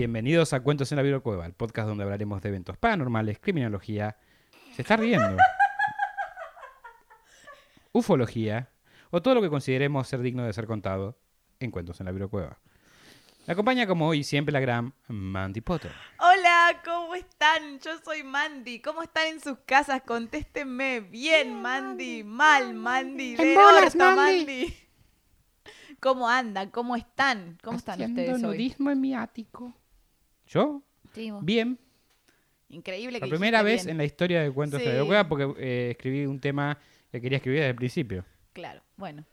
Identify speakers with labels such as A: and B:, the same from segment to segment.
A: Bienvenidos a Cuentos en la Cueva, el podcast donde hablaremos de eventos paranormales, criminología. Se está riendo. Ufología. O todo lo que consideremos ser digno de ser contado en Cuentos en la Cueva. Me acompaña como hoy siempre la gran Mandy Potter.
B: Hola, ¿cómo están? Yo soy Mandy. ¿Cómo están en sus casas? Contéstenme. Bien, Mandy. Mal, Mandy.
C: En bolas,
B: orto,
C: Mandy.
B: ¿Cómo andan? ¿Cómo están? ¿Cómo están
C: Haciendo
B: ustedes hoy?
C: nudismo en mi ático.
A: ¿Yo?
B: Sí, vos.
A: Bien.
B: Increíble que
A: La primera vez
B: bien.
A: en la historia de Cuentos en la porque eh, escribí un tema que quería escribir desde el principio.
B: Claro, bueno.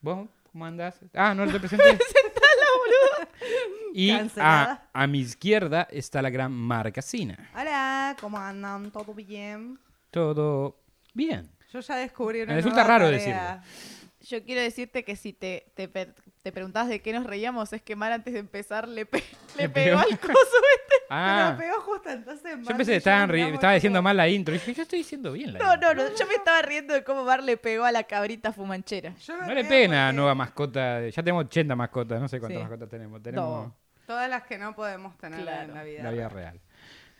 A: ¿Vos cómo andás? Ah, no te presenté. Y a,
D: Cancelada.
A: a mi izquierda está la gran Marcasina.
D: Hola, ¿cómo andan? ¿Todo bien?
A: Todo bien.
D: Yo ya descubrí una
A: Me resulta
D: nueva
A: raro
D: tarea.
B: Yo quiero decirte que si te, te, te preguntabas de qué nos reíamos, es que Mar antes de empezar le, pe- le pegó
A: pegó.
B: al coso este.
D: Pero
A: Ah,
D: me pegó justo entonces.
A: yo
D: Marta
A: pensé que estaban estaba diciendo mal la intro. Y dije, yo estoy diciendo bien la
B: No,
A: intro.
B: no, no. Yo me estaba riendo de cómo Mar le pegó a la cabrita fumanchera.
D: Yo
A: No le peguen a la
D: porque
A: nueva mascota. Ya tenemos 80 mascotas. No sé cuántas
B: Sí.
A: mascotas tenemos. Tenemos
B: No.
D: Todas las que no podemos tener
B: Claro.
D: en la vida.
A: la vida real.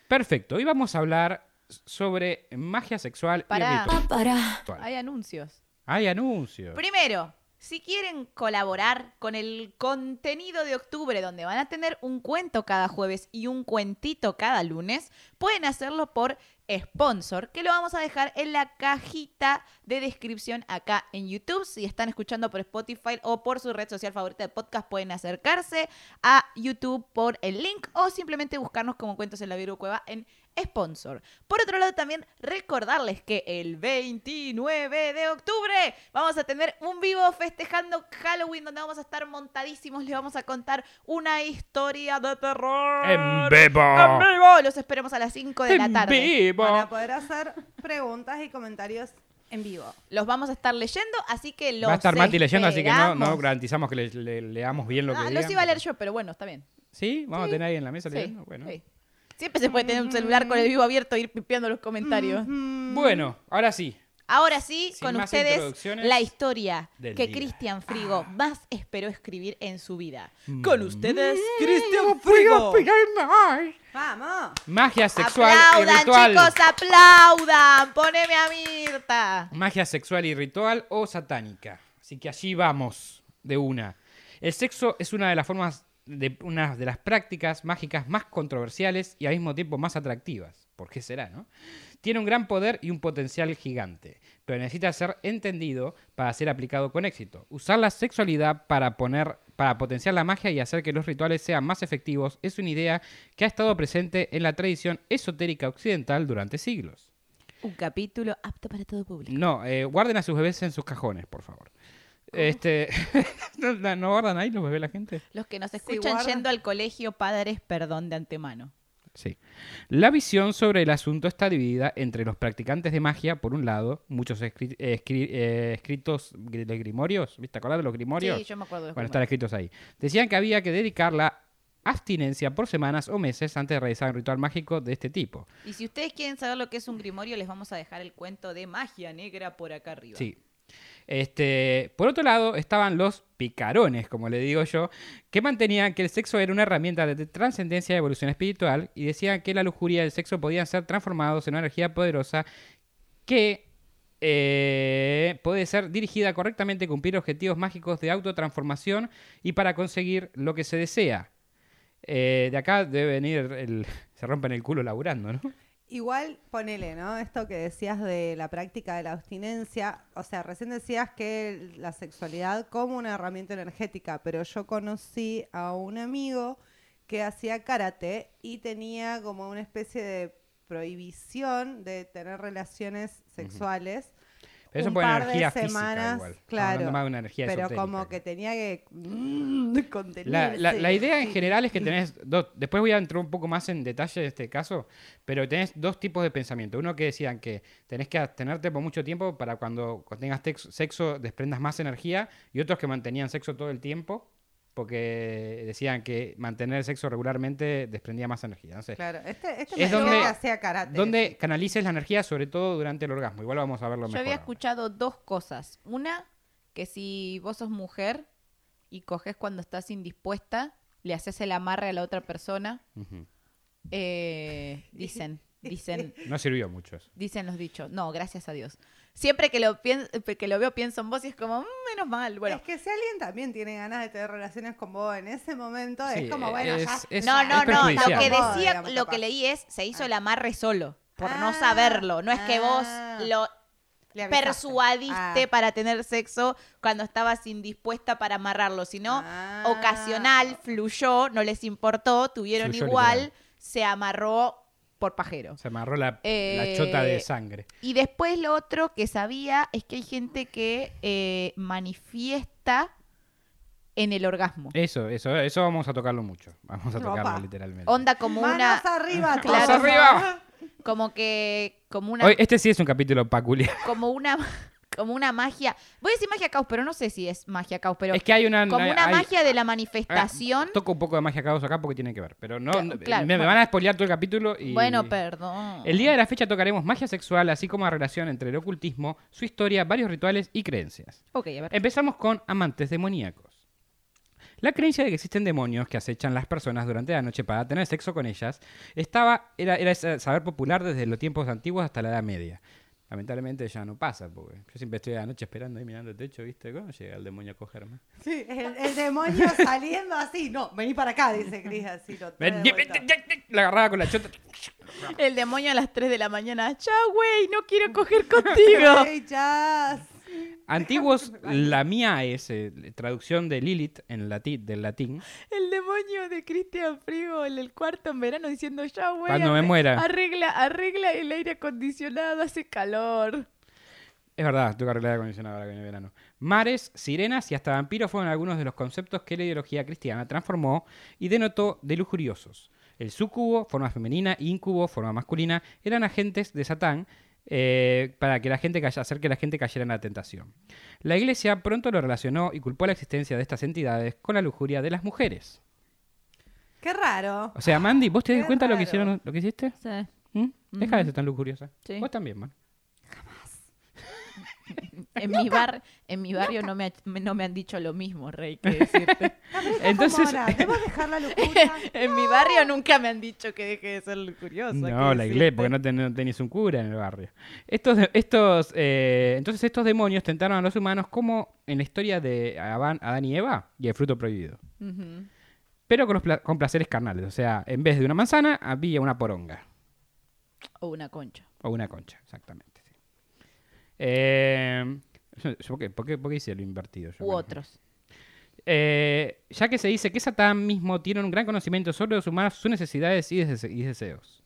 A: Perfecto. Hoy vamos a hablar sobre magia sexual
B: Pará.
A: y ritual.
B: Hay anuncios.
A: Hay anuncios.
B: Primero, si quieren colaborar con el contenido de octubre, donde van a tener un cuento cada jueves y un cuentito cada lunes, pueden hacerlo por sponsor, que lo vamos a dejar en la cajita de descripción acá en YouTube. Si están escuchando por Spotify o por su red social favorita de podcast, pueden acercarse a YouTube por el link o simplemente buscarnos como Cuentos en la Virgo Cueva en sponsor. Por otro lado, también recordarles que el 29 de octubre vamos a tener un vivo festejando Halloween donde vamos a estar montadísimos. Les vamos a contar una historia de terror.
A: En vivo.
B: ¡En vivo! Los esperamos a las 5 de la
A: En
B: tarde.
A: vivo.
D: Van a poder hacer preguntas y comentarios en vivo.
B: Los vamos a estar leyendo, así que los
A: Va a estar Mati leyendo, así que no, no garantizamos que le, le- leamos bien lo que
B: Ah,
A: digan,
B: los iba a leer
A: pero-
B: yo, pero bueno, está bien.
A: ¿Sí? ¿Vamos
B: Sí.
A: a tener ahí en la mesa
B: Sí?
A: Bueno.
B: sí. Siempre se puede tener un celular con el vivo abierto e ir pipeando los comentarios.
A: Bueno, ahora sí.
B: Ahora sí,
A: Sin
B: con
A: más
B: ustedes,
A: introducciones
B: la historia
A: del
B: que
A: día.
B: Cristian Frigo más esperó escribir en su vida.
A: Mm.
B: Con ustedes, Cristian Frigo.
D: ¡Vamos!
A: Magia sexual y
B: Aplaudan,
A: ritual.
B: chicos, aplaudan. Poneme a Mirta.
A: Magia sexual y ritual o satánica. Así que allí vamos de una. El sexo es una de las formas de una de las prácticas mágicas más controversiales y al mismo tiempo más atractivas. ¿Por qué será, no? Tiene un gran poder y un potencial gigante, pero necesita ser entendido para ser aplicado con éxito. Usar la sexualidad para poner para potenciar la magia y hacer que los rituales sean más efectivos es una idea que ha estado presente en la tradición esotérica occidental durante siglos.
B: Un capítulo apto para todo público.
A: No, eh, guarden a sus bebés en sus cajones, por favor. Este, ¿no, no guardan ahí los bebés la gente?
B: Los que nos escuchan yendo al colegio, padres, perdón de antemano.
A: Sí. La visión sobre el asunto está dividida entre los practicantes de magia, por un lado, muchos escri- eh, escri- eh, escritos de grimorios, ¿viste? ¿Acordás de los grimorios?
B: Sí, yo me acuerdo de los
A: Bueno, están escritos ahí. Decían que había que dedicar la abstinencia por semanas o meses antes de realizar un ritual mágico de este tipo.
B: Y si ustedes quieren saber lo que es un grimorio, les vamos a dejar el cuento de magia negra por acá arriba.
A: Sí. Este, por otro lado, estaban los picarones, como le digo yo, que mantenían que el sexo era una herramienta de trascendencia y evolución espiritual y decían que la lujuria y el sexo podían ser transformados en una energía poderosa que eh, puede ser dirigida correctamente a cumplir objetivos mágicos de autotransformación y para conseguir lo que se desea. Eh, de acá debe venir el... Se rompen el culo laburando, ¿no?
D: Igual, ponele, ¿no? Esto que decías de la práctica de la abstinencia. O sea, recién decías que la sexualidad como una herramienta energética, pero yo conocí a un amigo que hacía karate y tenía como una especie de prohibición de tener relaciones sexuales.
A: Eso
D: un
A: por
D: par
A: energía
D: de
A: física
D: semanas,
A: igual. Estamos
D: claro,
A: hablando más de una energía
D: pero
A: esotérica,
D: como que tenía que mm, contenerse.
A: La, la- la idea en general es que tenés dos, después voy a entrar un poco más en detalle de este caso, pero tenés dos tipos de pensamiento. Uno que decían que tenés que abstenerte por mucho tiempo para cuando tengas sexo desprendas más energía y otros que mantenían sexo todo el tiempo porque decían que mantener el sexo regularmente desprendía más energía. No sé.
D: Claro, este, este
A: Es donde-
D: hacía karate.
A: Donde canalices la energía sobre todo durante el orgasmo. Igual vamos a verlo
B: Yo
A: mejor.
B: había
A: ahora.
B: escuchado dos cosas. Una, que si vos sos mujer y coges cuando estás indispuesta, le haces el amarre a la otra persona. Eh, dicen, dicen,
A: No sirvió mucho eso.
B: dicen los dichos. No, gracias a Dios. Siempre que lo, pien- que lo veo pienso en vos y es como, "Mm, menos mal. Bueno,
D: Es que si alguien también tiene ganas de tener relaciones con vos en ese momento,
A: Sí,
D: es como, bueno, ya.
A: es- es-
B: no, no,
A: es
B: no. Lo que decía,
D: digamos,
B: lo
D: capaz.
B: que leí es, se hizo el amarre solo, por no
D: Ah,
B: saberlo. No es que vos
D: ah.
B: lo persuadiste
D: Ah.
B: para tener sexo cuando estabas indispuesta para amarrarlo, sino
D: Ah.
B: ocasional, fluyó, no les importó, tuvieron
A: Fluyó
B: igual,
A: literal.
B: se amarró por pajero.
A: Se amarró la,
B: Eh,
A: la chota de sangre.
B: Y después lo otro que sabía es que hay gente que eh, manifiesta en el orgasmo.
A: Eso, eso, eso vamos a tocarlo mucho. Vamos a
D: Opa.
A: tocarlo literalmente.
B: Onda como una...
D: Manos arriba,
B: Claro.
A: arriba!
B: Como que... Como una...
A: Hoy, este sí es un capítulo peculiar.
B: Como una... Como una magia. Voy a decir magia caos, pero no sé si es magia caos, pero
A: es que hay una.
B: como
A: hay-
B: una
A: hay-
B: magia de la manifestación.
A: Ah, toco un poco de magia caos acá porque tiene que ver. Pero no.
B: Claro,
A: no-
B: claro,
A: me, van a spoilear todo el capítulo y.
B: Bueno, perdón.
A: El día de la fecha tocaremos magia sexual, así como la relación entre el ocultismo, su historia, varios rituales y creencias.
B: Ok, a ver.
A: Empezamos con amantes demoníacos. La creencia de que existen demonios que acechan las personas durante la noche para tener sexo con ellas estaba, era, era saber popular desde los tiempos antiguos hasta la Edad Media. Lamentablemente ya no pasa, porque yo siempre estoy a la noche esperando ahí mirando el techo, ¿viste? ¿Cómo llega el demonio a cogerme?
D: Sí, el, el demonio saliendo así. No, vení para acá, dice Cris, así. Lo trae de vuelta.
A: La agarraba con la chota.
B: El demonio a las 3 de la mañana. Chao, güey, no quiero coger contigo.
D: Ey, jazz.
A: Antiguos lamiaes, eh, traducción de Lilith en latín, del latín.
B: El demonio de Cristian Frigo en el cuarto en verano diciendo, ya, güey.
A: Cuando me muera".
B: Arregla, arregla el aire acondicionado, hace calor.
A: Es verdad, tengo que arreglar el acondicionado ahora que viene verano. Mares, sirenas y hasta vampiros fueron algunos de los conceptos que la ideología cristiana transformó y denotó de lujuriosos. El sucubo, forma femenina, incubo, forma masculina, eran agentes de Satán eh, para que la gente calla- hacer que la gente cayera en la tentación. La iglesia pronto lo relacionó y culpó la existencia de estas entidades con la lujuria de las mujeres.
D: Qué raro.
A: O sea, Mandy, ¿vos te das cuenta lo que
D: raro.
A: hicieron, lo que hiciste?
B: Sí.
A: ¿Mm? Deja de ser tan lujuriosa.
B: Sí.
A: Vos también, man.
B: En mi, bar, en mi barrio no me, ha- no me han dicho lo mismo, Rey, que decirte.
A: Entonces.
D: ¿Debo dejar la locura?
B: en mi barrio nunca me han dicho que deje de ser curiosa.
A: No, la iglesia, porque no, ten- no un cura en el barrio. Estos, estos, eh, entonces estos demonios tentaron a los humanos como en la historia de Adán, Adán y Eva y el fruto prohibido. Pero con, los pla- con placeres carnales. O sea, en vez de una manzana, había una poronga.
B: O una concha.
A: O una concha, exactamente. Eh, ¿por, qué, por qué- por qué hice lo invertido? yo?
B: U otros.
A: Eh, ya que se dice que Satán mismo tiene un gran conocimiento sobre los humanos, sus necesidades y, dese- y deseos.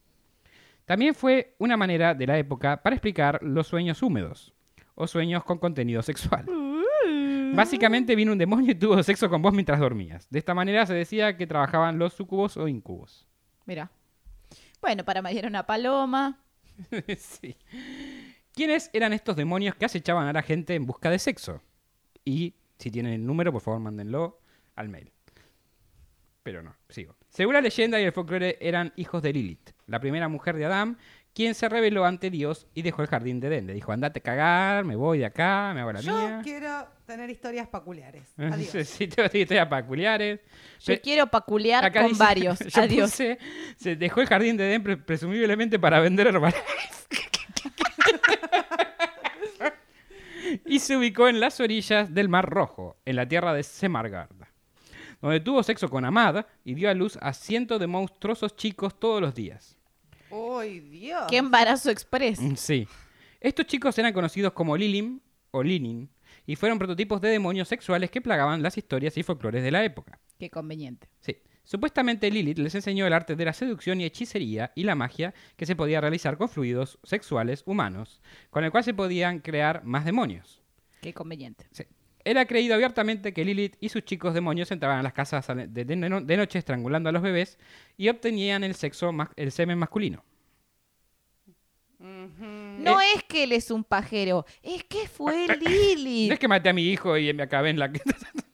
A: También fue una manera de la época para explicar los sueños húmedos o sueños con contenido sexual. Básicamente vino un demonio y tuvo sexo con vos mientras dormías. De esta manera se decía que trabajaban los sucubos o incubos.
B: Mira. Bueno, para marear una paloma.
A: sí. ¿Quiénes eran estos demonios que acechaban a la gente en busca de sexo? Y si tienen el número, por favor, mándenlo al mail. Pero no, sigo. Según la leyenda y el folclore, eran hijos de Lilith, la primera mujer de Adán, quien se rebeló ante Dios y dejó el jardín de Edén. Le dijo, andate a cagar, me voy de acá, me hago la
D: Yo
A: mía.
D: quiero tener historias peculiares.
A: Sí,
D: Adiós.
A: sí, tengo historias peculiares.
B: Yo quiero paculear
A: acá
B: con
A: dice-
B: varios. Adiós.
A: puse, se dejó el jardín de Edén pre- presumiblemente para vender herbales. y se ubicó en las orillas del Mar Rojo, en la tierra de Semargarda, donde tuvo sexo con Amad y dio a luz a cientos de monstruosos chicos todos los días.
D: ¡Uy, Dios!
B: Qué embarazo express.
A: Mm, Sí. Estos chicos eran conocidos como Lilim o Linin y fueron prototipos de demonios sexuales que plagaban las historias y folclores de la época.
B: Qué conveniente.
A: Sí. Supuestamente Lilith les enseñó el arte de la seducción y hechicería y la magia que se podía realizar con fluidos sexuales humanos, con el cual se podían crear más demonios.
B: Qué conveniente.
A: Sí. Era creído abiertamente que Lilith y sus chicos demonios entraban a las casas de, de- de no- de noche estrangulando a los bebés y obtenían el sexo el semen masculino.
B: No es que él es un pajero, es que fue Lili.
A: No es que maté a mi hijo y me acabé en la...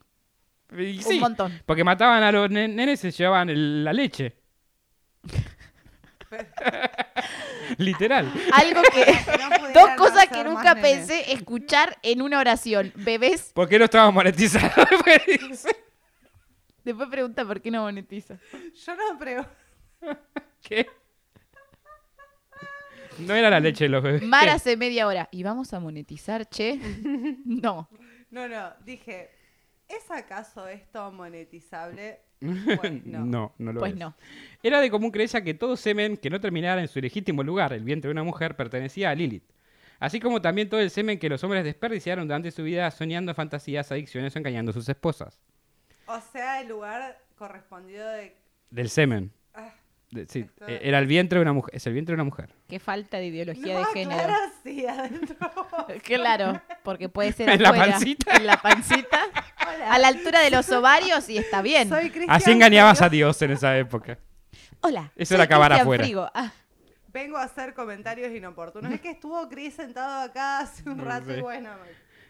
A: Y sí,
B: Un montón.
A: Porque mataban a los nen- nenes y se llevaban el- la leche. Literal.
B: Algo que.
D: No
B: Dos cosas que nunca
D: nene.
B: pensé escuchar en una oración. Bebés.
A: ¿Por qué no estaba monetizado?
B: Después pregunta por qué no monetiza.
D: Yo no pregunto.
A: ¿Qué? No era la leche de los bebés.
B: Mar hace media hora. ¿Y vamos a monetizar, che? No.
D: No, no, dije, ¿es acaso esto monetizable? Pues no.
A: no, no lo
B: Pues
A: es.
B: no.
A: Era de común creencia que todo semen que no terminara en su legítimo lugar, el vientre de una mujer, pertenecía a Lilith. Así como también todo el semen que los hombres desperdiciaron durante su vida soñando fantasías, adicciones o engañando a sus esposas.
D: O sea, el lugar correspondido de...
A: Del semen. De- sí,
D: Esto-
A: eh, era el vientre de una mujer. Es el vientre de una mujer.
B: Qué falta de ideología
D: no,
B: de género.
D: claro, sí, adentro.
B: Claro, porque puede ser
A: ¿En la
B: afuera,
A: pancita?
B: En la pancita.
D: Hola.
B: A la altura de los ovarios y está bien.
D: Soy
A: Así engañabas a. Dios en esa época.
B: Hola.
A: Eso era acabar
B: Cristian
A: afuera.
B: Frigo. Ah,
D: Vengo a hacer comentarios inoportunos. Es que estuvo Cris sentado acá hace un
A: No
D: rato
A: sé.
D: y bueno.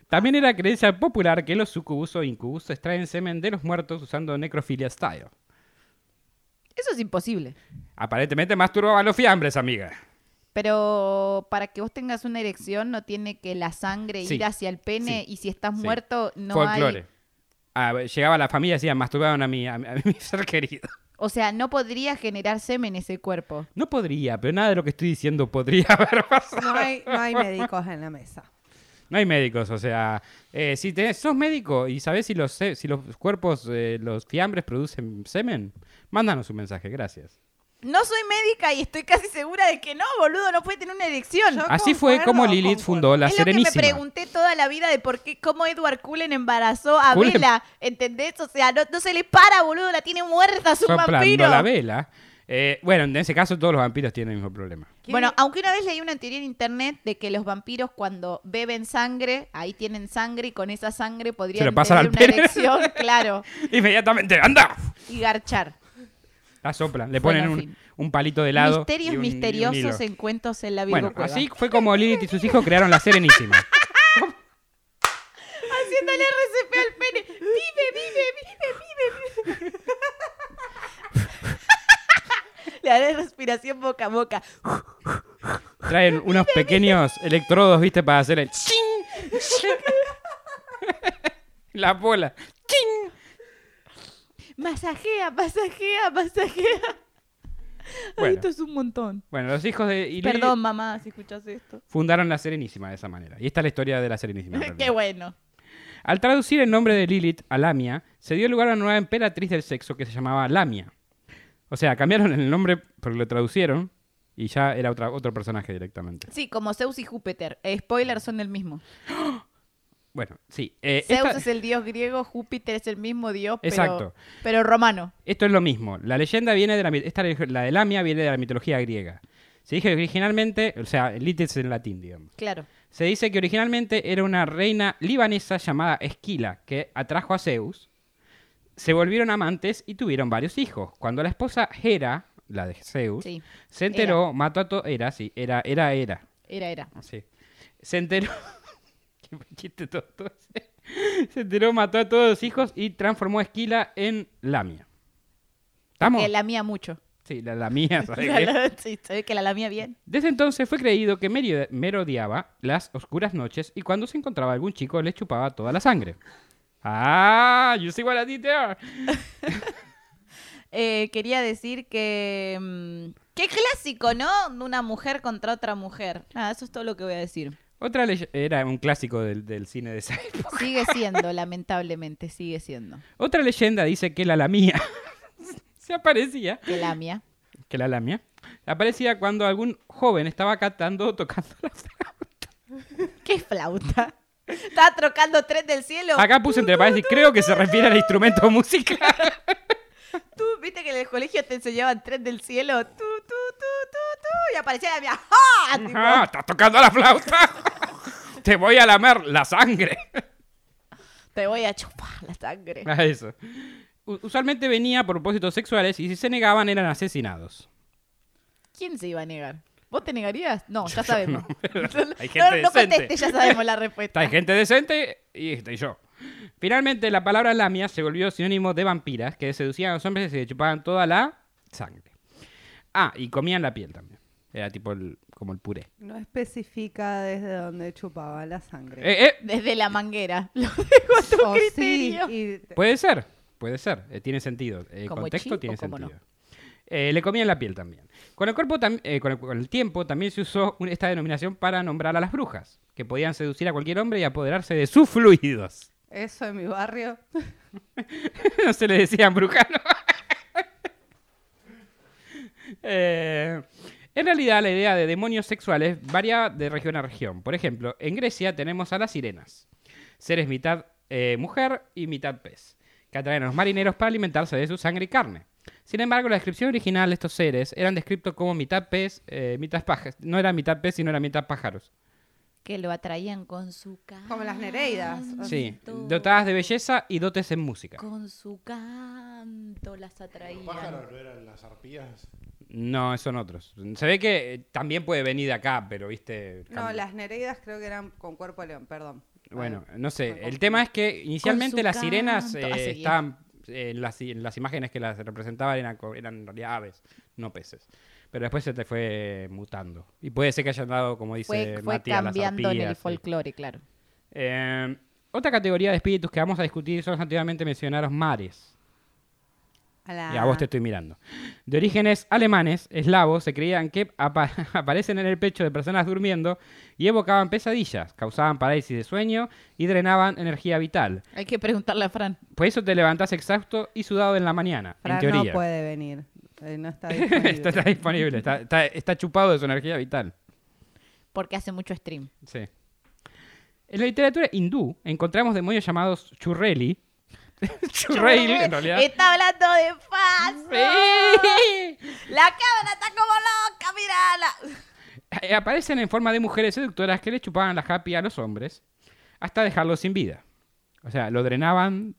A: También era creencia popular que los sucubus o incubus extraen semen de los muertos usando necrofilia style.
B: Eso es imposible.
A: Aparentemente masturbaban los fiambres, amiga.
B: Pero para que vos tengas una erección no tiene que la sangre
A: Sí.
B: ir hacia el pene
A: Sí.
B: y si estás
A: Sí.
B: muerto no
A: Folclore.
B: hay...
A: Ah, llegaba la familia y decía, masturbaban a mi, a, mi- a mi ser querido.
B: O sea, no podría generar semen ese cuerpo.
A: No podría, pero nada de lo que estoy diciendo podría haber pasado.
D: No hay, no hay médicos en la mesa.
A: No hay médicos, o sea, eh, si tenés, sos médico y sabés si los, se- si los cuerpos, eh, los fiambres producen semen, mándanos un mensaje, gracias.
B: No soy médica y estoy casi segura de que no, boludo, no puede tener una erección.
D: Yo
A: Así fue como Lilith
D: concuerdo.
A: fundó la
B: es lo que me
A: Serenísima.
B: pregunté toda la vida de por qué, cómo Edward Cullen embarazó a
A: Cullen-
B: Bella, ¿entendés? O sea, no, no se le para, boludo, la tiene muerta, es un
A: Soplando
B: vampiro.
A: la vela. Eh, bueno, en ese caso todos los vampiros tienen el mismo problema.
B: Bueno, aunque una vez leí una teoría en internet de que los vampiros cuando beben sangre, ahí tienen sangre y con esa sangre podrían
A: lo pasan
B: tener
A: al
B: una
A: pene.
B: erección, claro,
A: Inmediatamente, anda.
B: y garchar.
A: La soplan, le ponen
B: en
A: un, un palito de helado.
B: Misterios
A: y un- y un
B: misteriosos
A: hilo.
B: en cuentos en la Virgo
A: Bueno,
B: Cueva.
A: así fue como Lilith y sus hijos crearon la Serenísima.
B: Haciéndole RCP al pene. Vive, vive, vive, vive, vive. Le haré respiración boca a boca.
A: Traen unos pequeños electrodos, ¿viste? Para hacer el ching. La bola. Ching.
B: Masajea, masajea, masajea. Ay,
A: Bueno.
B: esto es un montón.
A: Bueno, los hijos de Lilith
B: Perdón, mamá, si escuchas esto.
A: fundaron la Serenísima de esa manera. Y esta es la historia de la Serenísima.
B: Qué bueno.
A: Al traducir el nombre de Lilith a Lamia, se dio lugar a una nueva emperatriz del sexo que se llamaba Lamia. O sea, cambiaron el nombre porque lo traducieron y ya era otra, otro personaje directamente.
B: Sí, como Zeus y Júpiter. Eh, spoiler, son el mismo.
A: Bueno, sí. eh,
B: Zeus
A: esta-
B: es el dios griego, Júpiter es el mismo dios, pero,
A: Exacto.
B: pero romano.
A: Esto es lo mismo. La leyenda viene de la, esta, la de Lamia viene de la mitología griega. Se dice que originalmente, o sea, Lilith es en latín, digamos.
B: Claro.
A: Se dice que originalmente era una reina libanesa llamada Esquila, que atrajo a Zeus. Se volvieron amantes y tuvieron varios hijos. Cuando la esposa Hera, la de Zeus,
B: Sí.
A: se enteró, mató a todos. Era, sí, era, era, era.
B: Era, era.
A: Sí. Se enteró. Qué chiste tonto. Se enteró, mató a todos los hijos y transformó a Esquila en Lamia. ¿Estamos?
B: Que la mía mucho.
A: Sí, la Lamia, ¿sabes
B: La-
A: qué?
B: la- sí, ve que la lamía bien.
A: Desde entonces fue creído que merodeaba las oscuras noches y cuando se encontraba algún chico le chupaba toda la sangre. Ah, you see what I did there.
B: Eh, quería decir que... mm, qué clásico, ¿no? Una mujer contra otra mujer. Nada, eso es todo lo que voy a decir.
A: Otra ley- era un clásico del, del cine de esa época.
B: Sigue siendo, lamentablemente, sigue siendo.
A: Otra leyenda dice que la lamía se aparecía,
B: Que la mía.
A: que la lamia aparecía cuando algún joven estaba cantando o tocando la flauta.
B: ¿Qué flauta? Estaba trocando tren del cielo.
A: Acá puse entre paréntesis, creo que se refiere al instrumento musical.
B: Tú, viste que en el colegio te enseñaban tren del cielo. Tú, tú, tú, tú, tú. Y aparecía la mía. ¡Ja! Tipo,
A: Ah, estás tocando la flauta. Te voy a lamer la sangre.
B: te voy a chupar la sangre.
A: A eso. Usualmente venía por propósitos sexuales y si se negaban eran asesinados.
B: ¿Quién se iba a negar? ¿Vos te negarías? No, ya sabemos.
A: Hay gente
B: no, no contestes, ya sabemos la respuesta.
A: Hay gente decente y estoy yo. Finalmente, la palabra lamia se volvió sinónimo de vampiras que seducían a los hombres y se chupaban toda la sangre. Ah, y comían la piel también. Era tipo el- como el puré.
D: No especifica desde dónde chupaba la sangre.
A: Eh, eh,
B: Desde la manguera. Lo dejo a tu
D: O sí,
B: criterio.
D: y-
A: puede ser. puede ser, eh, tiene sentido. El
B: ¿Como
A: contexto
B: chi
A: tiene
B: o como no?
A: Eh, le comían la piel también. Con el, cuerpo tam- eh, con, el, con el tiempo también se usó esta denominación para nombrar a las brujas, que podían seducir a cualquier hombre y apoderarse de sus fluidos.
D: Eso en mi barrio.
A: no se le decían brujas, ¿no? Eh, en realidad, la idea de demonios sexuales varía de región a región. Por ejemplo, en Grecia tenemos a las sirenas, seres mitad mujer y mitad pez, que atraen a los marineros para alimentarse de su sangre y carne. Sin embargo, la descripción original de estos seres eran descritos como mitad pez, eh, mitad pájaros. No era mitad pez, sino era mitad pájaros.
B: Que lo atraían con su canto.
D: Como las Nereidas.
A: Sí, dotadas de belleza y dotes en música.
B: Con su canto las atraían.
C: ¿Pájaros no eran las arpías?
A: No, son otros. Se ve que eh, también puede venir de acá, pero viste.
D: No, las Nereidas creo que eran con cuerpo de león, perdón.
A: Bueno,
D: Ay,
A: no sé. El tema es que inicialmente las sirenas eh,
B: Ah,
A: estaban en las, en las imágenes que las representaban eran, eran en realidad aves, no peces. Pero después se te fue mutando. Y puede ser que hayan dado, como dice
B: Fue, fue
A: Mati, a las
B: cambiando en el
A: sí.
B: folclore, claro.
A: Eh, otra categoría de espíritus que vamos a discutir son los anteriormente mencionados mares.
D: La-
A: Y a vos te estoy mirando. De orígenes alemanes, eslavos, se creían que apa- aparecen en el pecho de personas durmiendo y evocaban pesadillas, causaban parálisis de sueño y drenaban energía vital.
B: Hay que preguntarle a Fran.
A: Por eso te levantás exhausto y sudado en la mañana,
D: Fran
A: en teoría.
D: no puede venir. eh, no está disponible.
A: está, está disponible, está, está- está chupado de su energía vital.
B: Porque hace mucho stream.
A: Sí. En la literatura hindú encontramos demonios llamados churreli. en realidad.
B: Está hablando de falso.
A: Sí.
B: La cámara está como loca, mírala.
A: Eh, Aparecen en forma de mujeres seductoras que le chupaban la happy a los hombres hasta dejarlos sin vida. O sea, lo drenaban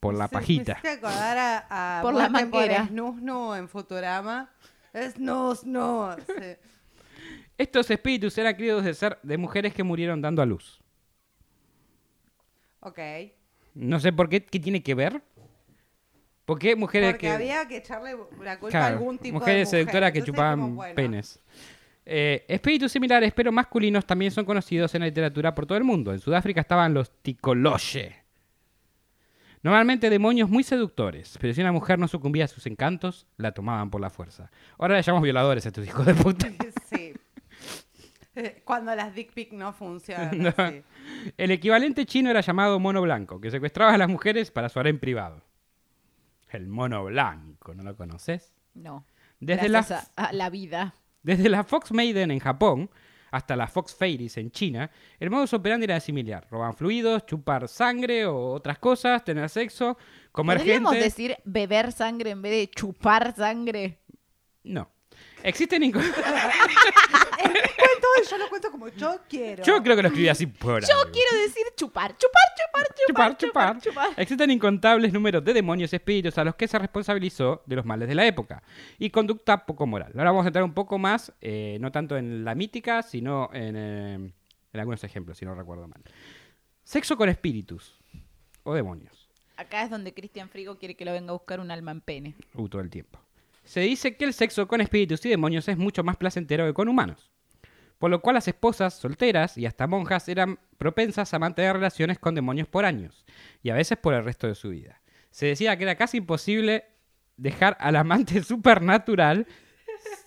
A: por la pajita.
D: Me acordar a, a
B: Por la manguera.
D: Snusnu en Futurama. Snusnu. Sí.
A: Estos espíritus eran criados de ser de mujeres que murieron dando a luz.
D: Ok.
A: No sé por qué, qué tiene que ver. ¿Por qué mujeres
D: Porque
A: que...
D: había que echarle la culpa
A: Claro,
D: a algún tipo
A: mujeres
D: de mujer.
A: seductoras que
D: Entonces,
A: chupaban
D: como, bueno,
A: penes. Eh, espíritus similares, pero masculinos, también son conocidos en la literatura por todo el mundo. En Sudáfrica estaban los ticoloche. Normalmente demonios muy seductores, pero si una mujer no sucumbía a sus encantos, la tomaban por la fuerza. Ahora le llamamos violadores a estos hijos de puta.
D: Sí. Cuando las dick pic no funcionan.
A: No. El equivalente chino era llamado mono blanco, que secuestraba a las mujeres para su harén privado. El mono blanco, ¿no lo conoces?
B: No.
A: Desde la,
B: Gracias a, a la vida.
A: desde la Fox Maiden en Japón hasta la Fox Fairies en China, el modus operandi era similar. Roban fluidos, chupar sangre o otras cosas, tener sexo, comer
B: ¿Podríamos
A: gente.
B: decir beber sangre en vez de chupar sangre?
A: No. Existen
D: Cuento y yo lo cuento como yo quiero.
A: Yo creo que lo escribí así por
B: Yo
A: algo.
B: quiero decir chupar, chupar, chupar, chupar, chupar, chupar.
A: Existen incontables números de demonios y espíritus a los que se responsabilizó de los males de la época y conducta poco moral. Ahora vamos a entrar un poco más, eh, no tanto en la mítica, sino en, eh, en algunos ejemplos, si no recuerdo mal. Sexo con espíritus o demonios.
B: Acá es donde Cristian Frigo quiere que lo venga a buscar un alma en pene.
A: Uh, todo el tiempo. Se dice que el sexo con espíritus y demonios es mucho más placentero que con humanos. Por lo cual las esposas solteras y hasta monjas eran propensas a mantener relaciones con demonios por años, y a veces por el resto de su vida. Se decía que era casi imposible dejar al amante supernatural,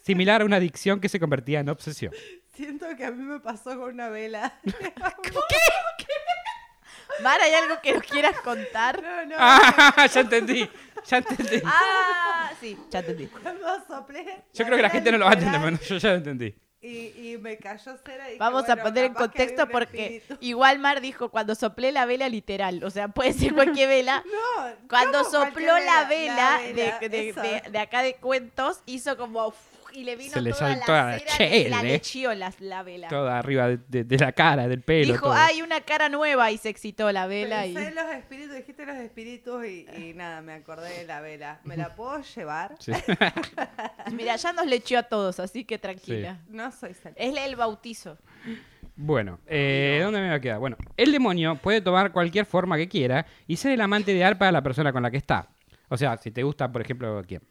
A: similar a una adicción que se convertía en obsesión.
D: Siento que a mí me pasó con una vela.
B: Mar, ¿hay algo que nos quieras contar?
D: No, no.
A: ¡Ah! Ya entendí, ya entendí.
B: Ah, sí, ya entendí.
D: Cuando soplé.
A: Yo creo que la gente no lo va a entender, pero yo ya lo entendí.
D: Y, y me cayó cera y dije,
B: Vamos a
D: bueno,
B: poner en
D: capaz que
B: contexto
D: había un
B: porque
D: espíritu.
B: igual Mar dijo cuando soplé la vela literal, o sea, puede ser cualquier vela.
D: No,
B: Cuando
D: ¿cómo
B: sopló
D: cualquier
B: la vela,
D: vela,
B: de, de-
D: eso.
B: de- de acá de cuentos, hizo como uf, y le vino
A: Se le
B: toda
A: saltó
B: la cera y la lechió la, la vela.
A: Toda arriba de, de- de la cara, del pelo.
B: Dijo,
A: todo.
B: hay una cara nueva y se excitó la vela y
D: en los espíritus, dijiste los espíritus y, y nada, me acordé de la vela. ¿Me la puedo llevar?
A: Sí.
B: mira, ya nos lechió a todos, así que tranquila.
D: No soy celta.
B: Es el bautizo.
A: Bueno, eh, ¿dónde me va a quedar? Bueno, el demonio puede tomar cualquier forma que quiera y ser el amante ideal para la persona con la que está. O sea, si te gusta, por ejemplo, ¿quién?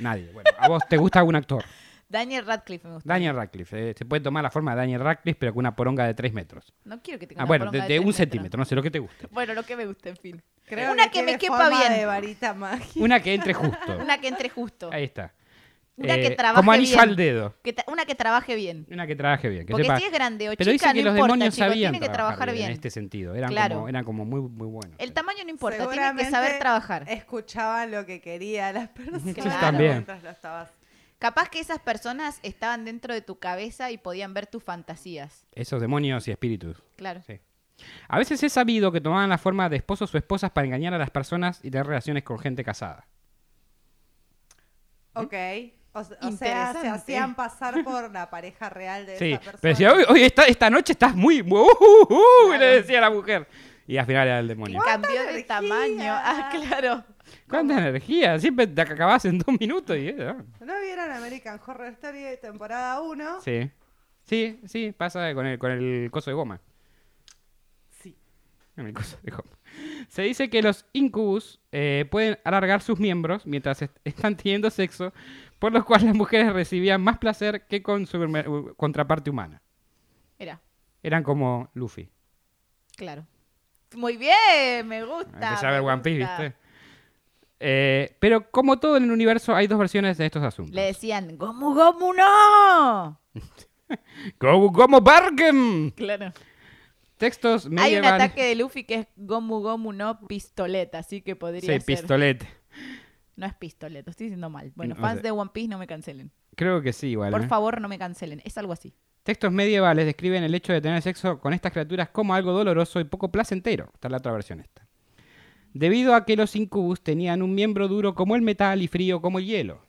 A: Nadie. Bueno, ¿a vos te gusta algún actor?
B: Daniel Radcliffe me gusta.
A: Daniel Radcliffe. eh, se puede tomar la forma de Daniel Radcliffe, pero con una poronga de 3 metros.
B: No quiero que tenga
A: Ah,
B: una
A: bueno, de,
B: poronga
A: de
B: tres
A: un
B: metros.
A: centímetro, no sé lo que te guste.
B: Bueno, lo que me guste, en fin.
D: Creo
B: Una que me quepa
D: forma
B: bien.
D: de varita mágica.
A: Una que entre justo.
B: Una que entre justo.
A: Ahí está.
B: Una que
A: Eh,
B: trabaje
A: Como anillo
B: bien.
A: al dedo.
B: Que una que trabaje bien.
A: Una que trabaje bien. Que
B: Porque
A: sepa-
B: si es grande o
A: Pero dice
B: chica,
A: que
B: no
A: los
B: importa,
A: demonios
B: chicos.
A: sabían
B: Tiene que trabajar bien.
A: en este sentido. Eran,
B: Claro.
A: como, eran como muy, muy buenos.
B: El tamaño no importa, tiene que saber trabajar.
D: Escuchaban lo que quería las personas.
B: Claro.
A: también.
D: Mientras lo estabas.
B: Capaz que esas personas estaban dentro de tu cabeza y podían ver tus fantasías.
A: Esos demonios y espíritus.
B: Claro.
A: Sí. A veces es sabido que tomaban la forma de esposos o esposas para engañar a las personas y tener relaciones con gente casada.
D: Ok. O, o sea, se hacían pasar por la pareja real de
A: Sí,
D: esa persona.
A: pero decía, hoy, hoy esta, esta noche estás muy... uh, uh, uh", le decía la mujer. Y al final era el demonio.
B: Cambió de
D: energía!
B: tamaño. Ah, claro.
A: ¿Cuánta energía? Siempre te acabas en dos minutos y... eh,
D: ¿No vieron American Horror Story temporada 1?
A: Sí. Sí, sí, pasa con el, con el coso de goma.
D: Sí.
A: En el coso de goma. Se dice que los incubus eh, pueden alargar sus miembros mientras est- están teniendo sexo, por lo cual las mujeres recibían más placer que con su contraparte humana.
B: Era,
A: Eran como Luffy.
B: claro. Muy bien, me gusta.
A: Empecé a ver
B: me
A: One Piece,
B: gusta.
A: ¿viste? Eh, pero como todo en el universo, hay dos versiones de estos asuntos.
B: Le decían, Gomu Gomu no.
A: Go, como Bargain.
B: Claro.
A: Textos
B: Hay un ataque de Luffy que es Gomu Gomu no pistoleta, así que podría
A: Sí,
B: ser.
A: pistolete.
B: No es pistoleta, estoy diciendo mal. Bueno,
A: No
B: fans de One Piece no me cancelen.
A: Creo que sí, igual.
B: Por
A: ¿eh?
B: favor, no me cancelen. Es algo así.
A: Textos medievales describen el hecho de tener sexo con estas criaturas como algo doloroso y poco placentero. Esta es la otra versión esta. Debido a que los incubus tenían un miembro duro como el metal y frío como el hielo.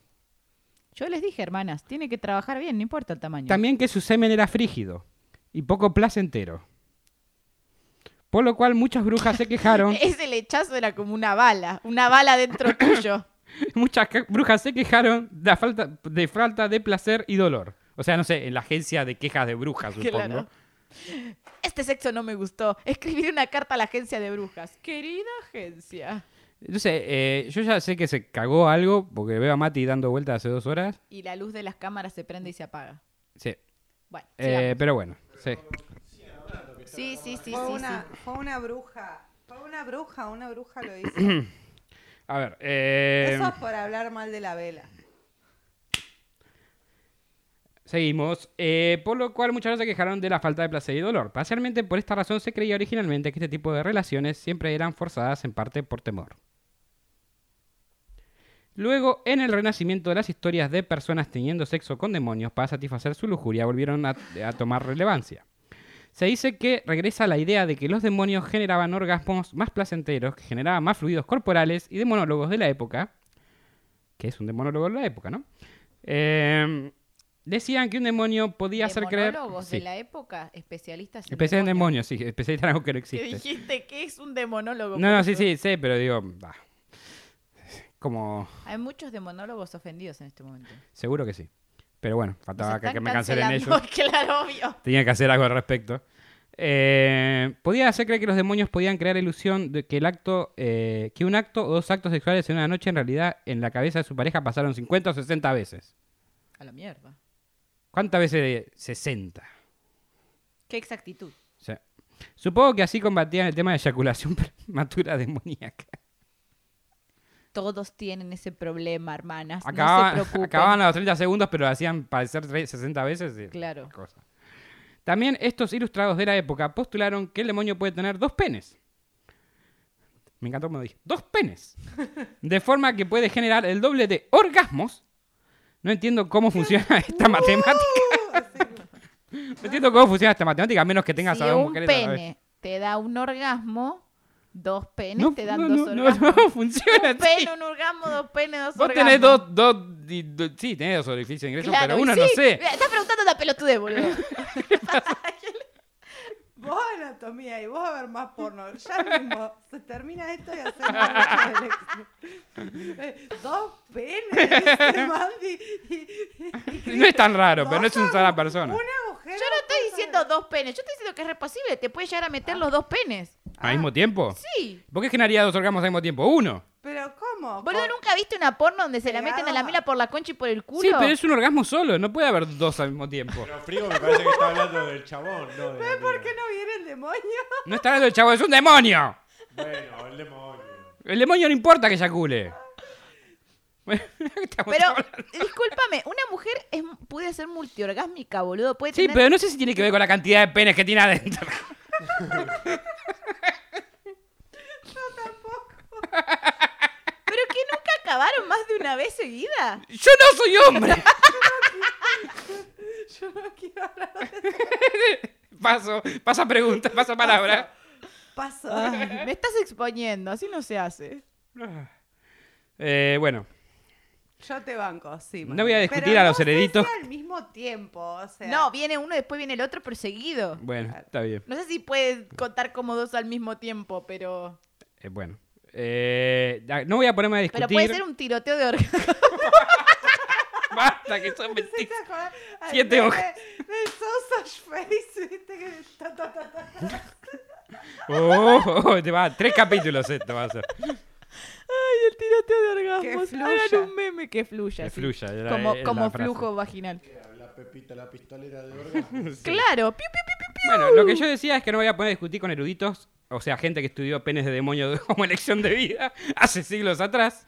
B: Yo les dije, hermanas, tiene que trabajar bien, no importa el tamaño.
A: También que su semen era frígido y poco placentero. Por lo cual muchas brujas se quejaron.
B: Ese lechazo era como una bala, una bala dentro tuyo.
A: muchas brujas se quejaron de la falta de falta de placer y dolor. O sea, no sé, en la agencia de quejas de brujas, supongo.
B: Claro. Este sexo no me gustó. Escribir una carta a la agencia de brujas. Querida agencia.
A: Entonces, eh, yo ya sé que se cagó algo porque veo a Mati dando vueltas hace dos horas.
B: Y la luz de las cámaras se prende y se apaga.
A: Sí.
B: Bueno,
A: Eh, pero bueno, sí.
B: sí, sí, sí,
D: fue,
B: sí,
D: una,
B: sí.
D: fue una bruja. Fue una bruja, una bruja lo hizo.
A: A ver, eh,
D: Eso es por hablar mal de la vela.
A: seguimos. Eh, por lo cual muchas veces se quejaron de la falta de placer y dolor. Parcialmente por esta razón se creía originalmente que este tipo de relaciones siempre eran forzadas en parte por temor. Luego, en el renacimiento de las historias de personas teniendo sexo con demonios para satisfacer su lujuria, volvieron a, a tomar relevancia. Se dice que regresa la idea de que los demonios generaban orgasmos más placenteros, que generaban más fluidos corporales y demonólogos de la época, que es un demonólogo de la época, ¿no? Eh, decían que un demonio podía hacer creer...
B: Demonólogos
A: Sí,
B: de la época, especialistas en
A: especial en demonios, sí, especialista en algo que no existe.
B: dijiste que es un demonólogo.
A: No, no, sí, sí, sé, pero digo, bah, como...
B: Hay muchos demonólogos ofendidos en este momento.
A: Seguro que sí. Pero bueno, faltaba que, me cancelen ellos.
B: Claro, obvio.
A: Tenía que hacer algo al respecto. Eh, podía hacer creer que los demonios podían crear ilusión de que el acto, eh, que un acto o dos actos sexuales en una noche en realidad en la cabeza de su pareja pasaron 50 o 60 veces.
B: A la mierda.
A: ¿Cuántas veces? 60.
B: Qué exactitud.
A: Supongo que así combatían el tema de eyaculación prematura demoníaca.
B: Todos tienen ese problema, hermanas. no
A: Acababan,
B: se preocupen.
A: acababan a los 30 segundos, pero lo hacían parecer tre- 60 veces. y-
B: Claro.
A: cosa. También estos ilustrados de la época postularon que el demonio puede tener dos penes. Me encantó como dije. Dos penes. De forma que puede generar el doble de orgasmos. No entiendo cómo funciona esta matemática. No entiendo cómo funciona esta matemática, a menos que tengas
B: si
A: a dos
B: un
A: mujeres a la vez.
B: pene te da un orgasmo, dos penes
A: No,
B: te dan
A: no,
B: dos
A: no, no,
B: orgasmos.
A: no funciona
B: un pene, un orgasmo, dos penes, dos
A: Vos
B: orgasmos.
A: tenés dos, dos, sí, tenés dos orificios de ingreso,
B: Claro,
A: pero uno
B: sí,
A: no sé.
B: Estás preguntando la pelotudez, boludo.
D: Vos anatomía y vos a ver más porno. Ya mismo se termina esto y hacemos Dos penes, dice Mandy. y- y-
A: No es tan raro, pero no es una sola persona.
D: Un agujero.
B: Yo no estoy diciendo dos penes, yo estoy diciendo que es reposible, te puedes llegar a meter los dos penes.
A: ¿Al mismo tiempo?
B: Sí.
A: ¿Por qué generaría dos orgasmos al mismo tiempo? Uno.
D: Pero ¿cómo?
B: Boludo,
D: ¿Cómo?
B: ¿nunca viste una porno donde se la meten a la mina por la concha y por el culo?
A: Sí, pero es un orgasmo solo, no puede haber dos al mismo tiempo.
C: Pero Frigo me parece que está hablando del chabón, no de la
D: ¿Por
C: mina.
D: qué no viene el demonio?
A: No está hablando del chavo, es un demonio.
C: Bueno, el demonio.
A: El demonio no importa que eyacule. Bueno, estamos
B: Pero,
A: hablando.
B: discúlpame, una mujer es, puede ser multiorgásmica, boludo. Puede
A: Sí,
B: tener...
A: pero no sé si tiene que ver con la cantidad de penes que tiene adentro.
B: ¿Pero que nunca acabaron más de una vez seguida?
A: ¡Yo no soy hombre!
D: Yo no quiero hablar de
A: Paso, pasa pregunta, pasa palabra.
D: paso.
B: Ay, me estás exponiendo, así no se hace.
A: Eh, bueno,
D: Yo te banco, sí.
A: No voy a discutir
D: Pero
A: a los hereditos.
D: al mismo tiempo, o sea.
B: No, viene uno, después viene el otro, pero seguido.
A: bueno, está bien.
B: No sé si puede contar como dos al mismo tiempo, pero...
A: Eh, bueno. Eh, no voy a ponerme a discutir.
B: Pero puede ser un tiroteo de orgasmo.
A: Basta, que son
D: ¿Te
A: mentiras. Siete hojas.
D: Del Sausage Face, viste que ta, ta, ta, ta.
A: Oh, oh, te va, tres capítulos esto va a ser.
B: Ay, el tiroteo de orgasmos.
D: Que
B: Hagan un meme que fluya.
A: Que
B: sí.
A: fluya, era-
B: como
A: es
B: como flujo vaginal.
C: La pepita, la pistolera de orgasmo.
B: Claro. Piu, piu, piu, piu, piu.
A: Bueno, lo que yo decía es que no voy a poner a discutir con eruditos, o sea, gente que estudió penes de demonio como elección de vida hace siglos atrás.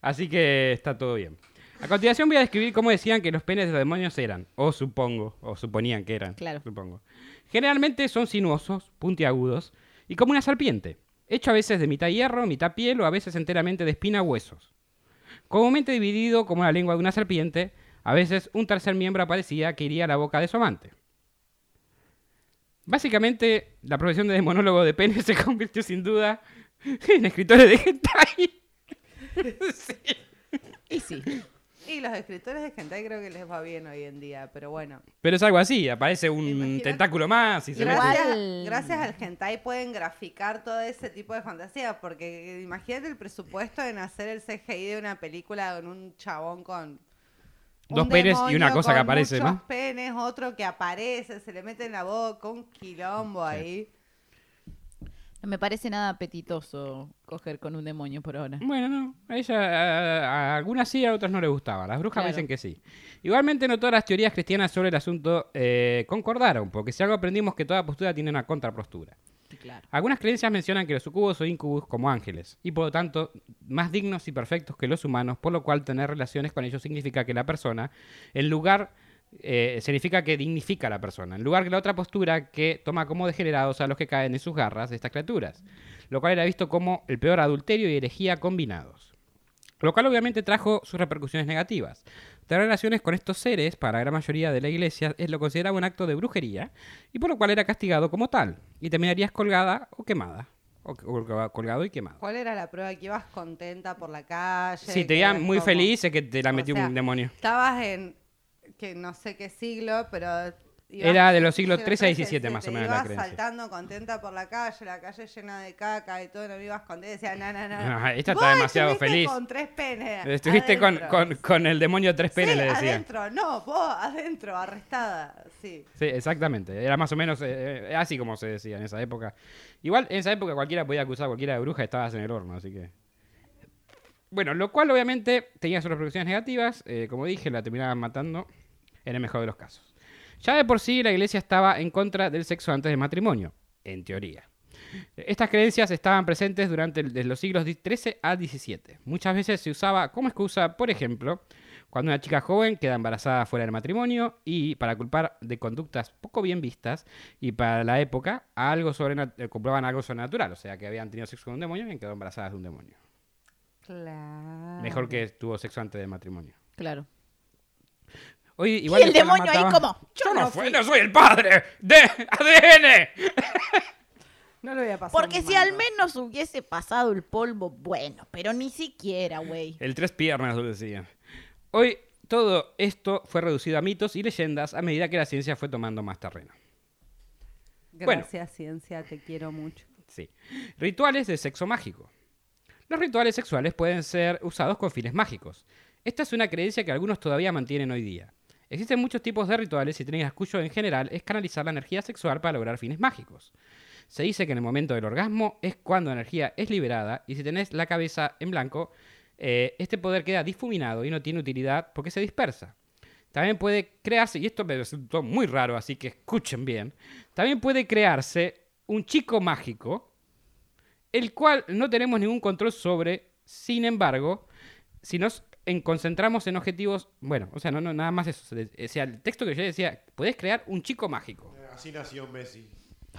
A: Así que está todo bien. A continuación voy a describir cómo decían que los penes de demonios eran, o supongo, o suponían que eran,
B: Claro.
A: supongo. Generalmente son sinuosos, puntiagudos y como una serpiente, hecho a veces de mitad hierro, mitad piel o a veces enteramente de espina huesos. Comúnmente dividido como la lengua de una serpiente, a veces un tercer miembro aparecía que iría a la boca de su amante. Básicamente, la profesión de demonólogo de pene se convirtió sin duda en escritores de hentai. Sí.
B: Y sí.
D: Y los escritores de hentai creo que les va bien hoy en día, pero bueno.
A: Pero es algo así, aparece un
D: Imagínate-
A: tentáculo más y se mete.
B: Igual-
D: Gracias, gracias al hentai pueden graficar todo ese tipo de fantasía, porque imagínate el presupuesto en hacer el CGI de una película con un chabón con un
A: Dos penes y una cosa que aparece, ¿no?
D: penes, otro que aparece, se le mete en la boca, un quilombo ahí.
B: No me parece nada apetitoso coger con un demonio por ahora.
A: Bueno, no. A ella, a, a algunas sí, a otras no le gustaba. Las brujas me
B: Claro.
A: dicen que sí. Igualmente no todas las teorías cristianas sobre el asunto eh, concordaron, porque si algo aprendimos que toda postura tiene una contrapostura. Algunas creencias mencionan que los sucubos o incubus como ángeles, y por lo tanto más dignos y perfectos que los humanos, por lo cual tener relaciones con ellos significa que la persona, en lugar, eh, significa que dignifica a la persona, en lugar que la otra postura que toma como degenerados a los que caen en sus garras de estas criaturas, lo cual era visto como el peor adulterio y herejía combinados. Lo cual obviamente trajo sus repercusiones negativas. Tener relaciones con estos seres, para la gran mayoría de la iglesia, es lo consideraba un acto de brujería, y por lo cual era castigado como tal, y terminarías colgada o quemada. O, o colgado y quemado.
D: ¿Cuál era la prueba? Que ibas contenta por la calle.
A: Si te veían muy
D: como-
A: feliz, es que te la
D: o
A: metió
D: sea,
A: un demonio.
D: Estabas en, que no sé qué siglo, pero...
A: Era de los siglos
D: siglo
A: 13 a
D: XIII,
A: 17 más o menos la creencia.
D: saltando contenta por la calle, la calle llena de caca y todo, no ibas contenta. Decía, no, no, no.
A: Ah, esta está demasiado
D: estuviste
A: feliz.
D: con tres penes.
A: Estuviste con, con, con el demonio tres penes,
D: sí,
A: le decía.
D: adentro, no, vos adentro, arrestada, sí.
A: Sí, exactamente. Era más o menos eh, eh, así como se decía en esa época. Igual en esa época cualquiera podía acusar a cualquiera de bruja y estabas en el horno, así que. Bueno, lo cual obviamente tenía sus repercusiones negativas. eh, como dije, la terminaban matando en el mejor de los casos. Ya de por sí la iglesia estaba en contra del sexo antes del matrimonio, en teoría. Estas creencias estaban presentes durante el- desde los siglos XIII a XVII. Muchas veces se usaba como excusa, por ejemplo, cuando una chica joven queda embarazada fuera del matrimonio y para culpar de conductas poco bien vistas y para la época algo eh, comprobaban algo sobrenatural, o sea que habían tenido sexo con un demonio y habían quedado embarazadas de un demonio.
D: Claro.
A: Mejor que tuvo sexo antes del matrimonio.
B: Claro.
A: Hoy,
B: y el demonio ahí como...
A: Yo no fui, no soy el padre de ADN.
D: No lo voy a pasar
B: Porque si
D: mal,
B: al
D: ¿no?
B: menos hubiese pasado el polvo, bueno, pero ni siquiera, güey.
A: El tres piernas, lo decía. Hoy todo esto fue reducido a mitos y leyendas a medida que la ciencia fue tomando más terreno. Bueno.
D: Gracias, ciencia, te quiero mucho.
A: Sí. Rituales de sexo mágico. Los rituales sexuales pueden ser usados con fines mágicos. Esta es una creencia que algunos todavía mantienen hoy día. Existen muchos tipos de rituales y técnicas cuyo en general es canalizar la energía sexual para lograr fines mágicos. Se dice que en el momento del orgasmo es cuando la energía es liberada y si tenés la cabeza en blanco eh, este poder queda difuminado y no tiene utilidad porque se dispersa. También puede crearse, y esto me resultó muy raro, así que escuchen bien, también puede crearse un chico mágico, el cual no tenemos ningún control sobre, sin embargo, si nos en- concentramos en objetivos, bueno, o sea, no, no, nada más eso. O sea, el texto que yo decía, podés crear un chico mágico.
C: Eh, Así nació Messi.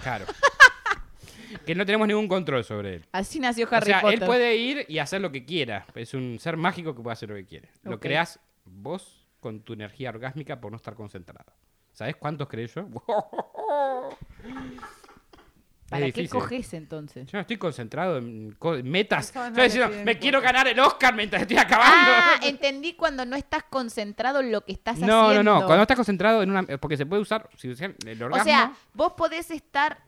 A: Claro. que no tenemos ningún control sobre él.
B: Así nació
A: O
B: Harry
A: sea,
B: Potter.
A: él puede ir y hacer lo que quiera. Es un ser mágico que puede hacer lo que quiere. Lo creas vos con tu energía orgásmica por no estar concentrado. ¿Sabes cuántos creé yo?
B: ¿Para
A: Es
B: qué
A: difícil.
B: coges entonces?
A: Yo no estoy concentrado en co- metas.
D: No
A: Estoy diciendo, me quiero ganar el Oscar mientras estoy acabando.
B: Ah, entendí cuando no estás concentrado en lo que estás
A: no, no,
B: haciendo.
A: no. Cuando estás concentrado en una. Porque se puede usar. Si usan el orgasmo.
B: O sea, vos podés estar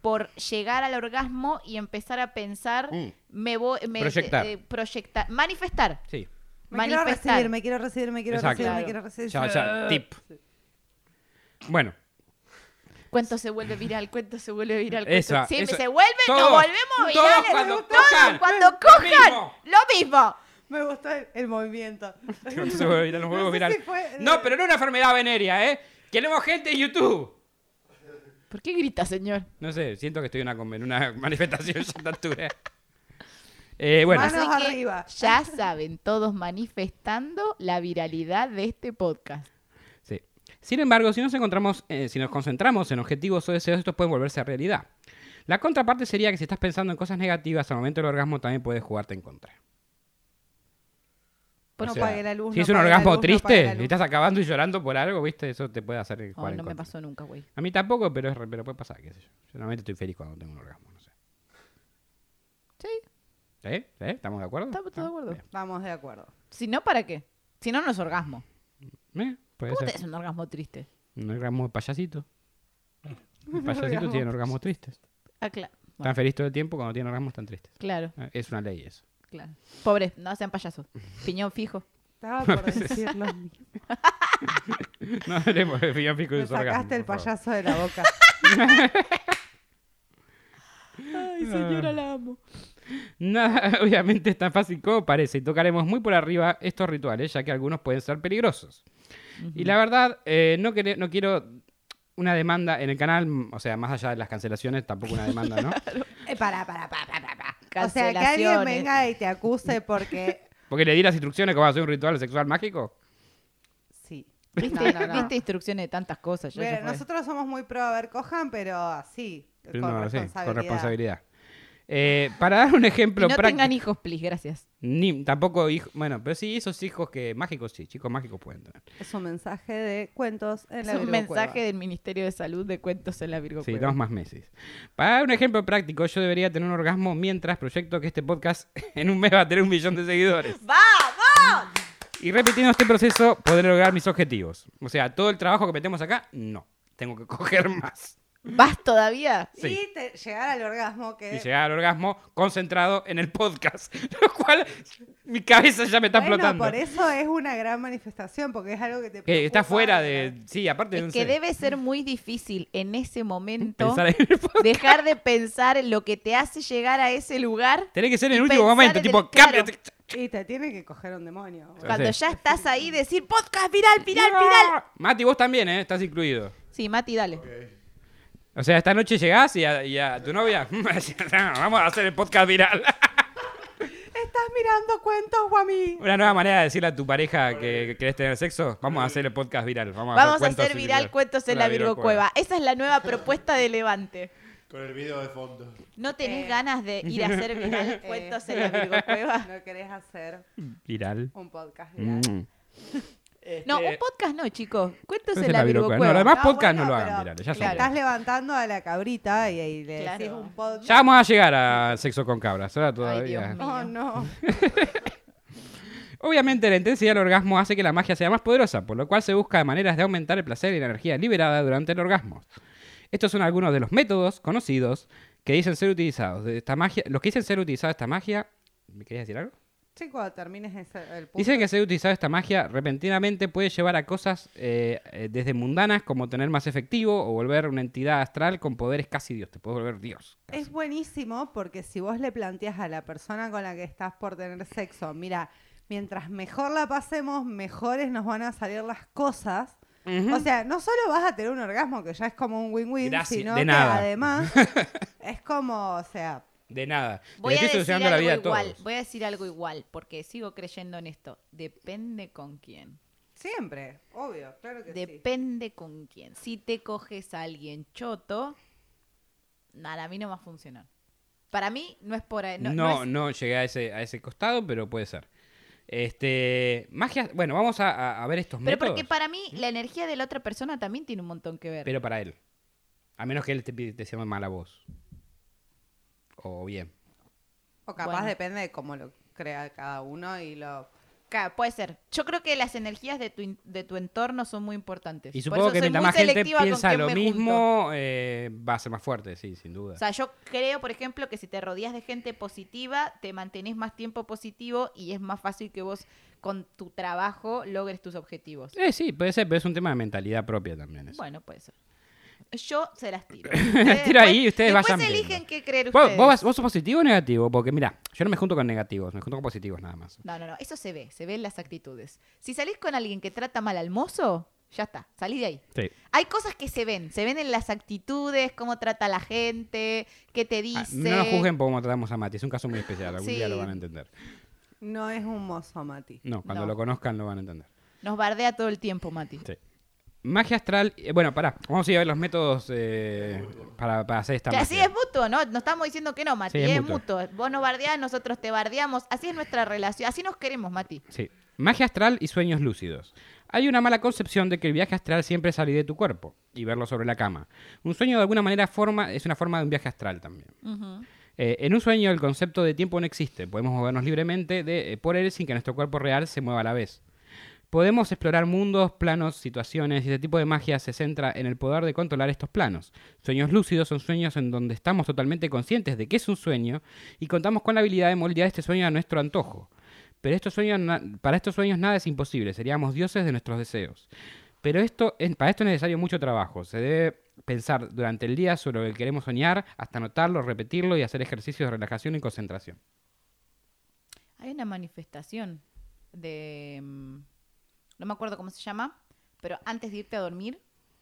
B: por llegar al orgasmo y empezar a pensar,
A: Mm.
B: me voy, me
A: Proyectar.
B: eh, proyectar, manifestar.
A: Sí.
D: Me quiero
B: manifestar.
D: recibir, me quiero recibir, me quiero
A: Exacto.
D: recibir, me quiero recibir.
A: Ya, ya, tip. Bueno,
B: Cuento se vuelve viral, cuento se vuelve viral. cuento-
A: Esa, eso.
B: se vuelve, nos
A: Todos,
B: volvemos
A: todos
B: virales.
A: cuando
B: todos
A: cojan,
B: cuando
A: lo
B: cojan,
A: mismo.
B: lo mismo.
D: Me gustó el, el movimiento.
A: se vuelve viral, nos
D: No
A: volvemos viral.
D: si fue-
A: No, pero no una enfermedad venérea, ¿eh? Queremos gente en YouTube.
B: ¿Por qué grita, señor?
A: No sé, siento que estoy en una, una manifestación ya a esta altura. Eh, bueno,
D: Manos arriba.
B: ya saben, todos manifestando la viralidad de este podcast.
A: Sin embargo, si nos encontramos, eh, si nos concentramos en objetivos o deseos, estos pueden volverse realidad. La contraparte sería que si estás pensando en cosas negativas al momento del orgasmo, también puedes jugarte en contra.
D: No
A: O sea,
D: pague la luz.
A: Si
D: no
A: es un orgasmo
D: luz, no
A: triste, y
D: luz.
A: estás acabando y llorando por algo, ¿viste? Eso te puede hacer
B: Oh,
A: jugar en
B: no me
A: contra.
B: pasó nunca, güey.
A: A mí tampoco, pero, es re- pero puede pasar, qué sé yo. Yo normalmente estoy feliz cuando tengo un orgasmo, no sé.
B: Sí,
A: ¿Sí? ¿Sí? ¿Estamos de acuerdo?
B: estamos todos de acuerdo.
D: Estamos de acuerdo.
B: Si no, ¿para qué? Si no, no es orgasmo.
A: Bien. Eh, puede
B: ¿Cómo
A: ser.
B: tenés un orgasmo triste?
A: Un orgasmo de payasito. Los payasitos tienen orgasmos tristes.
B: Ah, cla-
A: Están
B: bueno,
A: felices todo el tiempo, cuando tienen orgasmos están tristes.
B: claro,
A: Eh, Es una ley eso.
B: claro. Pobre, no sean payasos. Piñón fijo.
D: Estaba por decirlo.
A: No hablemos de Fian Fico y
D: Me
A: sus orgasmos,
D: sacaste el
A: por favor.
D: payaso de la boca.
B: Ay, señora, la amo.
A: Nada, obviamente es tan fácil como parece y tocaremos muy por arriba estos rituales, ya que algunos pueden ser peligrosos. Y la verdad, eh, no, no quiero una demanda en el canal, mm, o sea, más allá de las cancelaciones, tampoco una demanda, ¿no?
D: Eh, para, para, para, para, para. O sea, que alguien venga y te acuse porque...
A: Porque le di las instrucciones cómo hacer un ritual sexual mágico.
D: Sí.
B: ¿Viste,
D: No, no, no.
B: viste instrucciones de tantas cosas. Ya,
D: Mira, nosotros somos muy pro a ver cojan, pero así, con,
A: no, sí,
D: responsabilidad.
A: con responsabilidad. Eh, para dar un
B: Y
A: ejemplo
B: no
A: práctico.
B: tengan hijos, please, gracias.
A: Ni, tampoco hijos. Bueno, pero sí, esos hijos que mágicos, sí, chicos mágicos pueden tener.
D: Es un mensaje de cuentos en
B: Es
D: la
B: un
D: Virgo
B: mensaje
D: Cueva.
B: del Ministerio de Salud de Cuentos en la Virgo
A: Sí,
B: Cueva.
A: dos más meses. Para dar un ejemplo práctico, yo debería tener un orgasmo mientras proyecto que este podcast en un mes va a tener un millón de seguidores.
B: ¡Vamos!
A: Y repitiendo este proceso, podré lograr mis objetivos. O sea, todo el trabajo que metemos acá, no. Tengo que coger más.
B: ¿Vas todavía?
A: Sí.
D: Y te- llegar al orgasmo que...
A: Y llegar al orgasmo concentrado en el podcast. Lo cual, mi cabeza ya me está
D: bueno,
A: explotando.
D: por eso es una gran manifestación, porque es algo que te
A: Que está
D: preocupa,
A: fuera de... Sí, aparte no
B: Es que
A: sé,
B: debe ser muy difícil en ese momento
A: pensar en el podcast.
B: dejar de pensar en lo que te hace llegar a ese lugar
A: Tenés que ser en el último
B: pensar
A: momento,
B: en
A: tipo,
B: claro.
A: cámbiate.
D: Y te tiene que coger un demonio. boludo.
B: cuando ya estás ahí decir podcast viral, viral, viral.
A: Mati, vos también, ¿eh? Estás incluido.
B: Sí, Mati, dale.
A: O sea, esta noche llegás y a, y a tu novia, vamos a hacer el podcast viral.
D: ¿Estás mirando cuentos, Guami?
A: Una nueva manera de decirle a tu pareja que querés tener sexo, vamos a hacer el podcast viral. Vamos,
B: Vamos a
A: cuentos
B: hacer viral cuentos en la Virgo Cueva. Esa es la nueva propuesta de Levante.
C: Con el video de fondo.
B: ¿No tenés
D: Eh.
B: ganas de ir a hacer viral cuentos en la Virgo Cueva?
D: ¿No querés hacer
A: Viral.
D: un podcast viral?
A: Mm.
B: No,
A: Este,
B: un podcast no, chicos. En
A: la
B: la
A: Virgo. No, lo demás
D: No,
A: podcast no lo hagan
D: pero-
A: virales, ya son
B: claro.
D: Estás levantando a la cabrita y, y le decís
B: Claro.
D: un podcast.
A: Ya vamos a llegar a sexo con cabras, ahora
B: Dios
A: todavía.
B: mío.
D: Oh, no.
A: Obviamente la intensidad del orgasmo hace que la magia sea más poderosa, por lo cual se busca maneras de aumentar el placer y la energía liberada durante el orgasmo. Estos son algunos de los métodos conocidos que dicen ser utilizados de esta magia. Los que dicen ser utilizados de esta magia. ¿Me querías decir algo?
D: Sí, cuando termines ese, el punto.
A: Dice que se ha utilizado esta magia repentinamente puede llevar a cosas eh, eh, desde mundanas como tener más efectivo o volver una entidad astral con poderes casi Dios. Te puedes volver Dios. casi.
D: Es buenísimo porque si vos le planteas a la persona con la que estás por tener sexo, mira, mientras mejor la pasemos, mejores nos van a salir las cosas. O sea, no solo vas a tener un orgasmo, que ya es como un win-win, sino que además es como, o sea,
A: De nada.
B: Voy
A: Le
B: a
A: estoy
B: decir
A: solucionando la
B: algo
A: vida
B: igual,
A: todos.
B: voy a decir algo igual, porque sigo creyendo en esto. Depende con quién.
D: siempre, obvio, claro que sí.
B: Depende con quién. Si te coges a alguien choto, nada, a mí no va a funcionar. Para mí no es por ahí. No,
A: No,
B: no
A: no,
B: es-
A: llegué a ese, a ese costado, pero puede ser. Este, magia, bueno, vamos a, ver estos
B: pero
A: métodos.
B: porque para mí la energía de la otra persona también tiene un montón que ver.
A: Pero para él. A menos que él te, te sea mala voz. O bien.
D: O capaz
B: Bueno.
D: depende de cómo lo crea cada uno y lo...
B: Claro, puede ser. Yo creo que las energías de tu, de tu entorno son muy importantes.
A: Y
B: Por
A: supongo
B: eso
A: que mientras
B: muy
A: más gente
B: selectiva con
A: piensa lo mismo, eh, va a ser más fuerte, sí, sin duda.
B: O sea, yo creo, por ejemplo, que si te rodeas de gente positiva, te mantenés más tiempo positivo y es más fácil que vos con tu trabajo logres tus objetivos.
A: Eh, sí, puede ser, pero es un tema de mentalidad propia también. eso.
B: Bueno, puede ser. Yo se las tiro.
A: Las tiro ahí y ustedes
B: después
A: vayan
B: eligen
A: viendo.
B: qué creer
A: ¿Vos,
B: ustedes.
A: vos vos sos positivo o negativo? Porque mira, yo no me junto con negativos, me junto con positivos nada más.
B: No, no, no. Eso se ve. Se ve en las actitudes. Si salís con alguien que trata mal al mozo, ya está. Salí de ahí.
A: Sí.
B: Hay cosas que se ven. Se ven en las actitudes, cómo trata a la gente, qué te
A: Ah,
B: dice.
A: no nos juzguen por cómo tratamos a Mati, es un caso muy especial, algún
B: Sí.
A: día lo van a entender.
D: No es un mozo, Mati.
A: No, cuando
B: No.
A: lo conozcan lo van a entender.
B: Nos bardea todo el tiempo, Mati.
A: Sí. Magia astral, eh, bueno, pará, vamos a ir a ver los métodos eh, para, para hacer esta
B: Que así es mutuo, ¿no? No estamos diciendo que no, Mati.
A: Sí, es
B: es
A: mutuo.
B: mutuo. Vos nos bardeás, nosotros te bardeamos. Así es nuestra relación. Así nos queremos, Mati.
A: Sí. Magia astral y sueños lúcidos. Hay una mala concepción de que el viaje astral siempre es salir de tu cuerpo y verlo sobre la cama. Un sueño de alguna manera forma, es una forma de un viaje astral también. Eh, en un sueño el concepto de tiempo no existe. Podemos movernos libremente de, por él sin que nuestro cuerpo real se mueva a la vez. Podemos explorar mundos, planos, situaciones y este tipo de magia se centra en el poder de controlar estos planos. Sueños lúcidos son sueños en donde estamos totalmente conscientes de que es un sueño y contamos con la habilidad de moldear este sueño a nuestro antojo. Pero estos sueños, para estos sueños nada es imposible, seríamos dioses de nuestros deseos. Pero esto, es- para esto es necesario mucho trabajo. Se debe pensar durante el día sobre lo que queremos soñar, hasta anotarlo, repetirlo y hacer ejercicios de relajación y concentración.
B: Hay una manifestación de... No me acuerdo cómo se llama, pero antes de irte a dormir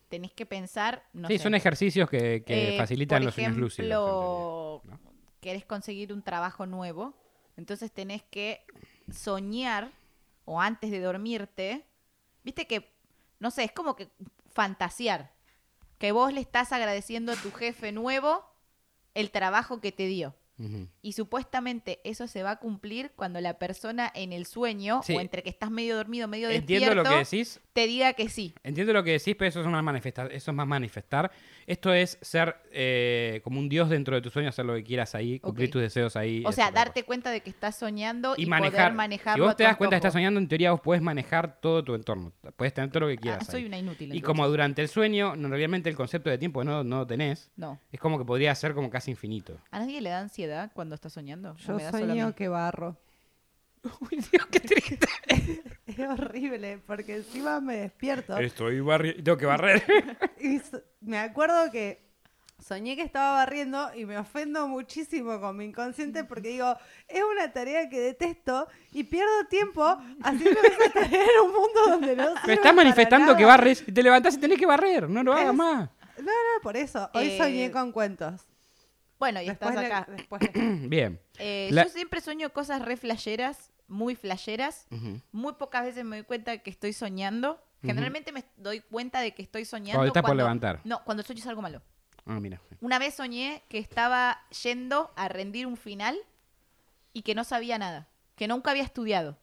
B: tenés que pensar... No
A: sí,
B: sé,
A: son ejercicios que, que
B: eh,
A: facilitan
B: por
A: los sueños lúcidos. ¿no?
B: querés conseguir un trabajo nuevo, entonces tenés que soñar o antes de dormirte, viste que, no sé, es como que fantasear, que vos le estás agradeciendo a tu jefe nuevo el trabajo que te dio. Y supuestamente eso se va a cumplir cuando la persona en el sueño
A: Sí.
B: o entre que estás medio dormido, medio
A: Entiendo
B: despierto,
A: lo que decís,
B: te diga que sí.
A: Entiendo lo que decís, pero eso es, una manifesta- eso es más manifestar. Esto es ser eh, como un dios dentro de tu sueño, hacer lo que quieras ahí, cumplir tus deseos ahí.
B: O sea, darte cuenta de que estás soñando y,
A: y manejar.
B: poder
A: Si
B: manejarlo.
A: vos
B: a
A: te das cuenta que estás soñando, en teoría vos podés manejar todo tu entorno. Puedes tener todo lo que
B: Ah,
A: quieras.
B: soy
A: ahí.
B: una inútil.
A: Y como durante el sueño, no, realmente el concepto de tiempo no, no lo tenés,
B: No.
A: es como que podría ser como casi infinito.
B: ¿A nadie le da ansiedad cuando está soñando? ¿O
D: Yo
B: me da solo a mí?
D: sueño que barro.
A: Uy, Dios, qué triste.
D: Es horrible, porque encima me despierto.
A: Estoy barri tengo que barrer.
D: Y so- me acuerdo que soñé que estaba barriendo y me ofendo muchísimo con mi inconsciente porque digo, es una tarea que detesto y pierdo tiempo haciendo esa tarea en un mundo donde no
A: Me estás manifestando que barres y te levantás y tenés que barrer. No lo hagas
D: Es-
A: más.
D: No, no, por eso. Hoy
B: Eh,
D: soñé con cuentos.
B: Bueno, y
D: Después
B: estás
D: le-
B: acá.
D: después le-
A: Bien.
B: Eh,
A: La-
B: Yo siempre sueño cosas re flasheras, muy flasheras.
A: Ujú.
B: Muy pocas veces me doy cuenta que estoy soñando. Generalmente me doy cuenta de que estoy soñando
A: Cuando estás por levantar.
B: No, cuando el sueño es algo malo.
A: Ah, mira.
B: Una vez soñé que estaba yendo a rendir un final y que no sabía nada, que nunca había estudiado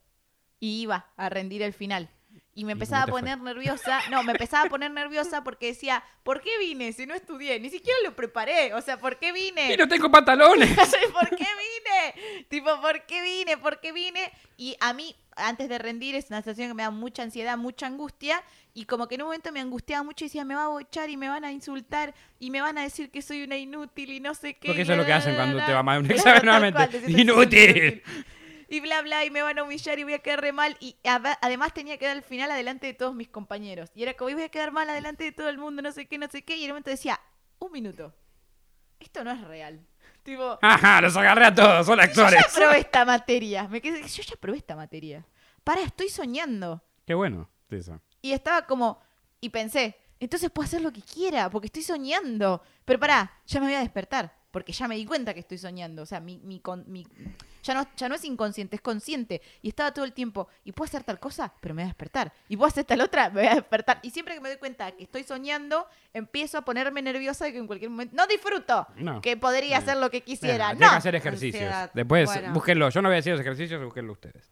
B: y iba a rendir el final. Y me
A: ¿Y
B: empezaba a poner nerviosa, no, me empezaba a poner nerviosa porque decía, ¿por qué vine si no estudié? Ni siquiera lo preparé, o sea, ¿por qué vine?
A: Y no tengo pantalones.
B: ¿Por qué vine? Tipo, ¿por qué vine? ¿Por qué vine? Y a mí, antes de rendir, es una sensación que me da mucha ansiedad, mucha angustia. Y como que en un momento me angustiaba mucho y decía, me va a bochar y me van a insultar y me van a decir que soy una inútil y no sé qué.
A: Porque eso es lo que hacen cuando te va mal un examen nuevamente. Inútil.
B: Y bla, bla, y me van a humillar y voy a quedar re mal. Y ade- además tenía que dar el final adelante de todos mis compañeros. Y era como, "Y voy a quedar mal adelante de todo el mundo, no sé qué, no sé qué. Y en un momento decía, un minuto, esto no es real. Tipo,
A: Ajá, los agarré a todos, son
B: yo
A: actores.
B: ya probé esta materia. Me quedé, yo ya probé esta materia. Para, estoy soñando.
A: Qué bueno, eso.
B: Y estaba como, y pensé, entonces puedo hacer lo que quiera, porque estoy soñando. Pero pará, ya me voy a despertar, porque ya me di cuenta que estoy soñando. O sea, mi, mi, con- mi- ya, no, ya no es inconsciente, es consciente. Y estaba todo el tiempo, y puedo hacer tal cosa, pero me voy a despertar. Y puedo hacer tal otra, me voy a despertar. Y siempre que me doy cuenta que estoy soñando, empiezo a ponerme nerviosa de que en cualquier momento... No disfruto,
A: No.
B: que podría hacer lo que quisiera. No.
A: Tengo que hacer ejercicios.
D: Ansiedad.
A: Después,
D: Bueno.
A: búsquenlo. Yo no voy a decir los ejercicios, búsquenlo ustedes.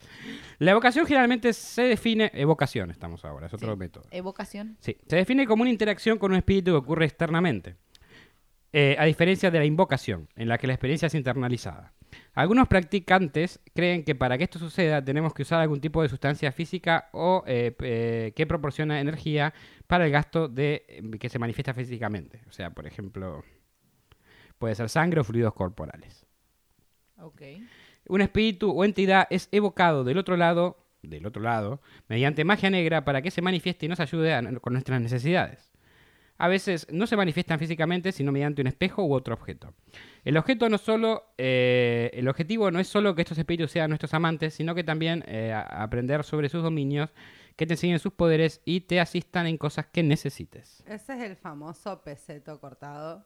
A: La evocación generalmente se define... Evocación estamos ahora, es otro
B: Sí.
A: método.
B: Evocación.
A: Sí, se define como una interacción con un espíritu que ocurre externamente, eh, a diferencia de la invocación, en la que la experiencia es internalizada. Algunos practicantes creen que para que esto suceda tenemos que usar algún tipo de sustancia física o eh, eh, que proporciona energía para el gasto de eh, que se manifiesta físicamente. O sea, por ejemplo, puede ser sangre o fluidos corporales. Un espíritu o entidad es evocado del otro lado, del otro lado, mediante magia negra para que se manifieste y nos ayude a- con nuestras necesidades. A veces no se manifiestan físicamente, sino mediante un espejo u otro objeto. El objeto no solo, eh, el objetivo no es solo que estos espíritus sean nuestros amantes, sino que también eh, a- aprender sobre sus dominios, que te enseñen sus poderes y te asistan en cosas que necesites.
D: Ese es el famoso peseto cortado.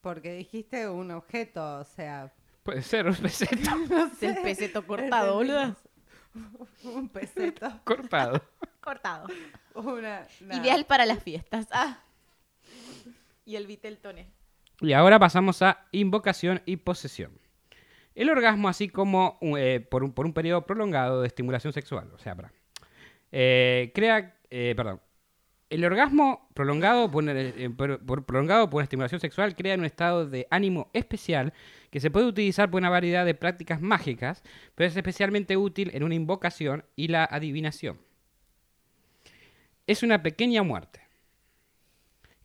D: Porque dijiste un objeto, o sea,
A: Puede ser un peseto
B: Es el peseto cortado, boludo.
D: un peseto.
A: cortado.
B: Cortado.
D: Una.
B: Ideal para las fiestas. Ah. Y el Viteltoné.
A: Y ahora pasamos a invocación y posesión. El orgasmo, así como eh, por, un, por un periodo prolongado de estimulación sexual, o sea, para, eh, crea, eh, perdón, el orgasmo prolongado por, por- prolongado por estimulación sexual crea un estado de ánimo especial que se puede utilizar por una variedad de prácticas mágicas, pero es especialmente útil en una invocación y la adivinación. Es una pequeña muerte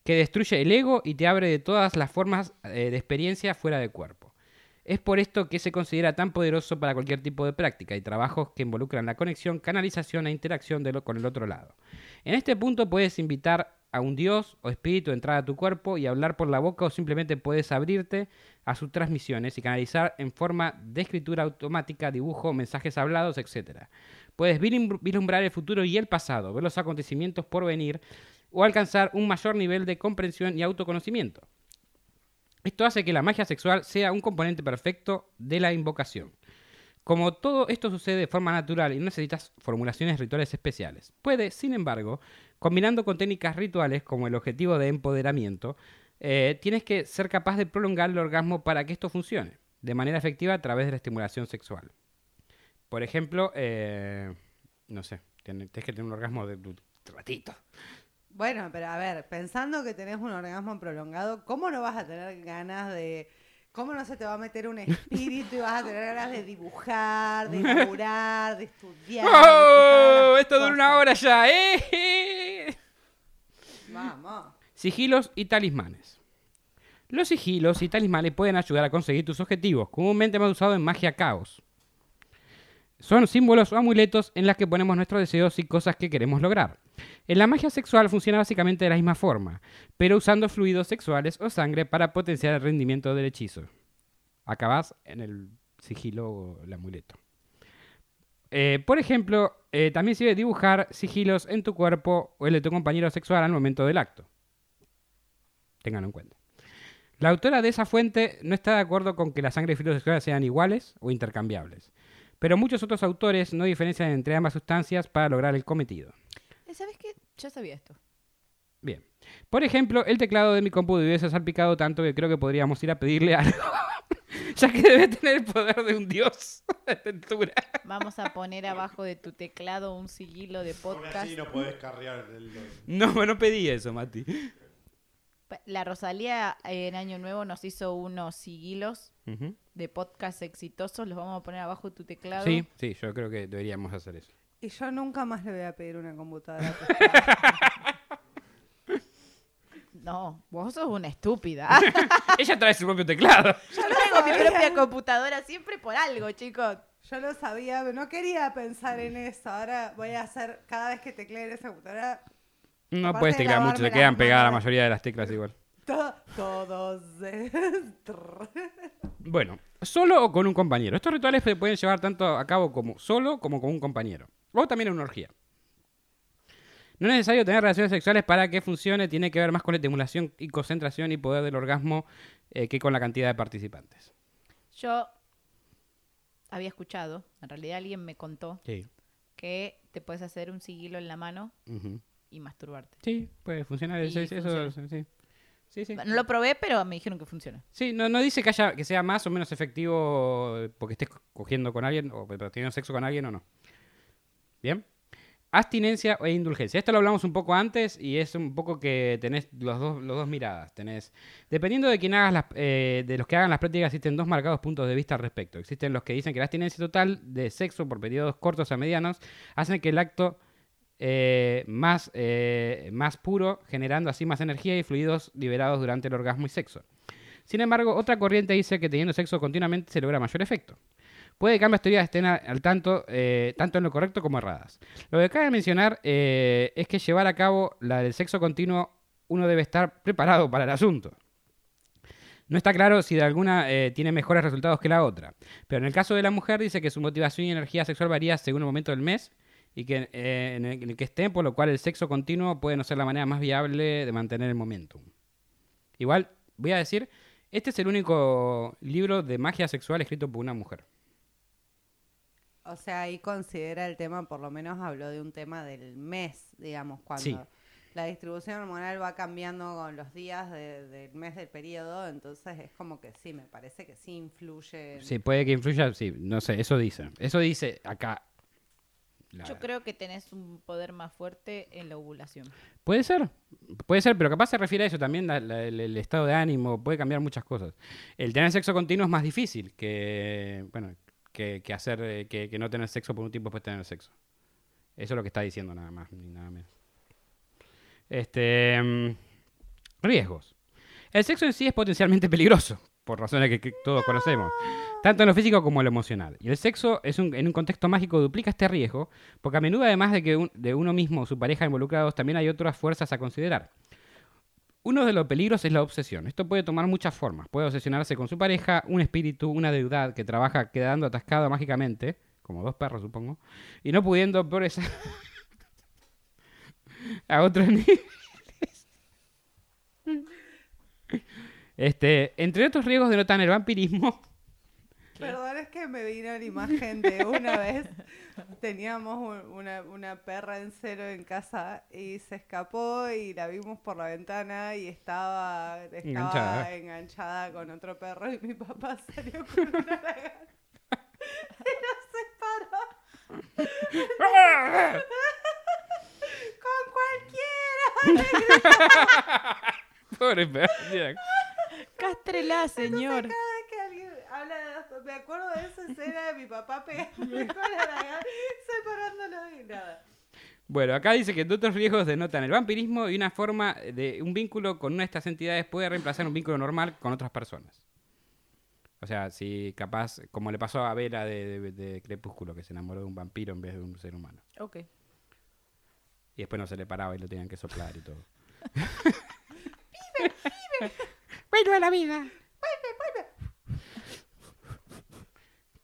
A: que destruye el ego y te abre de todas las formas eh, de experiencia fuera del cuerpo. Es por esto que se considera tan poderoso para cualquier tipo de práctica y trabajos que involucran la conexión, canalización e interacción con el otro lado. En este punto puedes invitar a un dios o espíritu a entrar a tu cuerpo y hablar por la boca o simplemente puedes abrirte a sus transmisiones y canalizar en forma de escritura automática, dibujo, mensajes hablados, etc. Puedes vislum- vislumbrar el futuro y el pasado, ver los acontecimientos por venir o alcanzar un mayor nivel de comprensión y autoconocimiento. Esto hace que la magia sexual sea un componente perfecto de la invocación. Como todo esto sucede de forma natural y no necesitas formulaciones rituales especiales, puede, sin embargo, combinando con técnicas rituales como el objetivo de empoderamiento, eh, tienes que ser capaz de prolongar el orgasmo para que esto funcione de manera efectiva a través de la estimulación sexual. Por ejemplo, eh, no sé, tienes que tener un orgasmo de, ratito.
D: Bueno, pero a ver, pensando que tenés un orgasmo prolongado, ¿cómo no vas a tener ganas de... ¿Cómo no se te va a meter un espíritu y vas a tener ganas de dibujar, de laburar, de estudiar?
A: ¡Oh!
D: las
A: Esto dura una hora ya, ¿eh?
D: Vamos.
A: Sigilos y talismanes. Los sigilos y talismanes pueden ayudar a conseguir tus objetivos, comúnmente más usados en magia caos. Son símbolos o amuletos en los que ponemos nuestros deseos y cosas que queremos lograr. En la magia sexual funciona básicamente de la misma forma, pero usando fluidos sexuales o sangre para potenciar el rendimiento del hechizo. Acabas en el sigilo o el amuleto. Eh, por ejemplo, eh, también sirve dibujar sigilos en tu cuerpo o el de tu compañero sexual al momento del acto. Ténganlo en cuenta. La autora de esa fuente no está de acuerdo con que la sangre y fluidos sexuales sean iguales o intercambiables, pero muchos otros autores no diferencian entre ambas sustancias para lograr el cometido.
B: ¿Sabes qué? Ya sabía esto.
A: Bien. Por ejemplo, el teclado de mi compu debe ser salpicado tanto que creo que podríamos ir a pedirle algo, ya que debe tener el poder de un dios a esta altura.
B: Vamos a poner abajo de tu teclado un sigilo de
C: Aún
B: podcast.
C: así no podés carrear el...
A: No, no pedí eso, Mati.
B: La Rosalía en Año Nuevo nos hizo unos sigilos de podcast exitosos. Los vamos a poner abajo de tu teclado.
A: Sí, sí, yo creo que deberíamos hacer eso.
D: Y yo nunca más le voy a pedir una computadora.
B: No, vos sos una estúpida.
A: Ella trae su propio teclado.
B: Yo traigo mi propia computadora siempre por algo, chicos.
D: Yo lo sabía, pero no quería pensar en eso. Ahora voy a hacer, cada vez que teclee en esa computadora,
A: No puedes
D: de
A: teclear mucho, se quedan pegadas la mayoría de las teclas igual.
D: to- todos.
A: Bueno, solo o con un compañero. Estos rituales se pueden llevar tanto a cabo como solo como con un compañero. O también en una orgía. No es necesario tener relaciones sexuales para que funcione, tiene que ver más con la estimulación y concentración y poder del orgasmo eh, que con la cantidad de participantes.
B: Yo había escuchado, en realidad alguien me contó,
A: Sí.
B: que te puedes hacer un sigilo en la mano y masturbarte.
A: Sí, puede funcionar. Eso, eso- sí. Sí, sí.
B: No lo probé, pero me dijeron que funciona.
A: Sí, no, no dice que, haya, que sea más o menos efectivo eh, porque estés co- cogiendo con alguien o teniendo sexo con alguien o no. ¿Bien? Abstinencia e indulgencia. Esto lo hablamos un poco antes y es un poco que tenés los dos, los dos miradas. Tenés, dependiendo de quién hagas las, eh, de los que hagan las prácticas, existen dos marcados puntos de vista al respecto. Existen los que dicen que la abstinencia total de sexo por periodos cortos a medianos hacen que el acto eh, más, eh, más puro, generando así más energía y fluidos liberados durante el orgasmo y sexo. Sin embargo, otra corriente dice que teniendo sexo continuamente se logra mayor efecto. Puede que ambas teorías estén al tanto, eh, tanto en lo correcto como erradas. Lo que cabe mencionar es que llevar a cabo la del sexo continuo uno debe estar preparado para el asunto. No está claro si de alguna tiene mejores resultados que la otra, pero en el caso de la mujer dice que su motivación y energía sexual varía según el momento del mes y que eh, en, el, en el que esté, por lo cual el sexo continuo puede no ser la manera más viable de mantener el momentum. Igual, voy a decir, este es el único libro de magia sexual escrito por una mujer.
D: O sea, ahí considera el tema, por lo menos habló de un tema del mes, digamos, cuando
A: Sí.
D: la distribución hormonal va cambiando con los días de- del mes del periodo, entonces es como que sí, me parece que sí influye. en-
A: Sí, puede que influya, sí, no sé, eso dice. Eso dice acá. La-
B: Yo creo que tenés un poder más fuerte en la ovulación.
A: Puede ser, puede ser, pero capaz se refiere a eso también, la- la- el, el estado de ánimo, puede cambiar muchas cosas. El tener sexo continuo es más difícil que, bueno, que, que hacer, eh, que, que no tener sexo por un tiempo después tener sexo. Eso es lo que está diciendo nada más, ni nada menos. Este, mm, riesgos. El sexo en sí es potencialmente peligroso, por razones que, todos conocemos, tanto en lo físico como en lo emocional. Y el sexo es un- en un contexto mágico duplica este riesgo, porque a menudo además de que de uno mismo o su pareja involucrados, también hay otras fuerzas a considerar. Uno de los peligros es la obsesión. Esto puede tomar muchas formas. Puede obsesionarse con su pareja, un espíritu, una deudad que trabaja quedando atascado mágicamente, como dos perros supongo, y no pudiendo progresar a otros niveles. Este, entre otros riesgos denotan el vampirismo.
D: Perdón, es que me vino la imagen de una vez teníamos un- una, una perra en cero en casa y se escapó y la vimos por la ventana y estaba, estaba
A: Enganchada.
D: enganchada. con otro perro y mi papá salió con una lagarta y nos separó con cualquiera.
A: Pobre.
B: Cástrela, señor.
D: Cada vez que alguien habla de me acuerdo de esa escena de mi papá pegándole con la lagarta, separándolo y nada.
A: Bueno, acá dice que otros riesgos denotan el vampirismo y una forma de un vínculo con una de estas entidades puede reemplazar un vínculo normal con otras personas. O sea, si capaz, como le pasó a Vera de, de- de Crepúsculo, que se enamoró de un vampiro en vez de un ser humano.
B: Ok.
A: Y después no se le paraba y lo tenían que soplar y todo. ¡Vuelve a la vida!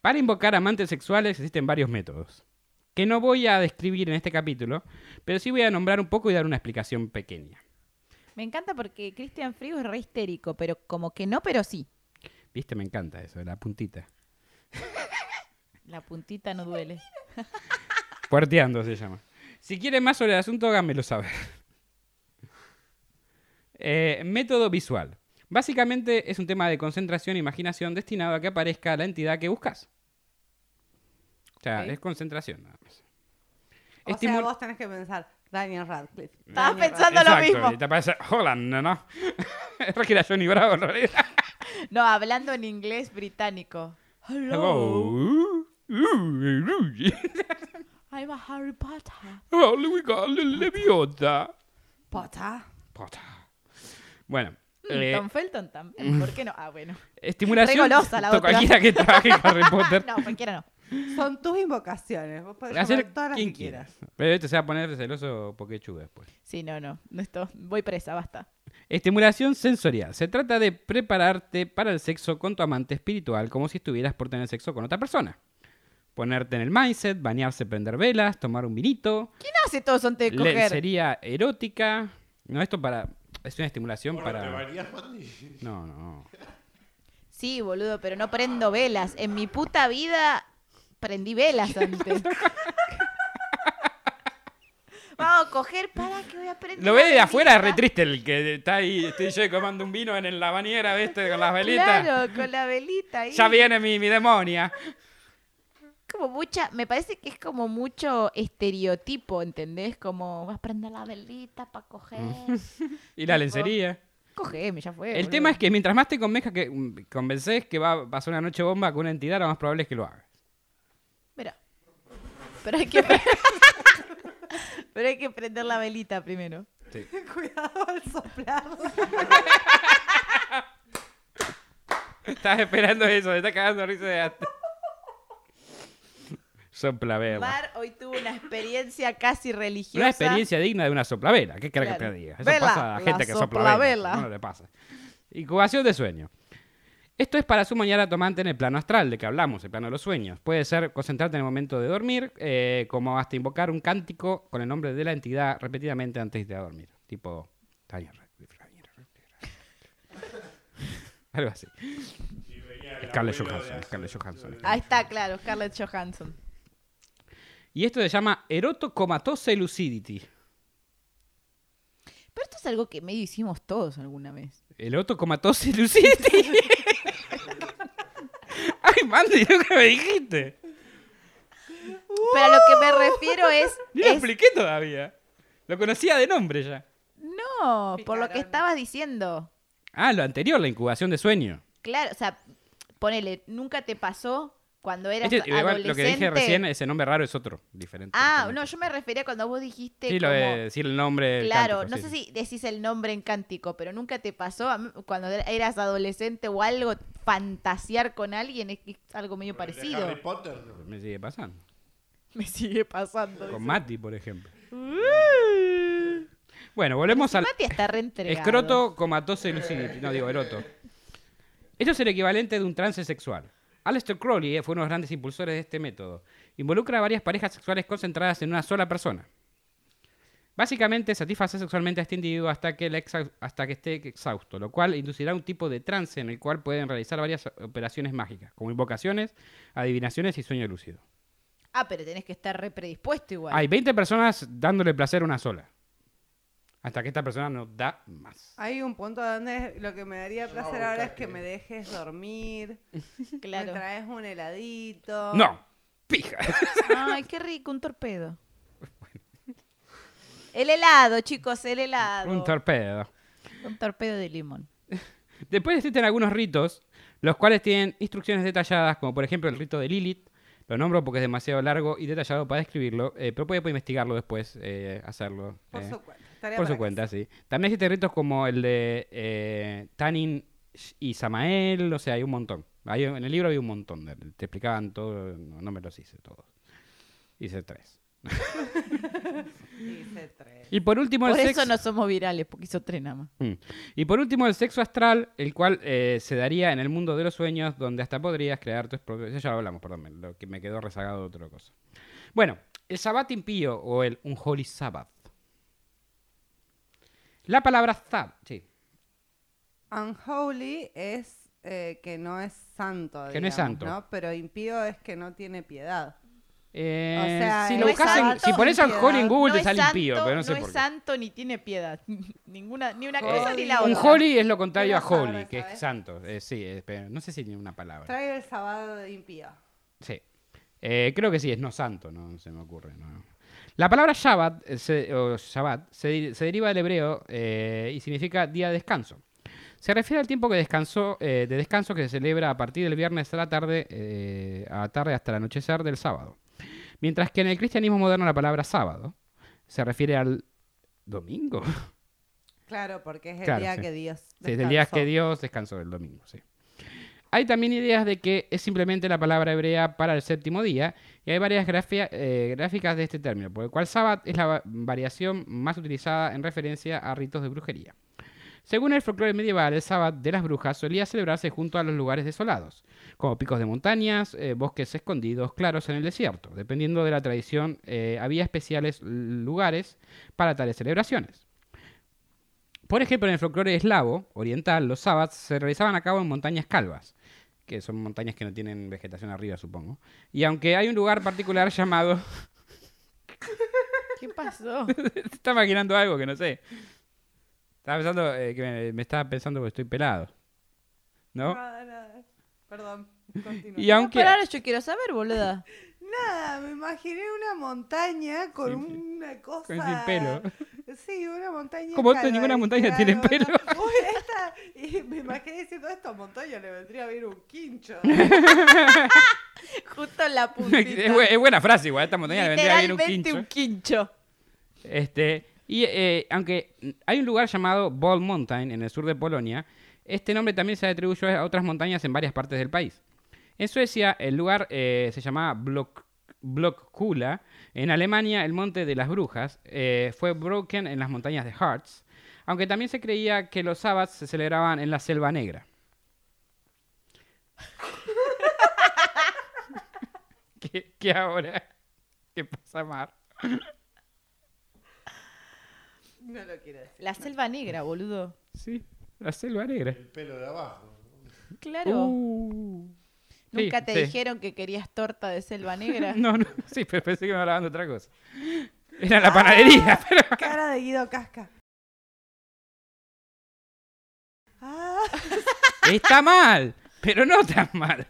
A: Para invocar amantes sexuales existen varios métodos, que no voy a describir en este capítulo, pero sí voy a nombrar un poco y dar una explicación pequeña.
B: Me encanta porque Cristian Frigo es re histérico, pero como que no, pero sí.
A: ¿Viste? Me encanta eso, la puntita.
B: La puntita no duele.
A: Puerteando se llama. Si quieren más sobre el asunto, háganmelo saber. Eh, método visual. Básicamente es un tema de concentración e imaginación destinado a que aparezca la entidad que buscas. O sea, es concentración nada más.
D: O sea, vos tenés que pensar, Daniel Radcliffe.
B: Estaba
D: Daniel
B: pensando lo
A: Exacto,
B: mismo.
A: y te parece, hola, no, es que era Johnny Bravo en realidad.
B: No, hablando en inglés británico.
A: Hello.
B: I'm a Harry Potter.
A: Oh, we got Leviota.
D: Pota.
A: Pota. Bueno,
B: Mm,
A: eh,
B: Tom Felton también. ¿Por qué no? Ah, bueno.
A: estimulación.
B: Re golosa la
A: to-
B: otra.
A: Cualquiera que trabaje en Harry Potter.
B: no, cualquiera no.
D: Son tus invocaciones. Vos podés
A: Hacer
D: todas las
A: quien
D: que
A: quiera.
D: quieras.
A: Pero este se va a poner celoso porque chu después.
B: Sí, no, no. no esto, voy presa, basta.
A: Estimulación sensorial. Se trata de prepararte para el sexo con tu amante espiritual como si estuvieras por tener sexo con otra persona. Ponerte en el mindset, bañarse, prender velas, tomar un vinito.
B: ¿Quién hace todo eso antes de coger?
A: Lencería erótica. No, esto para. Es una estimulación
C: ¿Vos no te
A: para.
C: Mandy?
A: No, no.
B: Sí, boludo, pero no prendo velas. En mi puta vida prendí velas antes. Vamos a coger, para que voy a prender.
A: Lo ve de afuera, es re triste el que está ahí. Estoy yo tomando un vino en la bañera, ¿viste? Con las velitas.
B: Claro, con la velita ahí.
A: Ya viene mi, mi demonia.
B: Como mucha, me parece que es como mucho estereotipo, ¿entendés? Como vas a prender la velita para coger.
A: Y la lencería.
B: Cogeme, ya fue.
A: El
B: boludo.
A: tema es que mientras más te convenza que, mm, convences que va a pasar una noche bomba con una entidad, lo más probable es que lo hagas.
B: Mira. Pero hay que. Pero hay que prender la velita primero.
A: Sí.
D: Cuidado al soplar.
A: Estás esperando eso, te está cagando risa de antes. Soplavela.
B: Mar hoy tuvo una experiencia casi religiosa.
A: Una experiencia digna de una soplavela. ¿Qué querés que te diga? Eso
B: Vela,
A: pasa a la
B: la
A: gente que sopla
B: soplavela.
A: No le pasa. Incubación de sueño. Esto es para su mañana tomante en el plano astral, de que hablamos, el plano de los sueños. Puede ser concentrarte en el momento de dormir, eh, como hasta invocar un cántico con el nombre de la entidad repetidamente antes de dormir. Tipo. Algo así. Scarlett Johansson, Scarlett Johansson.
B: Ahí está, claro, Scarlett Johansson.
A: Y esto se llama erotocomatose lucidity.
B: Pero esto es algo que medio hicimos todos alguna vez.
A: Erotocomatose lucidity. Ay, Mandy, nunca me dijiste.
B: Pero a lo que me refiero es.
A: Ni lo
B: es-
A: expliqué todavía. Lo conocía de nombre ya.
B: no, por lo que estabas diciendo.
A: Ah, lo anterior, la incubación de sueño.
B: Claro, o sea, ponele, nunca te pasó cuando eras
A: Este, igual,
B: adolescente.
A: lo que dije recién, ese nombre raro es otro, diferente.
B: Ah,
A: diferente.
B: no, yo me refería cuando vos dijiste
A: Sí, lo
B: como...
A: de decir el nombre.
B: Claro,
A: cántico,
B: no
A: sí,
B: sé si decís el nombre en cántico, pero nunca te pasó a mí, cuando er- eras adolescente o algo, fantasear con alguien es, es algo medio
C: ¿El de
B: parecido.
C: Harry Potter.
A: Me sigue pasando.
B: Me sigue pasando.
A: Con Mati, por ejemplo. Bueno, volvemos al
B: Mati está reentregado.
A: escroto comatose lucidity. No, digo, eroto. Esto es el equivalente de un trance sexual. Aleister Crowley eh, fue uno de los grandes impulsores de este método. Involucra a varias parejas sexuales concentradas en una sola persona. Básicamente satisface sexualmente a este individuo hasta que, el exa- hasta que esté exhausto, lo cual inducirá un tipo de trance en el cual pueden realizar varias operaciones mágicas, como invocaciones, adivinaciones y sueño lúcido.
B: Ah, pero tenés que estar re predispuesto igual.
A: Hay 20 personas dándole placer a una sola. Hasta que esta persona no da más.
D: Hay un punto donde lo que me daría placer ahora es que me dejes dormir,
B: claro.
D: me traes un heladito.
A: No, pija.
B: Ay, qué rico, un torpedo. El helado, chicos, el helado.
A: Un torpedo.
B: Un torpedo de limón.
A: Después existen algunos ritos, los cuales tienen instrucciones detalladas, como por ejemplo el rito de Lilith. Lo nombro porque es demasiado largo y detallado para describirlo, eh, pero puede, puede investigarlo después, eh, hacerlo.
D: Por
A: eh,
D: su cuenta. Tarea
A: por su cuenta, sí. También existen ritos como el de eh, Tanin y Samael, o sea, hay un montón. Hay- en el libro hay un montón, de- te explicaban todo, no, no me los hice todos. Hice tres.
D: Dice tres.
A: Y por último,
B: Por
A: el
B: eso
A: sexo.
B: no somos virales, porque hizo tres nada más.
A: Mm. Y por último, el sexo astral, el cual eh, se daría en el mundo de los sueños, donde hasta podrías crear tus propios. Eso ya lo hablamos, perdón, me- lo que me quedó rezagado de otra cosa. Bueno, el Sabbat impío o el Unholy Sabbath. La palabra Zab, sí,
D: Unholy es eh, que no es santo.
A: Que no es santo.
D: ¿no? Pero impío es que no tiene piedad.
A: Eh,
D: O sea,
A: si lo
D: es
A: buscas en- si pones Unholy en. Google
B: no
A: te
B: es
A: sale
B: santo,
A: impío, pero no sé
B: es
A: por qué.
B: santo ni tiene piedad. Ninguna, ni una
D: Holy.
B: cosa ni la
A: Un
B: otra.
A: holy es lo contrario a
D: saber,
A: holy, que es santo. Eh, sí, pero no sé si tiene una palabra.
D: Trae el sábado de impío.
A: Sí. Eh, creo que sí, es no santo, no se me ocurre. no. La palabra Shabbat, eh, se, o Shabbat se, deriva del hebreo eh, y significa día de descanso. Se refiere al tiempo que descansó, eh, de descanso que se celebra a partir del viernes a la tarde, eh, a la tarde hasta el anochecer del sábado. Mientras que en el cristianismo moderno la palabra sábado se refiere al domingo.
D: Claro, porque es el
A: Claro,
D: día
A: sí.
D: que Dios
A: Sí, es el día
D: descansó.
A: que Dios descansó el domingo, sí. Hay también ideas de que es simplemente la palabra hebrea para el séptimo día, y hay varias grafia- eh, gráficas de este término, por el cual Sabbat es la va- variación más utilizada en referencia a ritos de brujería. Según el folclore medieval, el Sabbat de las brujas solía celebrarse junto a los lugares desolados, como picos de montañas, eh, bosques escondidos, claros en el desierto. Dependiendo de la tradición, eh, había especiales lugares para tales celebraciones. Por ejemplo, en el folclore eslavo oriental, los sabbats se realizaban a cabo en montañas calvas, que son montañas que no tienen vegetación arriba, supongo. Y aunque hay un lugar particular llamado...
B: ¿Qué pasó?
A: Te está imaginando algo que no sé. Estaba pensando eh, que me, me estaba pensando que estoy pelado. ¿No?
D: Nada, nada. Perdón. Continúa.
A: Y aunque...
B: Pero ahora yo quiero saber, boluda.
D: Nada, me imaginé una montaña con
A: Sin-
D: una cosa.
A: con sin pelo.
D: Sí, una montaña.
A: Como esto, ninguna
D: y
A: montaña tiene pelo.
D: no. Uy, esta. Y me imaginé diciendo esta montaña le vendría bien un quincho.
B: Justo en la puntita.
A: es, bu- es buena frase igual, esta montaña le vendría bien un
B: Literalmente
A: quincho.
B: un quincho.
A: Este, y eh, aunque hay un lugar llamado Bald Mountain en el sur de Polonia, este nombre también se atribuye a otras montañas en varias partes del país. En Suecia, el lugar eh, se llamaba Block, Blockkula. En Alemania, el Monte de las Brujas eh, fue Broken en las montañas de Harz. Aunque también se creía que los sabbats se celebraban en la Selva Negra. ¿Qué, qué ahora? ¿Qué pasa, Mar?
D: No lo quiero decir.
B: La selva negra, boludo.
A: Sí, la Selva Negra.
C: El pelo de abajo.
B: Claro.
A: Uh.
B: ¿Nunca
A: Sí,
B: te
A: sí.
B: dijeron que querías torta de selva negra?
A: No, no, sí, pero pensé que me hablaban de otra cosa. Era la panadería, pero...
D: Cara de Guido Casca. Ah,
A: Está mal, pero no tan mal.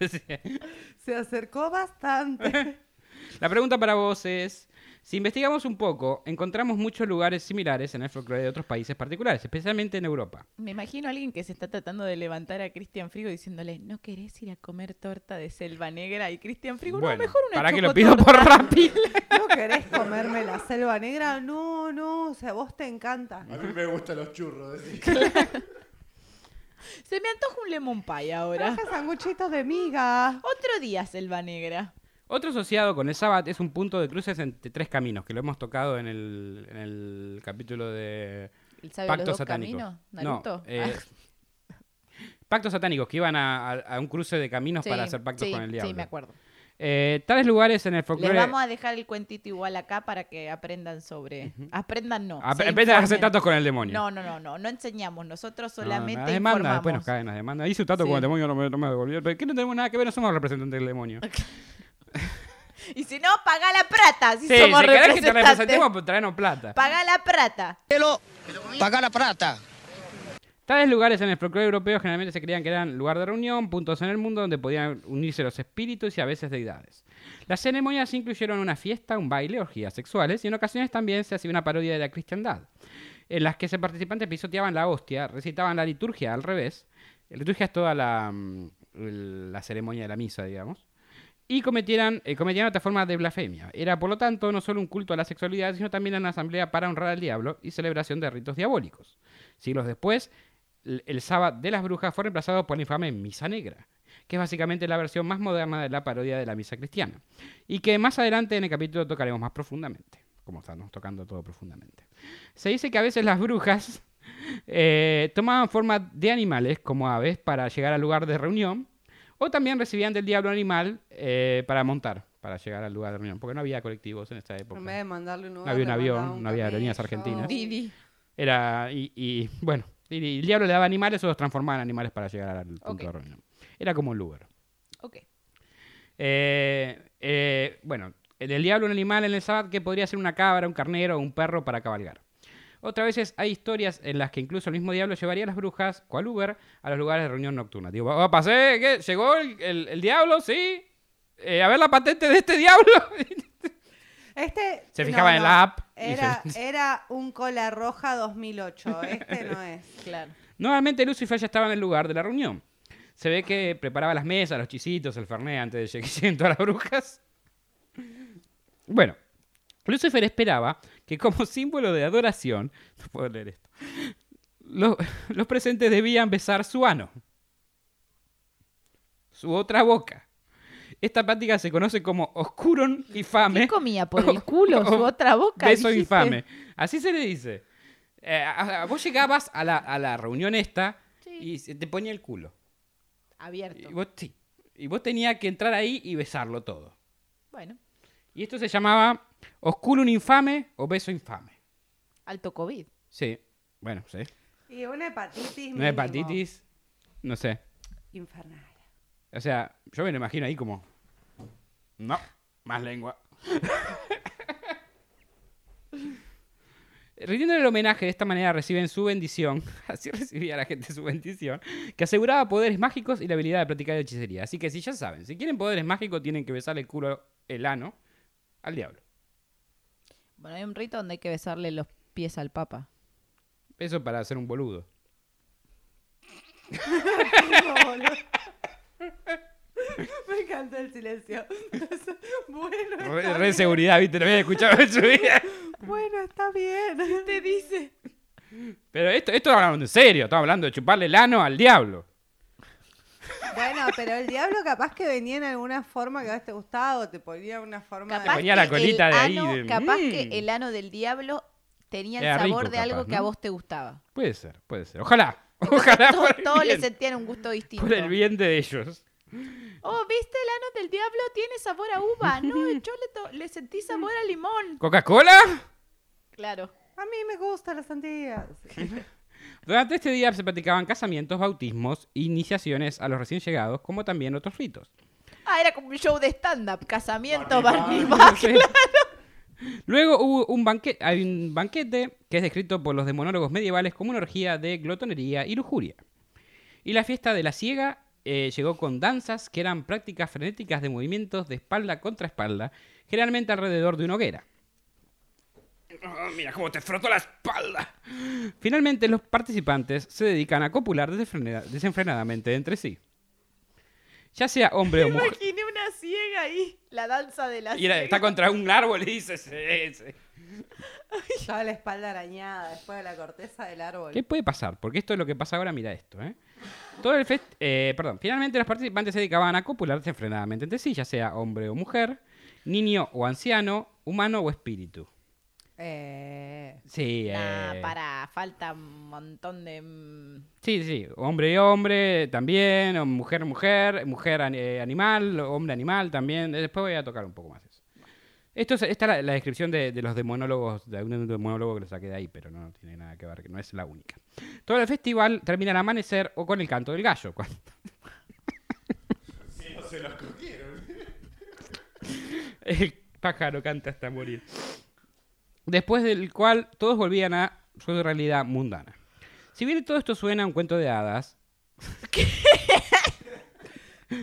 D: se acercó bastante.
A: La pregunta para vos es, si investigamos un poco, encontramos muchos lugares similares en el folclore de otros países particulares, especialmente en Europa.
B: Me imagino a alguien que se está tratando de levantar a Cristian Frigo diciéndole, ¿no querés ir a comer torta de selva negra? Y Cristian Frigo, no, mejor una
A: para que lo pido por
B: chocotorta".
A: Rappi.
D: ¿No querés comerme la selva negra? No, no, o sea, vos te encanta.
C: A mí me gustan los churros.
B: Se me antoja un lemon pie ahora.
D: Traje sanguchitos de miga.
B: Otro día selva negra.
A: Otro asociado con el Sabbat es un punto de cruces entre tres caminos, que lo hemos tocado en el, en el capítulo de
B: ¿El
A: Pacto
B: los
A: satánico.
B: caminos?
A: No,
B: ¿Naruto?
A: eh, pactos satánicos que iban a, a- a un cruce de caminos
B: Sí,
A: para hacer pactos
B: sí,
A: con el diablo.
B: Sí, me acuerdo.
A: Eh, tales lugares en el
B: Les
A: folclore.
B: vamos a dejar el cuentito igual acá para que aprendan sobre... Aprendan no.
A: Ap-
B: se
A: empiezan a hacer tratos con el demonio.
B: No, no, no, no, no enseñamos. Nosotros
A: No,
B: solamente
A: demandan,
B: informamos.
A: después nos caen, nos demandan. Hice un trato
B: Sí.
A: con el demonio, no me, no me devolvió. ¿Pero qué no tenemos nada que ver? No somos representantes del demonio.
B: Y si no, paga la plata. Si
A: sí,
B: somos
A: si querés que te representemos, pues traenos plata.
B: Paga la plata.
E: Pero paga la plata.
A: Tales lugares en el folclore europeo generalmente se creían que eran lugar de reunión, puntos en el mundo donde podían unirse los espíritus y a veces deidades. Las ceremonias incluyeron una fiesta, un baile, orgías sexuales y en ocasiones también se hacía una parodia de la cristiandad, en las que los participantes pisoteaban la hostia, recitaban la liturgia al revés. La liturgia es toda la, mm, la ceremonia de la misa, digamos. Y cometieran, eh, cometían otra forma de blasfemia. Era, por lo tanto, no solo un culto a la sexualidad, sino también una asamblea para honrar al diablo y celebración de ritos diabólicos. Siglos después, l- el sábado de las brujas fue reemplazado por la infame Misa Negra, que es básicamente la versión más moderna de la parodia de la misa cristiana, y que más adelante en el capítulo tocaremos más profundamente, como estamos tocando todo profundamente. Se dice que a veces las brujas eh, tomaban forma de animales, como aves, para llegar al lugar de reunión, o también recibían del diablo animal eh, para montar, para llegar al lugar de reunión, porque no había colectivos en esta época.
D: En vez de mandarle un
A: No había un avión,
D: un
A: no había aerolíneas argentinas.
B: Didi.
A: Era, y, y, bueno, y, y el diablo le daba animales o los transformaba en animales para llegar al punto de reunión. Era como un lugar.
B: Ok.
A: Eh, eh, bueno, el, el diablo un animal en el sábado que podría ser una cabra, un carnero o un perro para cabalgar. Otras veces hay historias en las que incluso el mismo diablo llevaría a las brujas, cual Uber, a los lugares de reunión nocturna. Digo, "Oh, pasé, ¿qué? ¿Llegó el, el- el diablo? Sí. Eh, a ver la patente de este diablo.
D: Este.
A: Se
D: no,
A: fijaba en
D: no,
A: la app.
D: Era,
A: se-
D: era un cola roja 2008. Este no es.
B: Claro.
A: Normalmente Lucifer ya estaba en el lugar de la reunión. Se ve que preparaba las mesas, los chisitos, el fernet antes de que lleguen todas las brujas. Bueno, Lucifer esperaba que como símbolo de adoración, no puedo leer esto, lo- los presentes debían besar su ano. su otra boca. Esta práctica se conoce como oscuron infame.
B: ¿Qué comía por el culo su otra boca?
A: Beso
B: dijiste?
A: infame. Así se le dice. Eh, a- a- vos llegabas a la, a la reunión esta
B: Sí.
A: y se te ponía el culo.
B: Abierto.
A: Y vos, sí. Y vos tenías que entrar ahí y besarlo todo. Y esto se llamaba oscurum infame o beso infame.
B: alto COVID.
A: Sí. Bueno, sí.
D: Y una hepatitis.
A: Una
D: mínimo.
A: hepatitis, no sé.
D: Infernal.
A: O sea, yo me lo imagino ahí como... No, más lengua. Rindiéndole el homenaje de esta manera reciben su bendición, así recibía la gente su bendición, que aseguraba poderes mágicos y la habilidad de practicar hechicería. Así que si ya saben, si quieren poderes mágicos tienen que besarle el culo, el ano, al diablo.
B: Bueno, hay un rito donde hay que besarle los pies al papa.
A: Eso para hacer un boludo.
D: Me encanta el silencio. bueno,
A: Re,
D: está
A: re
D: bien.
A: seguridad, viste, no había escuchado en su vida.
D: Bueno, está bien.
B: Te dice.
A: Pero esto, esto hablando en serio, estamos hablando de chuparle el ano al diablo.
D: Bueno, pero el diablo capaz que venía en alguna forma que a vos te gustaba o te ponía una forma
B: Capaz
A: ponía la
B: que
A: colita
B: el
A: de ahí
B: ano-
A: de,
B: Capaz
A: mm.
B: que el ano del diablo tenía el
A: Era
B: sabor
A: rico,
B: de algo
A: capaz,
B: que a
A: ¿no?
B: vos te gustaba.
A: Puede ser, puede ser. Ojalá, ojalá
B: Todos,
A: por el,
B: todos le
A: bien,
B: sentían un gusto distinto.
A: por el bien de ellos.
B: Oh, ¿viste el ano del diablo? Tiene sabor a uva. No, yo le, to- le sentí sabor a limón.
A: ¿Coca-Cola?
B: Claro.
D: A mí me gustan las sandías.
A: Durante este día se practicaban casamientos, bautismos, iniciaciones a los recién llegados, como también otros ritos.
B: Ah, era como un show de stand-up. Casamiento,
C: Bar
B: bar
A: Sí. Luego hubo un, banque- hay un banquete que es descrito por los demonólogos medievales como una orgía de glotonería y lujuria. Y la fiesta de la ciega eh, llegó con danzas que eran prácticas frenéticas de movimientos de espalda contra espalda, generalmente alrededor de una hoguera. Oh, mira cómo te frotó la espalda. Finalmente, los participantes se dedican a copular desenfrena- desenfrenadamente entre sí. Ya sea hombre o mujer.
B: Imaginé una ciega ahí. La danza de la
A: Y era- está contra un árbol y dice, sí,
D: la espalda arañada después de la corteza del árbol.
A: ¿Qué puede pasar? Porque esto es lo que pasa ahora, mira esto, ¿eh? Todo el fest eh, perdón, finalmente los participantes se dedicaban a copular desenfrenadamente entre sí, ya sea hombre o mujer, niño o anciano, humano o espíritu.
D: Eh,
A: Sí,
B: Nah,
A: eh,
B: para, falta un montón de...
A: sí, sí, hombre y hombre también, o mujer mujer, mujer eh, animal, hombre animal también. Después voy a tocar un poco más eso. Esto es, esta es la, la descripción de, de los demonólogos, de un demonólogo que lo saqué de ahí, pero no tiene nada que ver, que no es la única. Todo el festival termina al amanecer o con el canto del gallo. cuando-
C: No se los cogieron.
A: El pájaro canta hasta morir. Después del cual todos volvían a su realidad mundana. Si bien todo esto suena a un cuento de hadas,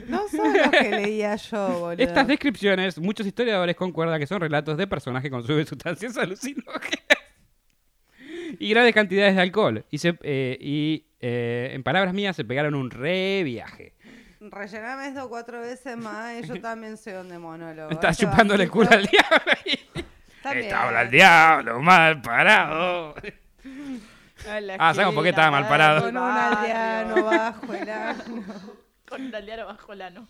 D: no son los que leía yo, boludo.
A: estas descripciones, muchos historiadores concuerdan que son relatos de personas que consumen sustancias alucinógenas y grandes cantidades de alcohol. Y, se- eh, y, eh, en palabras mías, se pegaron un re viaje.
D: Rellename esto cuatro veces más y yo también soy un demonólogo.
A: Estás chupándole el culo al diablo.
D: También.
A: Está habla el diablo, mal parado. Ah, ¿sabes por qué estaba mal parado?
D: Con un aldeano bajo el ano.
B: Con un aldeano bajo el ano.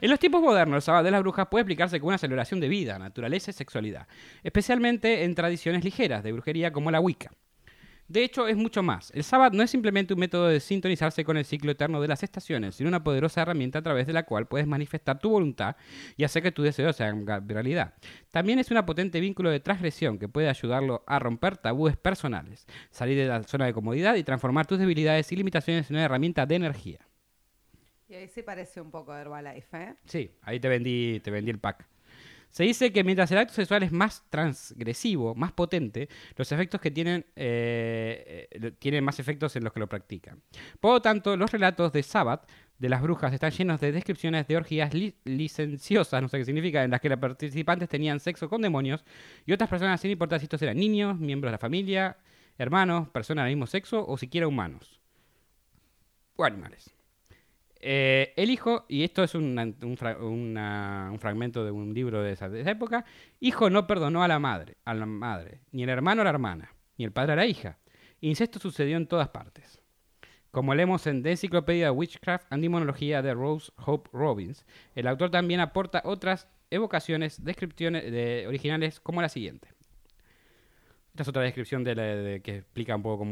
A: En los tiempos modernos, el sábado de las brujas puede explicarse como una celebración de vida, naturaleza y sexualidad, especialmente en tradiciones ligeras de brujería como la Wicca. De hecho, es mucho más. El sábado no es simplemente un método de sintonizarse con el ciclo eterno de las estaciones, sino una poderosa herramienta a través de la cual puedes manifestar tu voluntad y hacer que tus deseos se hagan realidad. También es un potente vínculo de transgresión que puede ayudarlo a romper tabúes personales, salir de la zona de comodidad y transformar tus debilidades y limitaciones en una herramienta de energía.
D: Y ahí sí parece un poco Herbalife, ¿eh?
A: Sí, ahí te vendí, te vendí el pack. Se dice que mientras el acto sexual es más transgresivo, más potente, los efectos que tienen, eh, eh, tienen más efectos en los que lo practican. Por lo tanto, los relatos de Sabbath de las brujas están llenos de descripciones de orgías li- licenciosas, no sé qué significa, en las que los participantes tenían sexo con demonios y otras personas sin importar si estos eran niños, miembros de la familia, hermanos, personas del mismo sexo o siquiera humanos. O animales. Eh, el hijo, y esto es un, fragmento de un libro de esa, época, hijo no perdonó a la madre, a la madre, ni el hermano a la hermana, ni el padre a la hija. Incesto sucedió en todas partes. Como leemos en The Encyclopedia of Witchcraft and Demonología de Rose Hope Robbins, el autor también aporta otras evocaciones, descripciones de- originales como la siguiente. Esta es otra descripción de la- que explica un poco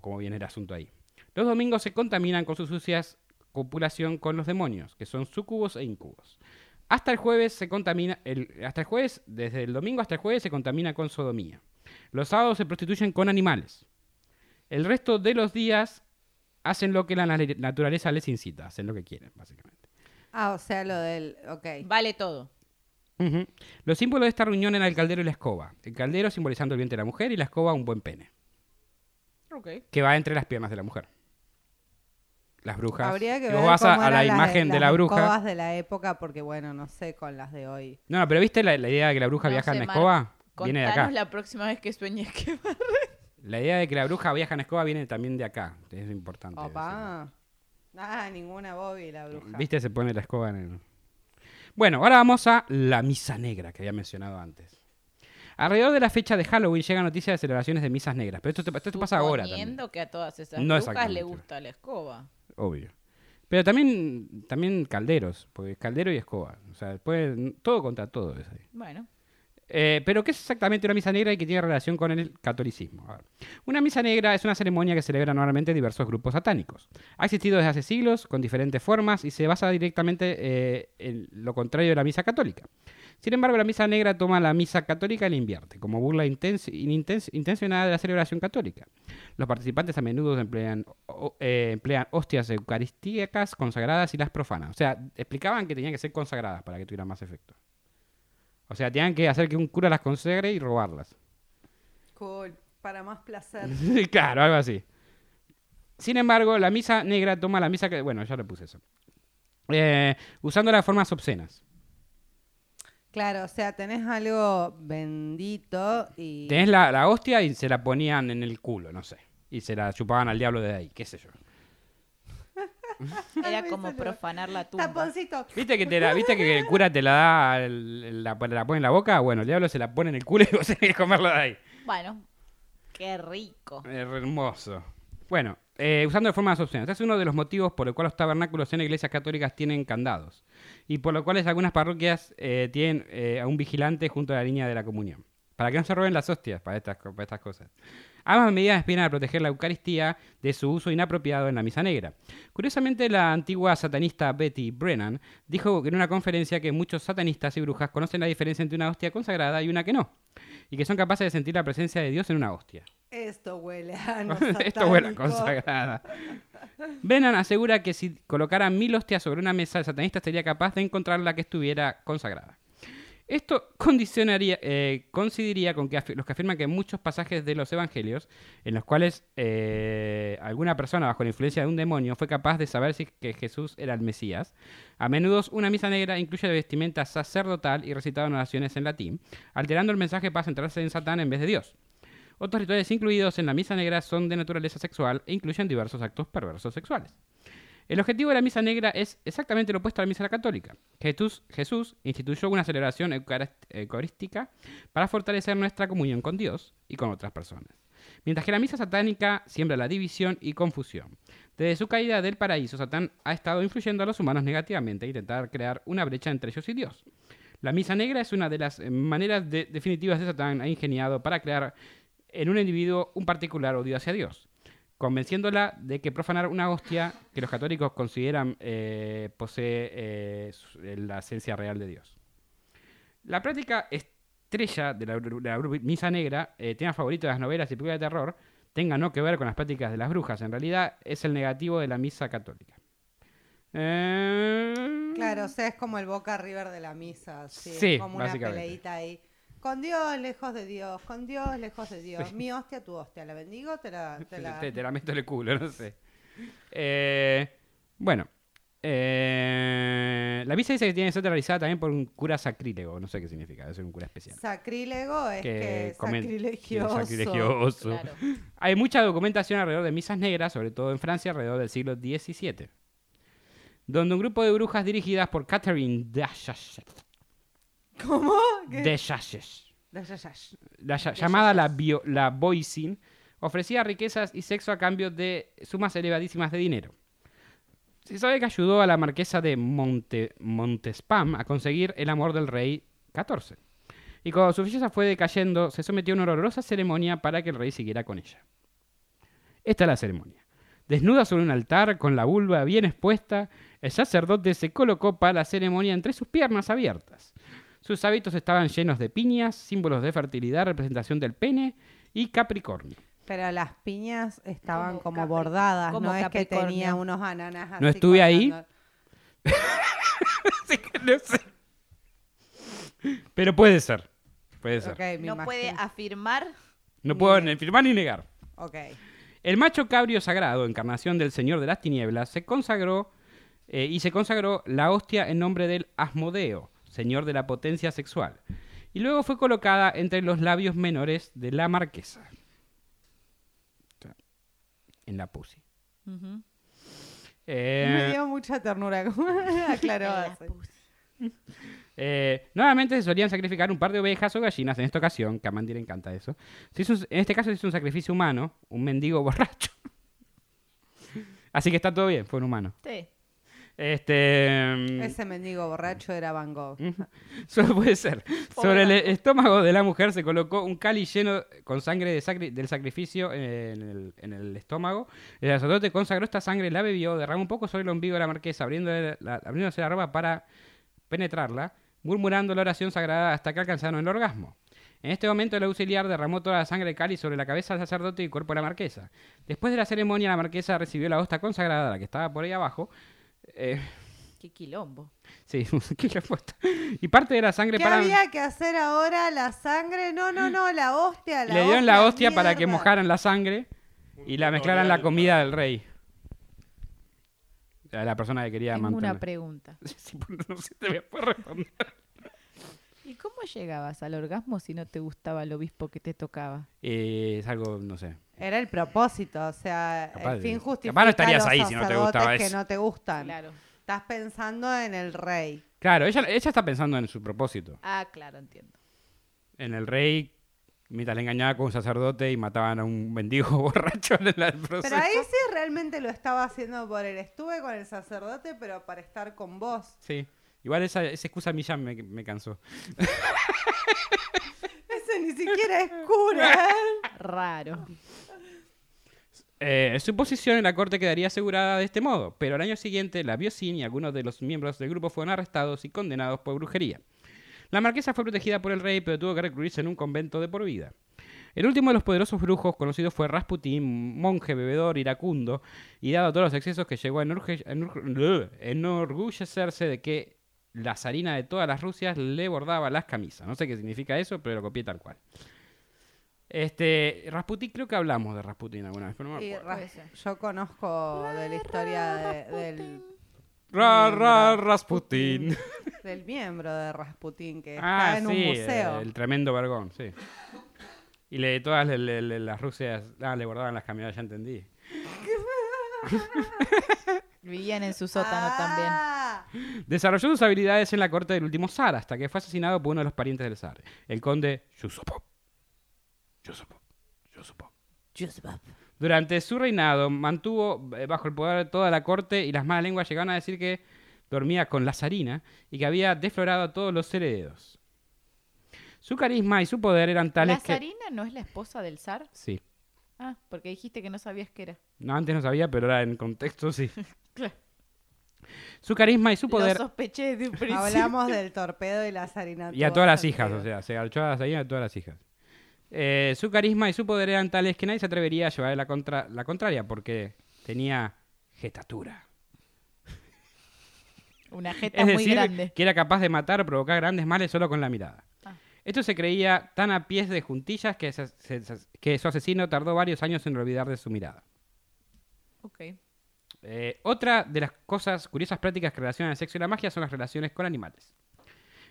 A: cómo viene el asunto ahí. Los domingos se contaminan con sus sucias copulación con los demonios, que son sucubos e incubos. Hasta el jueves se contamina, el, hasta el jueves, desde el domingo hasta el jueves se contamina con sodomía. Los sábados se prostituyen con animales. El resto de los días hacen lo que la na- naturaleza les incita, hacen lo que quieren, básicamente.
D: Ah, o sea, lo del. Ok.
B: Vale todo.
A: Los símbolos de esta reunión eran el caldero y la escoba. El caldero simbolizando el vientre de la mujer y la escoba un buen pene,
B: Ok.
A: que va entre las piernas de la mujer. Las brujas.
D: Habría que
A: si
D: ver
A: vos vas a,
D: cómo
A: a la
D: eran las-
A: imagen de
D: las
A: la bruja.
D: escobas de la época, porque bueno, no sé con las de hoy.
A: No, no, pero ¿viste la, la idea de que la bruja
B: No
A: viaja
B: sé,
A: en
B: Mar,
A: escoba? Viene de acá.
B: Contanos la próxima vez que sueñes que va.
A: La idea de que la bruja viaja en escoba viene también de acá. Es importante.
D: Opa. Ah, ninguna Bobby, la bruja.
A: ¿Viste? Se pone la escoba en el... Bueno, ahora vamos a la misa negra que había mencionado antes. Alrededor de la fecha de Halloween llegan noticias de celebraciones de misas negras. Pero esto, esto pasa ahora también.
B: Suponiendo que a todas esas
A: No
B: brujas
A: exactamente.
B: le gusta la escoba.
A: Obvio. Pero también, también calderos, porque es caldero y escoba. O sea, puede, todo contra todo es ahí.
B: Bueno.
A: Eh, pero, ¿qué es exactamente una misa negra y que tiene relación con el catolicismo? A ver. Una misa negra es una ceremonia que celebra normalmente diversos grupos satánicos. Ha existido desde hace siglos, con diferentes formas, y se basa directamente eh, en lo contrario de la misa católica. Sin embargo, la misa negra toma la misa católica y la invierte, como burla intens- inintens- intencionada de la celebración católica. Los participantes a menudo emplean, o- eh, emplean hostias eucarísticas consagradas y las profanan. O sea, explicaban que tenían que ser consagradas para que tuvieran más efecto. O sea, tenían que hacer que un cura las consagre y robarlas.
D: Cool. Para más placer.
A: claro, algo así. Sin embargo, la misa negra toma la misa que... Bueno, ya le puse eso. Eh, usando las formas obscenas.
D: Claro, o sea, tenés algo bendito y.
A: Tenés la, la hostia y se la ponían en el culo, no sé. Y se la chupaban al diablo de ahí, qué sé yo.
B: Era como profanar la tumba.
D: Taponcito.
A: ¿Viste que, te la, ¿Viste que el cura te la da, el- la, la pone en la boca? Bueno, el diablo se la pone en el culo y vos tenés que comerlo de ahí.
B: Bueno, qué rico.
A: Hermoso. Bueno, eh, usando de formas obscenas. Este es uno de los motivos por el cual los tabernáculos en iglesias católicas tienen candados. Y por lo cuales algunas parroquias eh, tienen eh, a un vigilante junto a la línea de la comunión. Para que no se roben las hostias para estas, co- para estas cosas. Ambas medidas aspiran a proteger la Eucaristía de su uso inapropiado en la misa negra. Curiosamente, la antigua satanista Betty Brennan dijo en una conferencia que muchos satanistas y brujas conocen la diferencia entre una hostia consagrada y una que no. Y que son capaces de sentir la presencia de Dios en una hostia.
D: Esto huele a no
A: Esto huele a consagrada. Brennan asegura que si colocaran mil hostias sobre una mesa, el satanista sería capaz de encontrar la que estuviera consagrada. Esto condicionaría, eh, coincidiría con que los que afirman que muchos pasajes de los evangelios, en los cuales eh, alguna persona bajo la influencia de un demonio fue capaz de saber si que Jesús era el Mesías, a menudo una misa negra incluye vestimenta sacerdotal y recitado en oraciones en latín, alterando el mensaje para centrarse en Satán en vez de Dios. Otros rituales incluidos en la misa negra son de naturaleza sexual e incluyen diversos actos perversos sexuales. El objetivo de la misa negra es exactamente lo opuesto a la misa católica. Jesús, Jesús instituyó una celebración eucarística para fortalecer nuestra comunión con Dios y con otras personas. Mientras que la misa satánica siembra la división y confusión. Desde su caída del paraíso, Satán ha estado influyendo a los humanos negativamente e intentar crear una brecha entre ellos y Dios. La misa negra es una de las maneras de- definitivas de Satán ha ingeniado para crear en un individuo un particular odio hacia Dios, convenciéndola de que profanar una hostia que los católicos consideran eh, posee eh, la esencia real de Dios. La práctica estrella de la, misa negra, eh, tema favorito de las novelas y películas de terror, tenga no que ver con las prácticas de las brujas, en realidad es el negativo de la misa católica.
D: Claro, o sea, es como el Boca River de la misa. así,
A: Sí,
D: como una
A: básicamente.
D: peleita ahí. Con Dios, lejos de Dios. Con Dios, lejos de Dios. Mi hostia, tu hostia. ¿La bendigo? Te la. Te la...
A: Te, te la meto en el culo, no sé. Eh, bueno. eh, la misa dice que tiene que ser realizada también por un cura sacrílego. No sé qué significa, debe ser un cura especial.
D: Sacrílego es que,
A: comen-
D: sacrilegioso.
A: sacrilegioso.
B: Claro.
A: Hay mucha documentación alrededor de misas negras, sobre todo en Francia, alrededor del siglo XVII. Donde un grupo de brujas dirigidas por Catherine Deschaches,
D: ¿Cómo?
A: Deschaches. la, lla- llamada la, bio- la Boisin, ofrecía riquezas y sexo a cambio de sumas elevadísimas de dinero. Se sabe que ayudó a la marquesa de Monte, Montespam a conseguir el amor del rey XIV. Y cuando su belleza fue decayendo, se sometió a una horrorosa ceremonia para que el rey siguiera con ella. Esta es la ceremonia. Desnuda sobre un altar, con la vulva bien expuesta, el sacerdote se colocó para la ceremonia entre sus piernas abiertas. Sus hábitos estaban llenos de piñas, símbolos de fertilidad, representación del pene y Capricornio.
D: Pero las piñas estaban
B: Como
D: bordadas,
B: como
D: no es que tenía unos ananas
A: No
D: así
A: estuve ahí. Así que no sé. Pero puede ser. Puede ser.
B: No puede afirmar.
A: No puedo ni afirmar ni negar.
D: Ok.
A: El macho cabrio sagrado, encarnación del Señor de las Tinieblas, se consagró eh, y se consagró la hostia en nombre del Asmodeo, Señor de la potencia sexual. Y luego fue colocada entre los labios menores de la marquesa. En la pussy. Eh,
D: Me dio mucha ternura, como aclaró
A: Eh, nuevamente se solían sacrificar un par de ovejas o gallinas. En esta ocasión, que a Mandy le encanta eso. se hizo un- en este caso se hizo un sacrificio humano, un mendigo borracho. Así que está todo bien, fue un humano.
B: Sí.
A: Este. mm,
D: Ese mendigo borracho era Van Gogh.
A: Solo puede ser. Sobre el estómago de la mujer se colocó un cáliz lleno con sangre de sacri- del sacrificio en el, en el estómago. El sacerdote consagró esta sangre, la bebió, derramó un poco sobre el ombligo de la marquesa, abriéndole la, abriéndose la ropa para penetrarla, murmurando la oración sagrada hasta que alcanzaron el orgasmo. En este momento el auxiliar derramó toda la sangre del cáliz sobre la cabeza del sacerdote y el cuerpo de la marquesa. Después de la ceremonia, la marquesa recibió la hosta consagrada, la que estaba por ahí abajo. Eh,
B: Qué quilombo.
A: sí, ¿qué le he puesto? Y parte de la sangre
D: ¿Qué
A: para...
D: había que hacer ahora? ¿La sangre? No, no, no, la hostia. La
A: Le dieron la hostia para que
D: mierda.
A: mojaran la sangre y la mezclaran la comida del rey. A La persona que quería
B: Tengo una
A: mantener.
B: pregunta.
A: Sí, no sé, te voy a poder responder.
B: ¿Y cómo llegabas al orgasmo si no te gustaba el obispo que te tocaba?
A: Eh, es algo, no sé.
D: Era el propósito, o sea,
A: Capaz
D: el fin justifica
A: capaz no estarías
D: los
A: ahí si no te gustaba
D: que
A: eso.
D: no te gustan.
B: Claro.
D: Estás pensando en el rey.
A: Claro, ella, ella está pensando en su propósito.
B: Ah, claro, entiendo.
A: En el rey, mientras le engañaba con un sacerdote y mataban a un mendigo borracho en el proceso.
D: Pero ahí sí realmente lo estaba haciendo por él. Estuve con el sacerdote, pero para estar con vos.
A: Sí. Igual esa, esa excusa a mí ya me, me cansó.
D: Ese ni siquiera es cura. ¿eh?
B: Raro.
A: Eh, su posición en la corte quedaría asegurada de este modo, pero al año siguiente la Biocin y algunos de los miembros del grupo fueron arrestados y condenados por brujería. La marquesa fue protegida por el rey, pero tuvo que recluirse en un convento de por vida. El último de los poderosos brujos conocidos fue Rasputín, monje bebedor iracundo, y dado todos los excesos que llegó a enorgullecerse de que la zarina de todas las Rusias le bordaba las camisas. No sé qué significa eso, pero lo copié tal cual. Este, Rasputín, creo que hablamos de Rasputín alguna vez, pero no me acuerdo.
D: Yo conozco de la historia de- del,
A: Ra, ra, Rasputín.
D: del miembro de Rasputín que
A: Ah,
D: está en
A: sí,
D: un museo.
A: el tremendo vergón, sí. Y le, todas le- le- le- las Rusias, ah, le guardaban las camionetas, ya entendí.
B: Vivían en su sótano también.
D: Ah,
A: Desarrolló sus habilidades en la corte del último zar, hasta que fue asesinado por uno de los parientes del zar, el conde Yusupov. Yusupov. Yusupov. Durante su reinado mantuvo eh, bajo el poder de toda la corte y las malas lenguas llegaron a decir que dormía con la zarina y que había deflorado a todos los herederos. Su carisma y su poder eran
B: ¿La
A: tales que...
B: zarina no es la esposa del zar?
A: Sí.
B: Ah, porque dijiste que no sabías qué era.
A: No, antes no sabía, pero ahora en contexto sí.
B: Claro.
A: Su carisma y su
B: Lo
A: poder...
B: sospeché de un principio.
D: hablamos del torpedo y la zarina.
A: Y a todas las hijas, o sea, se garchó a la zarina a todas las hijas. Eh, su carisma y su poder eran tales que nadie se atrevería a llevar la, contra, la contraria porque tenía jetatura.
B: Una jeta
A: Es
B: muy grande.
A: que era capaz de matar o provocar grandes males solo con la mirada.
B: Ah.
A: Esto se creía tan a pies de juntillas que, se- se- se- que su asesino tardó varios años en olvidar de su mirada.
B: Ok.
A: Eh, otra de las cosas curiosas prácticas que relacionan el sexo y la magia son las relaciones con animales.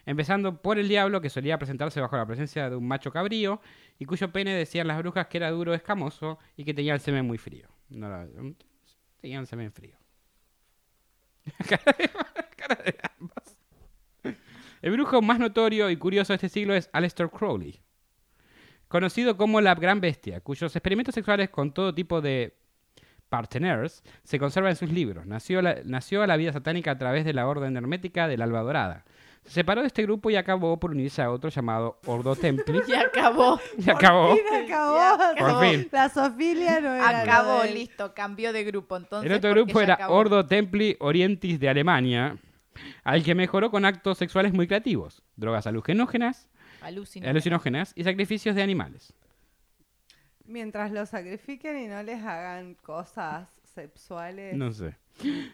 A: Empezando por el diablo, que solía presentarse bajo la presencia de un macho cabrío, y cuyo pene decían las brujas que era duro, escamoso y que tenía el semen muy frío. No tenía el semen frío. Cara cara de ambas. El brujo más notorio y curioso de este siglo es Aleister Crowley, conocido como la Gran Bestia, cuyos experimentos sexuales con todo tipo de partners se conservan en sus libros. Nació, nació a la vida satánica a través de la Orden Hermética del Alba Dorada. Se separó de este grupo y acabó por unirse a otro llamado Ordo Templi.
B: Y acabó.
A: y acabó.
D: Por fin acabó.
A: Por fin.
D: La Sofilia no era.
B: Acabó, listo, cambió de grupo. Entonces,
A: El otro grupo era
B: acabó.
A: Ordo Templi Orientis de Alemania, al que mejoró con actos sexuales muy creativos, drogas alucinógenas,
B: Alucinante.
A: alucinógenas y sacrificios de animales.
D: Mientras los sacrifiquen y no les hagan cosas sexuales.
A: No sé.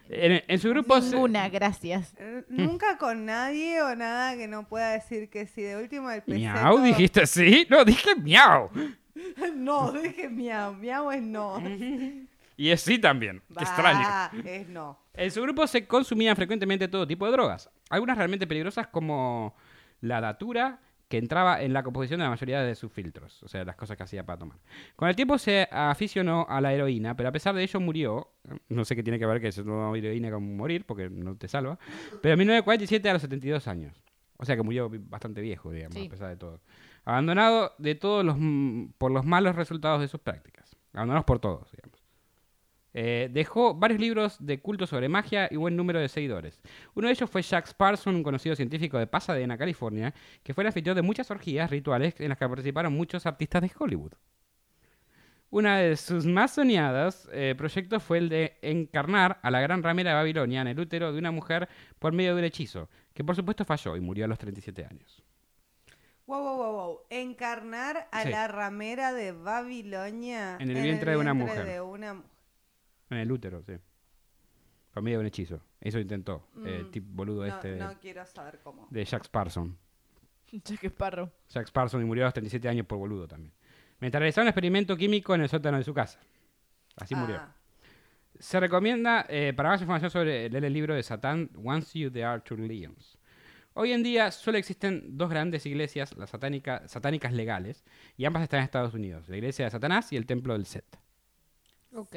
A: En, en su grupo se-
B: Ninguna, gracias.
D: Eh, Nunca con nadie o nada que no pueda decir que sí. De último el peseto.
A: Miau, dijiste así. No, dije miau.
D: no, dije miau. Miau es no.
A: Y es sí también. Qué extraño.
D: Bah, Es no.
A: En su grupo se consumían frecuentemente todo tipo de drogas. Algunas realmente peligrosas como la datura, que entraba en la composición de la mayoría de sus filtros. O sea, las cosas que hacía para tomar. Con el tiempo se aficionó a la heroína, pero a pesar de ello murió. No sé qué tiene que ver que se tomó heroína con morir, porque no te salva. Pero en 1947 a los 72 años. O sea que murió bastante viejo, digamos,
B: Sí.
A: a pesar de todo. Abandonado de todos los, por los malos resultados de sus prácticas. Abandonados por todos, digamos. Eh, dejó varios libros de culto sobre magia y buen número de seguidores. Uno de ellos fue Jack Sparson, un conocido científico de Pasadena, California, que fue el anfitrión de muchas orgías rituales en las que participaron muchos artistas de Hollywood. Una de sus más soñados eh, proyectos fue el de encarnar a la gran ramera de Babilonia en el útero de una mujer por medio de un hechizo, que por supuesto falló y murió a los 37 años.
D: Wow, wow, wow, wow. Encarnar a
A: Sí.
D: la ramera de Babilonia
A: En el vientre de una mujer.
D: de una mu-
A: En el útero, sí. Por medio de un hechizo. Eso intentó el
D: Mm.
A: tipo boludo
D: No,
A: este de,
D: no quiero saber cómo.
A: de Jack Sparson.
B: Jack Sparrow.
A: Jack Sparson y murió a los 37 años por boludo también. Mientras realizaba un experimento químico en el sótano de su casa. Así murió.
D: Ah,
A: Se recomienda, eh, para más información sobre leer el libro de Satán, Once You de Arthur Leons. Hoy en día solo existen dos grandes iglesias, las satánica- satánicas legales, y ambas están en Estados Unidos, la iglesia de Satanás y el templo del Set.
B: Ok.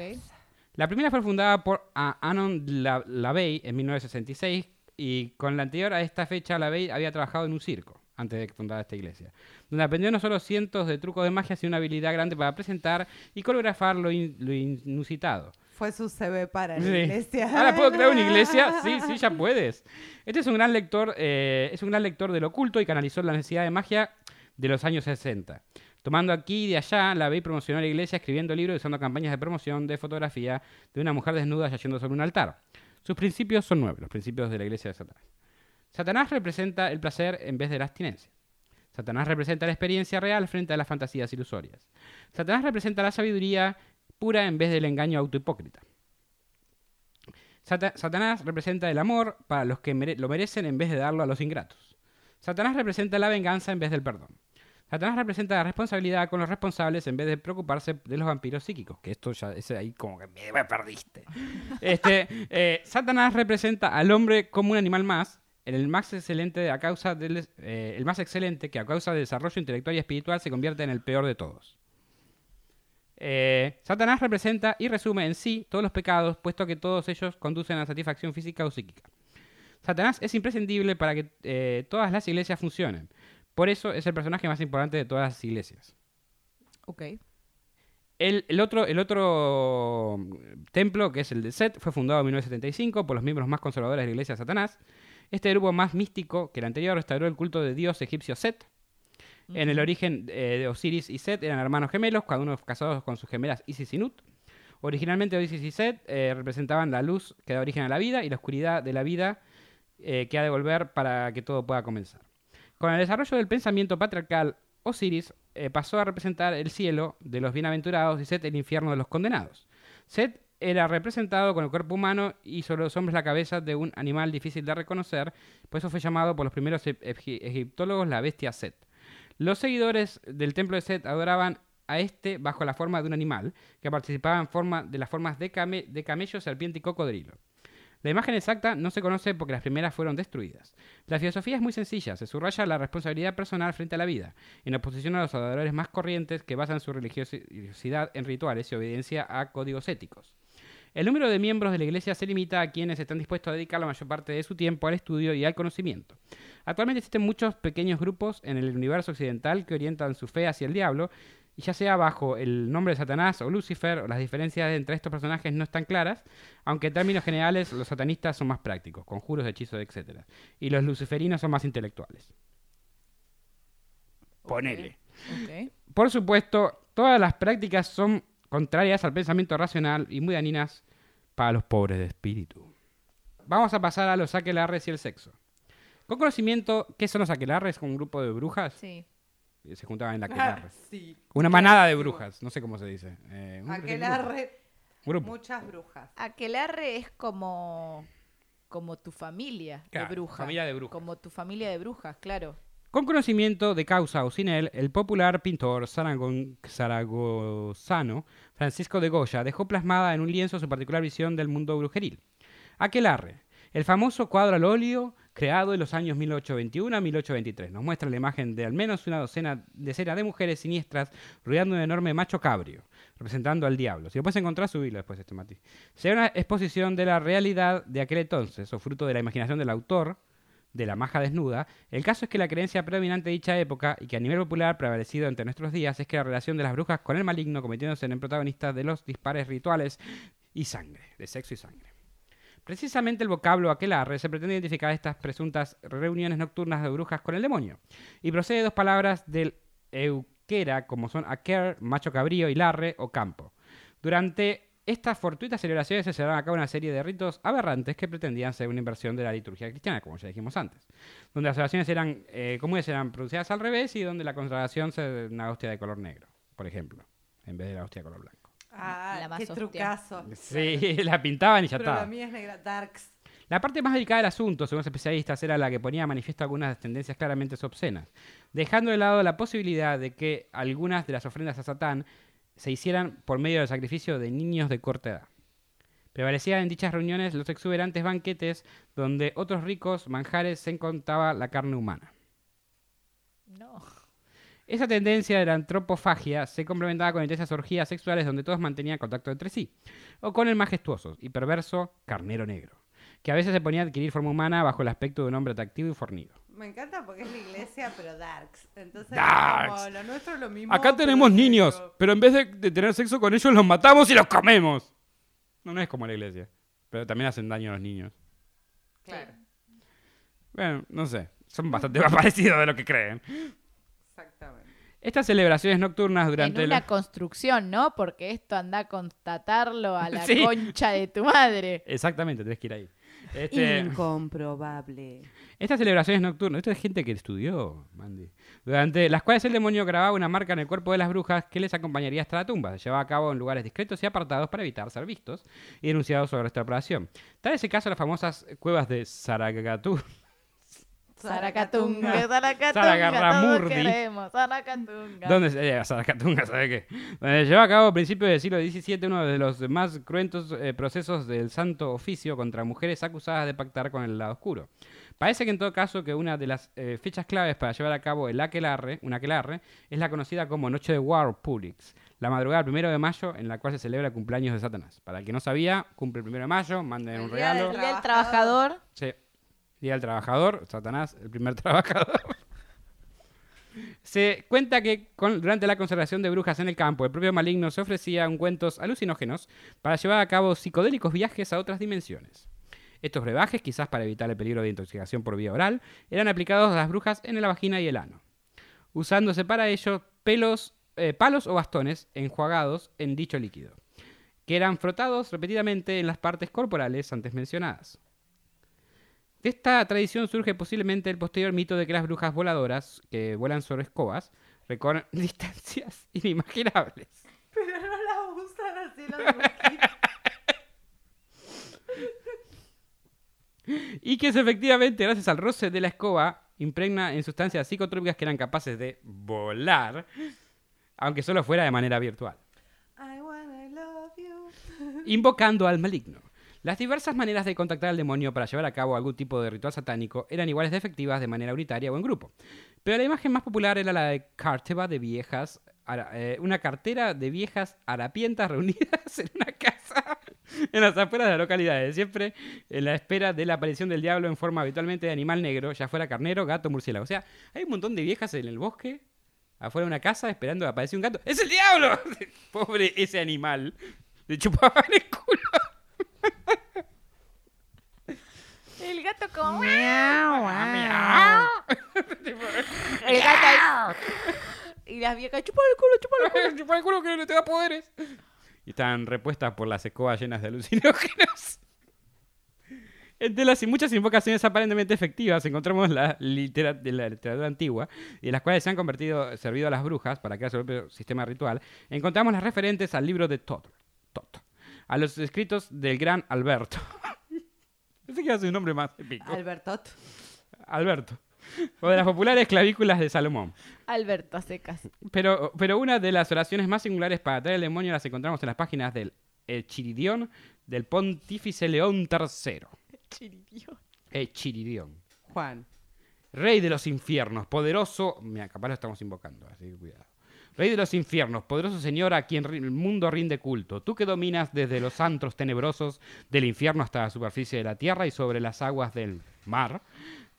A: La primera fue fundada por Anon La- LaVey en 1966 y con la anterior a esta fecha LaVey había trabajado en un circo antes de fundar esta iglesia, donde aprendió no solo cientos de trucos de magia, sino una habilidad grande para presentar y coreografar lo, in- lo inusitado.
D: Fue su CV para la
A: Sí.
D: iglesia.
A: Ahora puedo crear una iglesia, sí, sí, ya puedes. Este es un gran lector, eh, es un gran lector del oculto y canalizó la necesidad de magia de los años 60. Tomando aquí y de allá, la y promocionó la iglesia escribiendo libros y usando campañas de promoción de fotografía de una mujer desnuda yacendo sobre un altar. Sus principios son nueve, los principios de la iglesia de Satanás. Satanás representa el placer en vez de la abstinencia. Satanás representa la experiencia real frente a las fantasías ilusorias. Satanás representa la sabiduría pura en vez del engaño autohipócrita. Sata- Satanás representa el amor para los que lo merecen en vez de darlo a los ingratos. Satanás representa la venganza en vez del perdón. Satanás representa la responsabilidad con los responsables en vez de preocuparse de los vampiros psíquicos. Que esto ya es ahí como que me, perdiste. Este, eh, Satanás representa al hombre como un animal más, el más excelente a causa del, eh, el más excelente que a causa del desarrollo intelectual y espiritual se convierte en el peor de todos. Eh, Satanás representa y resume en sí todos los pecados, puesto que todos ellos conducen a satisfacción física o psíquica. Satanás es imprescindible para que eh, todas las iglesias funcionen. Por eso es el personaje más importante de todas las iglesias.
B: Ok.
A: El, el otro, el otro mm, templo, que es el de Set, fue fundado en 1975 por los miembros más conservadores de la iglesia de Satanás. Este grupo más místico que el anterior restauró el culto de dios egipcio Set. En el origen eh, de Osiris y Set eran hermanos gemelos, cada uno casados con sus gemelas Isis y Nut. Originalmente Osiris y Set eh, representaban la luz que da origen a la vida y la oscuridad de la vida eh, que ha de volver para que todo pueda comenzar. Con el desarrollo del pensamiento patriarcal, Osiris eh, pasó a representar el cielo de los bienaventurados y Set el infierno de los condenados. Set era representado con el cuerpo humano y sobre los hombros la cabeza de un animal difícil de reconocer, por eso fue llamado por los primeros eg- egi- egiptólogos la bestia Set. Los seguidores del templo de Set adoraban a este bajo la forma de un animal, que participaba en forma de las formas de camello, serpiente y cocodrilo. La imagen exacta no se conoce porque las primeras fueron destruidas. La filosofía es muy sencilla, se subraya la responsabilidad personal frente a la vida, en oposición a los adoradores más corrientes que basan su religiosidad en rituales y obediencia a códigos éticos. El número de miembros de la iglesia se limita a quienes están dispuestos a dedicar la mayor parte de su tiempo al estudio y al conocimiento. Actualmente existen muchos pequeños grupos en el universo occidental que orientan su fe hacia el diablo, y ya sea bajo el nombre de Satanás o Lucifer, o las diferencias entre estos personajes no están claras, aunque en términos generales los satanistas son más prácticos, conjuros, hechizos, etc. Y los luciferinos son más intelectuales. Ponele. Por supuesto, todas las prácticas son contrarias al pensamiento racional y muy dañinas para los pobres de espíritu. Vamos a pasar a los aquelarres y el sexo. Con conocimiento, ¿qué son los aquelarres? Un grupo de brujas
B: Sí.
A: Que se juntaban en aquelarre.
D: sí.
A: Una manada de brujas, no sé cómo se dice. Eh, un-
D: Aquelarre,
A: grupo.
D: muchas brujas.
B: Aquelarre es como como tu familia
A: Claro,
B: de brujas.
A: familia de brujas.
B: Como tu familia de brujas, claro.
A: Con conocimiento de causa o sin él, el popular pintor zaragozano Francisco de Goya dejó plasmada en un lienzo su particular visión del mundo brujeril. Aquelarre, el famoso cuadro al óleo creado en los años 1821 a 1823, nos muestra la imagen de al menos una docena decena de mujeres siniestras rodeando un enorme macho cabrio, representando al diablo. Si lo puedes encontrar, subilo después este Mati. Será una exposición de la realidad de aquel entonces, o fruto de la imaginación del autor, de la maja desnuda, el caso es que la creencia predominante de dicha época y que a nivel popular prevalecido entre nuestros días es que la relación de las brujas con el maligno convirtiéndose en protagonistas de los dispares rituales y sangre, de sexo y sangre. Precisamente el vocablo aquelarre se pretende identificar estas presuntas reuniones nocturnas de brujas con el demonio y procede de dos palabras del euskera como son aquer, macho cabrío y larre o campo. Durante estas fortuitas celebraciones se llevaron a cabo una serie de ritos aberrantes que pretendían ser una inversión de la liturgia cristiana, como ya dijimos antes, donde las oraciones eran eh, comunes eran pronunciadas al revés y donde la consagración se una hostia de color negro, por ejemplo, en vez de la hostia de color blanco.
D: Ah,
B: La más
D: qué
B: hostia.
D: trucazo.
A: Sí, la pintaban y ya
D: Pero
A: estaba.
D: la mía es negra. Darks.
A: La parte más delicada del asunto, según los especialistas, era la que ponía a manifiesto algunas tendencias claramente obscenas, dejando de lado la posibilidad de que algunas de las ofrendas a Satán se hicieran por medio del sacrificio de niños de corta edad. Prevalecían en dichas reuniones los exuberantes banquetes donde otros ricos manjares se encontraba la carne humana.
B: No.
A: Esa tendencia de la antropofagia se complementaba con intensas orgías sexuales donde todos mantenían contacto entre sí, o con el majestuoso y perverso carnero negro, que a veces se ponía a adquirir forma humana bajo el aspecto de un hombre atractivo y fornido.
D: Me encanta porque es la iglesia, pero darks. Entonces,
A: Darks.
D: como lo nuestro es lo mismo.
A: Acá tenemos niños, pero en vez de, de tener sexo con ellos los matamos y los comemos. No, no es como la iglesia, pero también hacen daño a los niños.
D: Claro,
A: Bueno, no sé, son bastante más parecidos de lo que creen. Estas celebraciones nocturnas durante
B: en una construcción, ¿no? Porque esto anda a constatarlo a la
A: Sí.
B: concha de tu madre.
A: Exactamente, tenés que ir ahí. Este,
D: Incomprobable.
A: Estas celebraciones nocturnas, esto es gente que estudió, Mandy, durante las cuales el demonio grababa una marca en el cuerpo de las brujas que les acompañaría hasta la tumba. Se llevaba a cabo en lugares discretos y apartados para evitar ser vistos y denunciados sobre esta operación. Tal es el caso de las famosas cuevas de Saragatú.
B: Zaracatunga, Zaracatunga,
A: Zaragarramurdi.
B: todos queremos, Zaracatunga.
A: donde se eh, Saracatunga, ¿sabe qué? Donde se llevaba a cabo a principios del siglo XVII uno de los más cruentos eh, procesos del Santo Oficio contra mujeres acusadas de pactar con el lado oscuro. Parece que en todo caso que una de las eh, fechas claves para llevar a cabo el aquelarre, un aquelarre, es la conocida como Noche de War Publics, la madrugada del primero de mayo en la cual se celebra el cumpleaños de Satanás. Para el que no sabía, cumple el primero de mayo, manden un regalo.
B: El día del trabajador.
A: Sí. Día del Trabajador, Satanás, el primer trabajador. Se cuenta que durante la conservación de brujas en el campo, el propio maligno se ofrecía ungüentos alucinógenos para llevar a cabo psicodélicos viajes a otras dimensiones. Estos brebajes, quizás para evitar el peligro de intoxicación por vía oral, eran aplicados a las brujas en la vagina y el ano, usándose para ello pelos, eh, palos o bastones enjuagados en dicho líquido, que eran frotados repetidamente en las partes corporales antes mencionadas. Esta tradición surge posiblemente el posterior mito de que las brujas voladoras, que vuelan sobre escobas, recorren distancias inimaginables.
D: Pero no la usan así dibujitos.
A: Y que eso efectivamente, gracias al roce de la escoba, impregna en sustancias psicotrópicas que eran capaces de volar, aunque solo fuera de manera virtual,
D: I wanna love you.
A: invocando al maligno. Las diversas maneras de contactar al demonio para llevar a cabo algún tipo de ritual satánico eran iguales de efectivas de manera unitaria o en grupo. Pero la imagen más popular era la de Carteva de viejas, eh, una cartera de viejas harapientas reunidas en una casa en las afueras de las localidades, siempre en la espera de la aparición del diablo en forma habitualmente de animal negro, ya fuera carnero, gato, murciélago. O sea, hay un montón de viejas en el bosque, afuera de una casa, esperando que aparezca un gato. ¡Es el diablo! Pobre ese animal. Le chupaban el culo.
B: El gato como... miau, miau. El gato. Y las viejas, chupa el culo, chupa el culo.
A: Chupa el culo que no te da poderes. Y están repuestas por las escobas llenas de alucinógenos. Entre las muchas invocaciones aparentemente efectivas encontramos la, litera- de la literatura antigua, y las cuales se han convertido, servido a las brujas para crear su propio sistema ritual, encontramos las referentes al libro de Tot, Tot, a los escritos del gran Alberto. Pensé que iba a ser un nombre más épico.
D: Albertot.
A: Alberto. O de las populares clavículas de Salomón.
B: Alberto a secas.
A: Pero, pero una de las oraciones más singulares para atraer al demonio las encontramos en las páginas del El Chiridión del Pontífice León III.
B: Chiripión.
A: El Chiridión.
D: Juan.
A: Rey de los infiernos, poderoso. Mira, capaz lo estamos invocando, así que cuidado. Rey de los infiernos, poderoso Señor a quien el mundo rinde culto. Tú que dominas desde los antros tenebrosos del infierno hasta la superficie de la tierra y sobre las aguas del mar.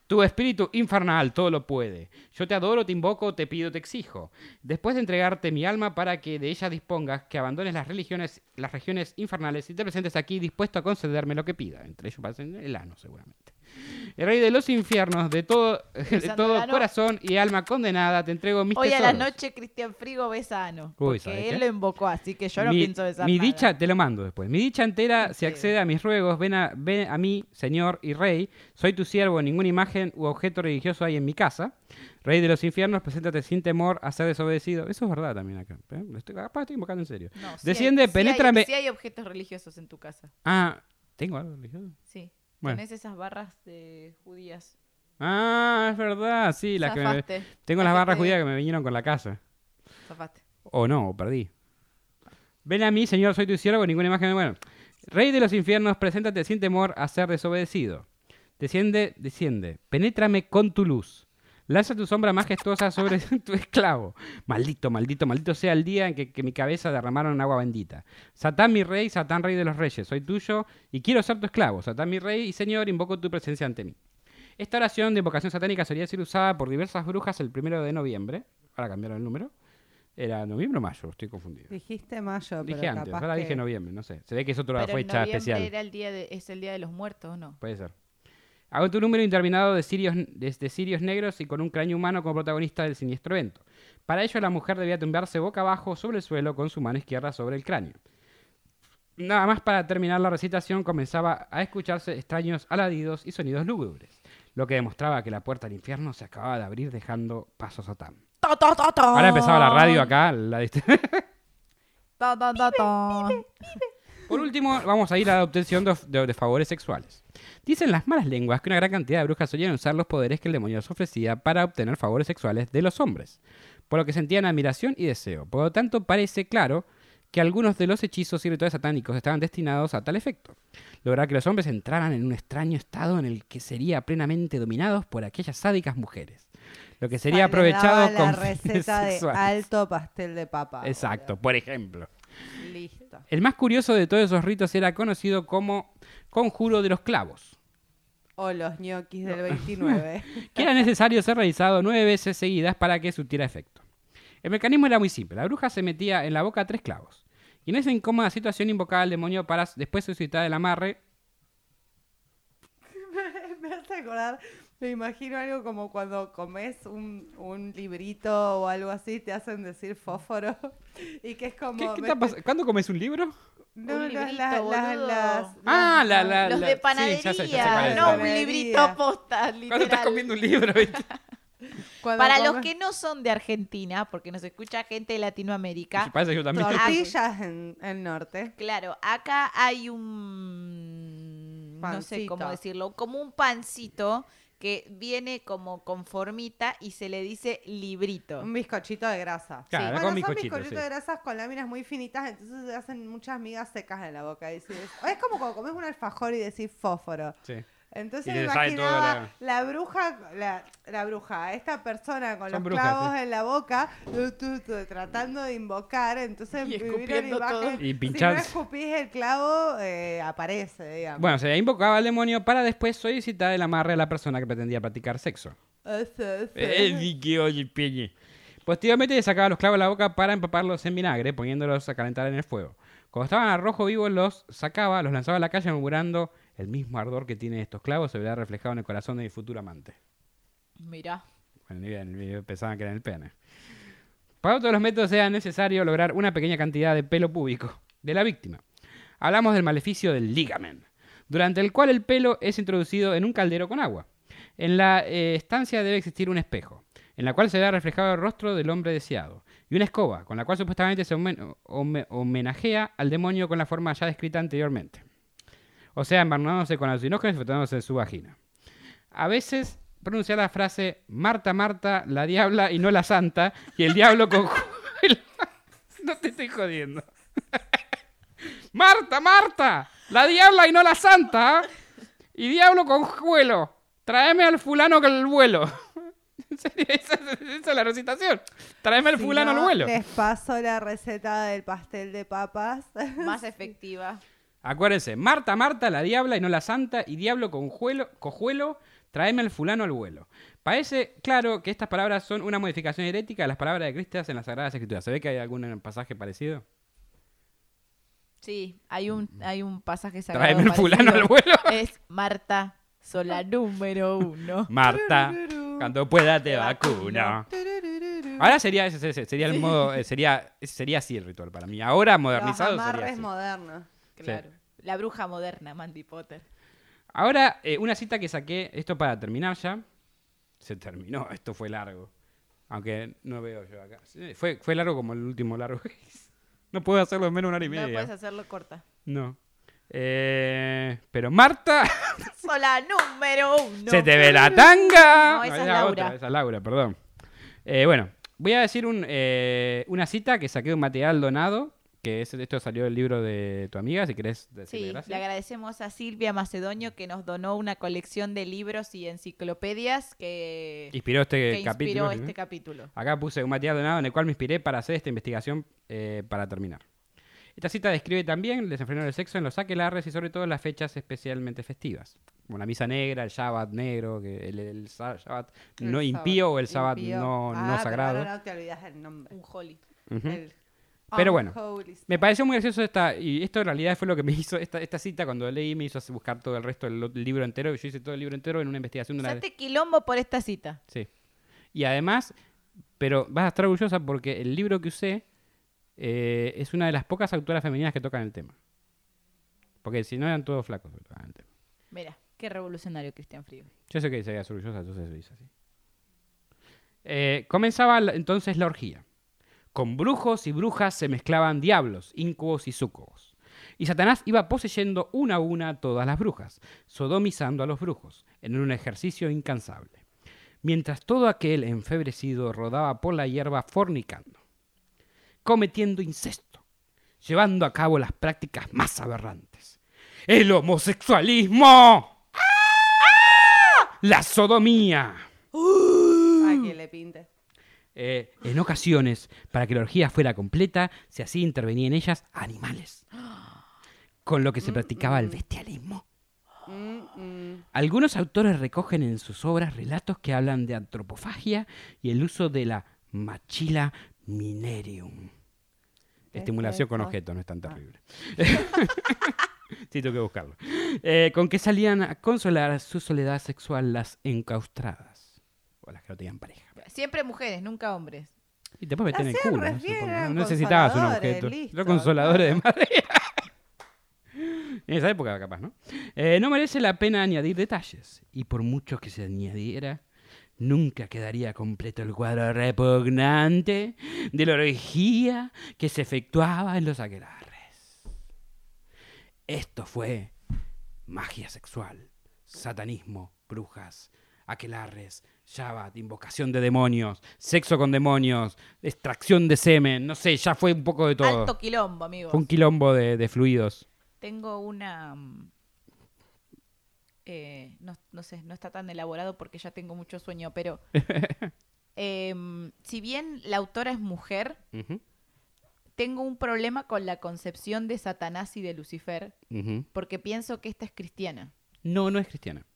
A: Tu espíritu infernal todo lo puede. Yo te adoro, te invoco, te pido, te exijo. Después de entregarte mi alma para que de ella dispongas, que abandones las religiones, las regiones infernales y te presentes aquí dispuesto a concederme lo que pida. Entre ellos pasen el ano, seguramente. El rey de los infiernos, de todo, de todo corazón y alma condenada, te entrego mis
B: Hoy a la
A: tesoros.
B: noche Cristian Frigo besano.
A: Uy,
B: Porque
A: ¿sabes
B: él
A: qué?
B: lo invocó, así que yo no
A: mi,
B: pienso besar
A: mi
B: nada.
A: dicha, te lo mando después. Mi dicha entera, si
B: Sí.
A: accede a mis ruegos, ven a, ven a mí, Señor y Rey. Soy tu siervo, ninguna imagen u objeto religioso hay en mi casa. Rey de los infiernos, preséntate sin temor a ser desobedecido. Eso es verdad también acá. ¿eh? Lo Estoy, capaz estoy invocando en serio.
B: No,
A: Desciende,
B: hay- sí hay-
A: penétrame.
B: Sí hay, objetos religiosos en tu casa.
A: Ah, ¿tengo algo religioso?
B: Sí.
A: Bueno.
B: Tenés esas barras de judías.
A: Ah, es verdad, sí. Las que me-
B: Zafaste.
A: tengo
B: La
A: las
B: que
A: barras judías que me vinieron con la casa.
B: Zafaste.
A: O no, o perdí. Ven a mí, Señor, soy tu siervo, ninguna imagen. Bueno, Rey de los infiernos, preséntate sin temor a ser desobedecido. Desciende, desciende. Penétrame con tu luz. Lanza tu sombra majestuosa sobre tu esclavo. Maldito, maldito, maldito sea el día en que, que mi cabeza derramaron agua bendita. Satán mi rey, Satán rey de los reyes, soy tuyo y quiero ser tu esclavo. Satán mi rey y Señor, invoco tu presencia ante mí. Esta oración de invocación satánica solía ser usada por diversas brujas el primero de noviembre. Ahora cambiaron el número. ¿Era noviembre o mayo? Estoy confundido.
D: Dijiste mayo,
A: Dije
D: pero
A: antes,
D: capaz
A: ahora
D: que...
A: dije noviembre, no sé. Se ve que es otra
B: Pero
A: fecha
B: noviembre
A: especial.
B: era el día de, es el día de los muertos, ¿o no?
A: Puede ser. Hago tu número interminado de sirios, de, de sirios negros y con un cráneo humano como protagonista del siniestro evento. Para ello, la mujer debía tumbarse boca abajo sobre el suelo con su mano izquierda sobre el cráneo. Nada más para terminar la recitación comenzaba a escucharse extraños aladidos y sonidos lúgubres, lo que demostraba que la puerta al infierno se acababa de abrir dejando paso a Satán. Ahora empezaba la radio acá, la Por último, vamos a ir a la obtención de, de- de favores sexuales. Dicen las malas lenguas que una gran cantidad de brujas solían usar los poderes que el demonio les ofrecía para obtener favores sexuales de los hombres, por lo que sentían admiración y deseo. Por lo tanto, parece claro que algunos de los hechizos y rituales satánicos estaban destinados a tal efecto. Lograr que los hombres entraran en un extraño estado en el que serían plenamente dominados por aquellas sádicas mujeres. Lo que sería aprovechado
D: la
A: con
D: receta de alto pastel de papa.
A: Exacto, por ejemplo.
D: Listo.
A: El más curioso de todos esos ritos era conocido como conjuro de los clavos,
D: O los ñoquis del 29.
A: que era necesario ser realizado nueve veces seguidas para que surtiera efecto. El mecanismo era muy simple. La bruja se metía en la boca tres clavos. Y en esa incómoda situación invocaba al demonio para después suscitar el amarre.
D: me hace acordar, me imagino algo como cuando comes un, un librito o algo así, te hacen decir fósforo. Y que es como.
A: ¿Qué, qué pas- ¿Cuándo comes un libro?
D: No,
B: Un
D: no,
B: librito,
D: las- las- las-
A: Ah, la, la,
B: Los
A: la-
B: de
A: sí,
B: panadería,
A: ya sé, ya sé cuál es.
B: no un
D: Panadería.
B: librito posta,
A: Cuando estás
B: literal.
A: comiendo un libro,
B: Para los
D: comes
B: que no son de Argentina, porque nos escucha gente de Latinoamérica,
A: Parece que yo también.
D: Tortillas en el norte.
B: claro, acá hay un... no sé
D: Pancito.
B: cómo decirlo, como un pancito que viene como con formita y se le dice librito.
D: Un bizcochito de grasa.
A: Claro,
D: bueno,
A: con
D: son
A: bizcochito,
D: bizcochitos
A: sí.
D: de grasas con láminas muy finitas, entonces se hacen muchas migas secas en la boca. y decís- es como cuando comes un alfajor y decís fósforo.
A: Sí.
D: Entonces me imaginaba la... bruja, la, la bruja, esta persona con
A: Son
D: los
A: brujas,
D: clavos
A: sí.
D: en la boca, tu, tu, tu, tratando de invocar, entonces
B: Y escupiendo todo.
A: Y
D: si no escupís el clavo, eh, aparece, digamos.
A: Bueno, se invocaba al demonio para después solicitar el amarre a la persona que pretendía practicar sexo.
D: Eso, eso.
A: Eh. Posteriormente le sacaba los clavos de la boca para empaparlos en vinagre, poniéndolos a calentar en el fuego. Cuando estaban a rojo vivo, los sacaba, los lanzaba a la calle, murmurando el mismo ardor que tienen estos clavos se verá reflejado en el corazón de mi futuro amante.
B: Mirá.
A: Bueno, ni bien, ni- pensaban que era en el pene. Para todos los métodos era necesario lograr una pequeña cantidad de pelo púbico de la víctima. Hablamos del maleficio del ligamen, durante el cual el pelo es introducido en un caldero con agua. En la eh, estancia debe existir un espejo, en la cual se verá reflejado el rostro del hombre deseado, y una escoba, con la cual supuestamente se homen- home- homenajea al demonio con la forma ya descrita anteriormente. O sea, embarnándose con alucinógenos y frotándose en su vagina. A veces pronuncia la frase Marta, Marta, la diabla y no la santa, y el diablo con juelo. No te estoy jodiendo. Marta, Marta, la diabla y no la santa, y diablo con juelo. Tráeme al fulano con el vuelo. En serio, esa, esa es la recitación. Tráeme al
D: Si
A: fulano
D: no,
A: al vuelo.
D: Les paso la receta del pastel de papas.
B: Más efectiva.
A: Acuérdense, Marta, Marta, la diabla y no la santa, y diablo con juelo, cojuelo, tráeme al fulano al vuelo. Parece claro que estas palabras son una modificación herética de las palabras de Cristo en las Sagradas Escrituras. ¿Se ve que hay algún pasaje parecido?
B: Sí, hay un, hay un pasaje sagrado.
A: Tráeme el fulano al vuelo.
B: Es Marta, sola número uno.
A: Marta, cuando pueda te vacuno. Ahora sería ese, ese- sería el modo, eh, sería, sería así el ritual para mí. Ahora
D: Los
A: modernizado sería
D: amarres
A: así.
D: modernos.
B: Claro. La bruja moderna, Mandy Potter.
A: Ahora, eh, una cita que saqué, esto para terminar ya. Se terminó, esto fue largo. Aunque no veo yo acá. Sí, Fue, fue largo como el último largo. No puedo hacerlo en menos de una hora y
B: No
A: media.
B: puedes hacerlo corta.
A: No. Eh, pero Marta,
B: Sola número uno.
A: se te ve la tanga.
B: No, esa es
A: la
B: Laura.
A: otra, esa es Laura, perdón. Eh, bueno, voy a decir un, eh, una cita que saqué de un material donado. Que es, esto salió del libro de tu amiga, si querés decirle
B: Sí,
A: gracias.
B: le agradecemos a Silvia Macedonio que nos donó una colección de libros y enciclopedias que,
A: Inspiró este
B: que
A: capítulo.
B: inspiró
A: ¿sí, no?
B: este capítulo.
A: Acá puse un material donado en el cual me inspiré para hacer esta investigación eh, para terminar. Esta cita describe también el desenfreno del sexo en los aquelarres y sobre todo en las fechas especialmente festivas. Como la misa negra, el Shabbat negro, que el, el Shabbat no impío o el Shabbat
D: Impío.
A: no, no
D: Ah, pero
A: sagrado.
D: ahora no te olvidas el nombre.
B: Un.
D: El
A: Pero bueno,
D: unholy
A: Me pareció muy gracioso esta, y esto en realidad fue lo que me hizo, esta, esta cita cuando leí me hizo buscar todo el resto del libro entero, y yo hice todo el libro entero en una investigación de una...
B: Usaste quilombo por esta cita.
A: Sí. Y además, pero vas a estar orgullosa porque el libro que usé eh, es una de las pocas autoras femeninas que tocan el tema. Porque si no eran todos flacos que tocaban el tema.
B: Mira, qué revolucionario Cristian Frío.
A: Yo sé que serías orgullosa, entonces lo hice así. Eh, comenzaba entonces la orgía. Con brujos y brujas se mezclaban diablos, incubos y súcubos. Y Satanás iba poseyendo una a una a todas las brujas, sodomizando a los brujos, en un ejercicio incansable. Mientras todo aquel enfebrecido rodaba por la hierba fornicando, cometiendo incesto, llevando a cabo las prácticas más aberrantes. ¡El homosexualismo! ¡La sodomía!
D: A quien le pinte.
A: Eh, en ocasiones, para que la orgía fuera completa, se hacía intervenir en ellas animales, con lo que se practicaba el bestialismo.
D: Mm, mm.
A: Algunos autores recogen en sus obras relatos que hablan de antropofagia y el uso de la machila minerium.
D: ¿Qué es
A: Estimulación con objetos, no es tan
D: Ah.
A: terrible. sí, tengo que buscarlo. Eh, con que salían a consolar su soledad sexual las encaustradas. Las que no tenían pareja.
B: Siempre mujeres, nunca hombres.
A: Y te puedes meter en el culo. ¿no? Supongo. necesitabas un objeto.
D: listo,
A: Los consoladores de madera. en esa época, capaz, ¿no? Eh, no merece la pena añadir detalles. Y por mucho que se añadiera, nunca quedaría completo el cuadro repugnante de la orgía que se efectuaba en los aquelarres. Esto fue magia sexual, satanismo, brujas, aquelarres, Shabbat, invocación de demonios, sexo con demonios, extracción de semen, no sé, ya fue un poco de todo.
B: Alto quilombo, amigos.
A: Fue un quilombo de, de fluidos.
B: Tengo una... mm, eh, no, no sé, no está tan elaborado porque ya tengo mucho sueño, pero em, si bien la autora es mujer, tengo un problema con la concepción de Satanás y de Lucifer, porque pienso que esta es cristiana.
A: No, no es cristiana.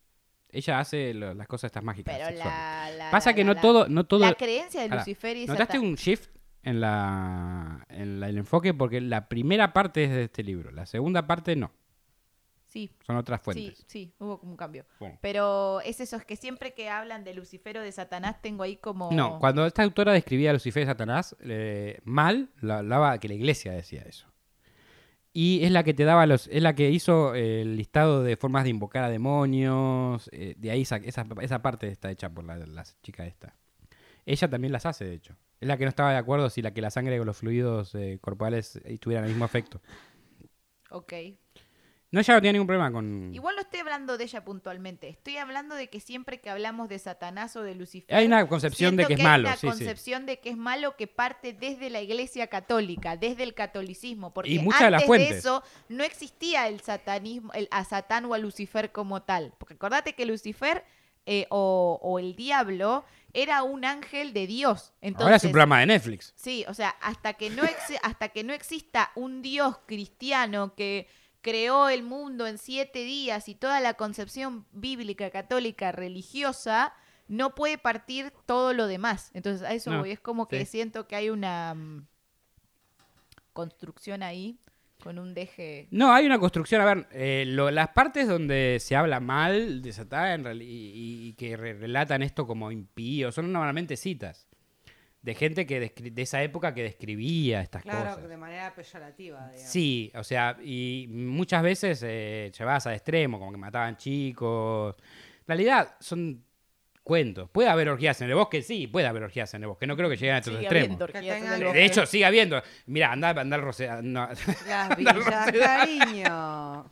A: Ella hace lo- las cosas estas mágicas.
B: Pero la, la-
A: Pasa
B: la-
A: que no
B: la-
A: todo, no todo.
B: La creencia de
A: Ahora,
B: Lucifer y
A: ¿Notaste un shift en la en la- el enfoque? Porque la primera parte es de este libro, la segunda parte no.
B: Sí,
A: Son otras
B: sí,
A: fuentes.
B: sí, hubo como un cambio.
A: Bueno.
B: Pero es eso, es que siempre que hablan de Lucifer o de Satanás tengo ahí como...
A: No, cuando esta autora describía a Lucifer y Satanás, eh, mal, la hablaba que la iglesia decía eso. Y es la que te daba los, es la que hizo el listado de formas de invocar a demonios. eh, de ahí sa- esa, esa parte está hecha por la, la chica esta. Ella también las hace, de hecho. Es la que no estaba de acuerdo si la que la sangre con los fluidos eh, corporales eh, tuvieran el mismo efecto.
B: Ok.
A: No, ella no tenía ningún problema con.
B: Igual no estoy hablando de ella puntualmente. Estoy hablando de que siempre que hablamos de Satanás o de Lucifer.
A: Hay una concepción de que es
B: hay
A: malo,
B: una
A: sí, sí.
B: concepción de que es malo que parte desde la iglesia católica, desde el catolicismo. Porque
A: Y muchas de
B: antes
A: las fuentes.
B: eso no existía el satanismo, el, a Satán o a Lucifer como tal. Porque acordate que Lucifer eh, o, o el diablo era un ángel de Dios. Entonces,
A: Ahora es un programa de Netflix.
B: Sí, o sea, hasta que no hasta que no exista un Dios cristiano que creó el mundo en siete días y toda la concepción bíblica, católica, religiosa, no puede partir todo lo demás. Entonces, a eso
A: No,
B: voy. Es como que siento que hay una mm, construcción ahí con un deje.
A: No, hay una construcción. A ver, eh, lo- las partes donde se habla mal de Satán y, y que re- relatan esto como impío son normalmente citas de gente que descri- de esa época que describía estas
D: Claro,
A: cosas.
D: de manera peyorativa, digamos.
A: Sí, o sea, y muchas veces eh, llevadas al extremo, como que mataban chicos. En realidad son cuentos. Puede haber orgías en el bosque, sí, puede haber orgías en el bosque. No creo que lleguen a estos
B: Sigue
A: extremos. De-. De hecho, sigue habiendo. Mira, anda, anda al Rose- no,
D: Las villas, cariño.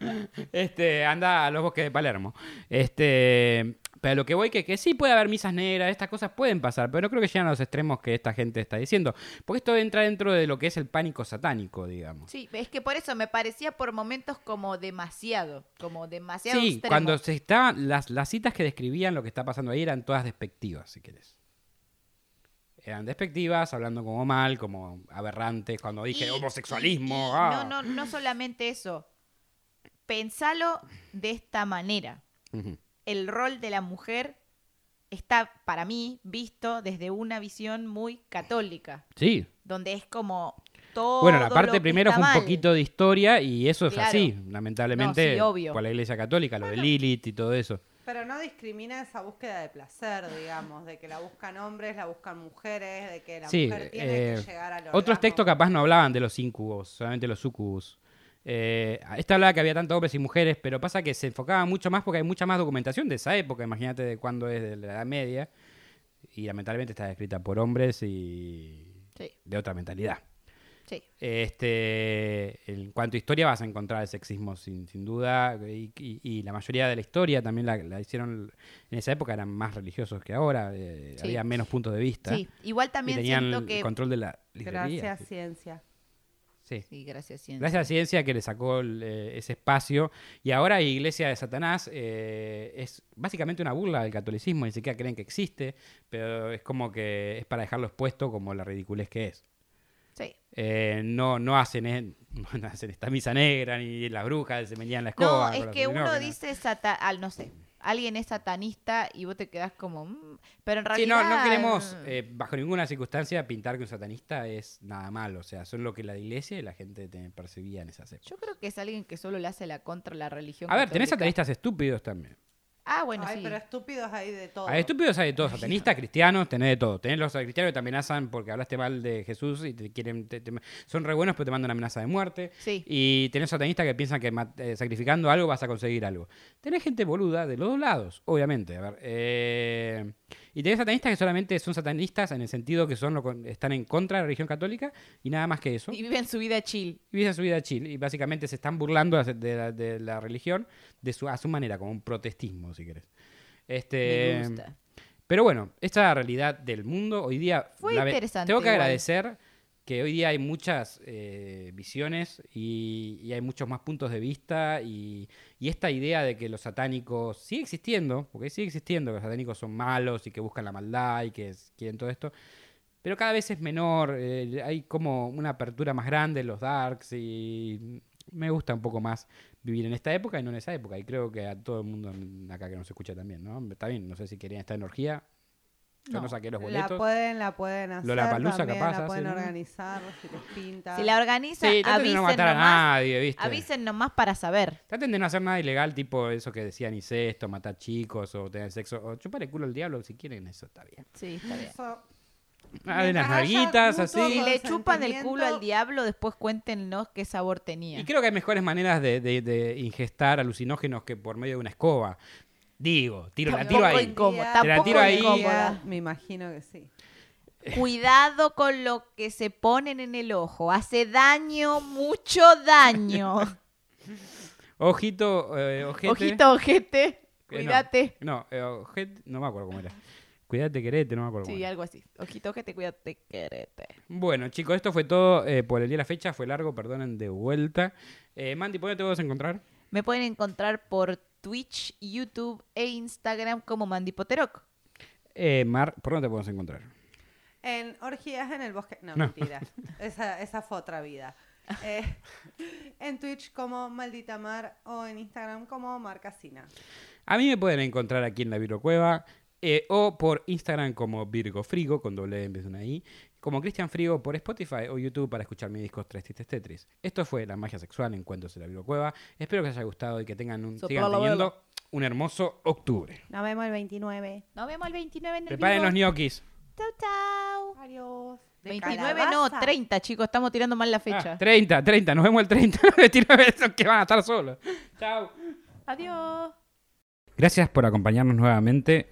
A: Este, anda a los bosques de Palermo. Este, pero lo que voy que, que sí puede haber misas negras, estas cosas pueden pasar, pero no creo que lleguen a los extremos que esta gente está diciendo. Porque esto entra dentro de lo que es el pánico satánico, digamos.
B: Sí, es que por eso me parecía por momentos como demasiado, como demasiado
A: Sí,
B: extremo.
A: cuando se estaban, las, las citas que describían lo que está pasando ahí eran todas despectivas, si querés. Eran despectivas, hablando como mal, como aberrantes, cuando dije
B: Y-
A: homosexualismo.
B: y- y
A: ah.
B: No, no, no solamente eso. Pensalo de esta manera. El rol de la mujer está, para mí, visto desde una visión muy católica,
A: Sí,
B: donde es como todo.
A: Bueno, la parte primero fue un
B: mal.
A: poquito de historia y eso es
B: Claro.
A: así, lamentablemente,
B: No, sí, obvio.
A: por la Iglesia Católica, lo de Lilith y todo eso.
D: Pero no discrimina esa búsqueda de placer, digamos, de que la buscan hombres, la buscan mujeres, de que la
A: Sí,
D: mujer tiene
A: eh,
D: que llegar al
A: otros
D: orgasmo.
A: textos capaz no hablaban de los incubos, solamente los sucubus. Eh, esta hablaba que había tanto hombres y mujeres, pero pasa que se enfocaba mucho más porque hay mucha más documentación de esa época, imagínate de cuándo es de la Edad Media, y lamentablemente está escrita por hombres y
B: Sí,
A: de otra mentalidad.
B: sí.
A: Este, en cuanto a historia vas a encontrar el sexismo sin, sin duda y, y- y la mayoría de la historia también la, la hicieron en esa época eran más religiosos que ahora, eh,
B: Sí.
A: había menos puntos de vista
B: Sí, igual
A: y
B: también
A: tenían
B: siento
A: el
B: que.
A: control de la.
D: Gracias, ciencia.
A: Sí.
B: Sí, gracias, ciencia.
A: Gracias a ciencia que le sacó el, eh, ese espacio. Y ahora Iglesia de Satanás eh, es básicamente una burla del catolicismo, ni siquiera creen que existe, pero es como que es para dejarlo expuesto como la ridiculez que es.
B: Sí.
A: Eh, no, no, hacen, no hacen esta misa negra, ni las brujas se menían la
B: No,
A: escoba.
B: es
A: con
B: que
A: no,
B: uno
A: no.
B: dice sata al no sé, alguien es satanista y vos te quedás como, "Mm", pero en
A: Sí,
B: realidad
A: no, no queremos eh, bajo ninguna circunstancia pintar que un satanista es nada malo. O sea, son lo que la iglesia y la gente te percibía en esas épocas.
B: Yo creo que es alguien que solo le hace la contra la religión.
A: A ver, tenés satanistas estúpidos también.
B: Ah, bueno,
D: Ay,
B: sí.
D: pero estúpidos hay de todo.
A: Hay estúpidos hay de todos, satanistas, cristianos, tenés de todo. Tenés los cristianos que te amenazan porque hablaste mal de Jesús y te quieren, te- te- son re buenos pero te mandan una amenaza de muerte.
B: Sí.
A: Y tenés satanistas que piensan que eh, sacrificando algo vas a conseguir algo. Tenés gente boluda de los dos lados, obviamente. A ver, eh, y tenés satanistas que solamente son satanistas en el sentido que son lo están en contra de la religión católica y nada más que eso.
B: Y viven su vida chill.
A: Y viven su vida chill. Y básicamente se están burlando de la, de la religión de su, a su manera, como un protestismo, si querés. Este,
B: Me gusta.
A: pero bueno, esta es la realidad del mundo. Hoy día
B: Fue
A: la
B: interesante
A: tengo que
B: igual.
A: agradecer que hoy día hay muchas eh, visiones y, y hay muchos más puntos de vista y, y esta idea de que los satánicos sigue existiendo, porque sigue existiendo, que los satánicos son malos y que buscan la maldad y que quieren todo esto, pero cada vez es menor, eh, hay como una apertura más grande en los darks y me gusta un poco más vivir en esta época y no en esa época y creo que a todo el mundo acá que nos escucha también, ¿no? Está bien, no sé si querían estar en orgía, yo no,
B: No.
A: saqué los
D: La
A: boletos.
D: pueden, la pueden hacer.
A: Lollapalooza
D: también,
A: capaz
D: La pueden organizar si les pinta.
B: Si la organiza,
A: Sí, traten de
B: avisen
A: no matar a
B: nomás.
A: nadie, ¿viste?
B: Avisen nomás para saber.
A: Traten de no hacer nada ilegal, tipo eso que decían incesto, matar chicos o tener sexo, o chupar el culo al diablo si quieren, eso está bien.
B: Sí, está bien.
D: Eso-
A: Ah,
D: mutuo
A: así.
B: Si le chupan el culo al diablo, después cuéntenos qué sabor tenía.
A: Y creo que hay mejores maneras de, de- de ingestar alucinógenos que por medio de una escoba. Digo, tiro, la tiro ahí.
B: incómoda,
A: Te la
B: tampoco
A: tiro ahí.
B: incómoda.
D: Me imagino que sí.
B: Cuidado con lo que se ponen en el ojo. Hace daño, mucho daño.
A: Ojito, eh, ojete.
B: Ojito, ojete.
A: Eh, no.
B: Cuídate.
A: No, eh, ojete, no me acuerdo cómo era. Cuídate, querete, no me acuerdo
B: Sí, algo así. Ojito, ojete, cuídate, querete.
A: Bueno, chicos, esto fue todo eh, por el día de la fecha. Fue largo, perdonen de vuelta. Eh, Mandy, ¿por dónde te a encontrar?
B: Me pueden encontrar por Twitch, YouTube e Instagram como Mandy Poteroc.
A: Eh, Mar, ¿por dónde te podemos encontrar?
D: En orgías en el bosque. No,
A: No.
D: mentira. Esa, esa fue otra vida. Eh, en Twitch como Maldita Mar o en Instagram como Marcasina.
A: A mí me pueden encontrar aquí en la Virgocueva eh, o por Instagram como Virgo Frigo, con doble E en vez de una I, como Cristian Frigo por Spotify o YouTube para escuchar mis discos Tres Tristes Tetris. Esto fue La Magia Sexual en Cuentos de la Virgocueva. Espero que les haya gustado y que tengan un, sigan teniendo un hermoso octubre.
D: Nos vemos el 29.
B: Nos vemos el 29 en el
A: Preparen los
B: vivo.
A: ñoquis.
B: Chau, chau.
D: Adiós. De
B: 29
D: calabaza.
B: no, 30, chicos. Estamos tirando mal la fecha.
A: Ah, 30, 30, nos vemos el 30. 29 esos que van a estar solos. Chao.
B: Adiós.
A: Gracias por acompañarnos nuevamente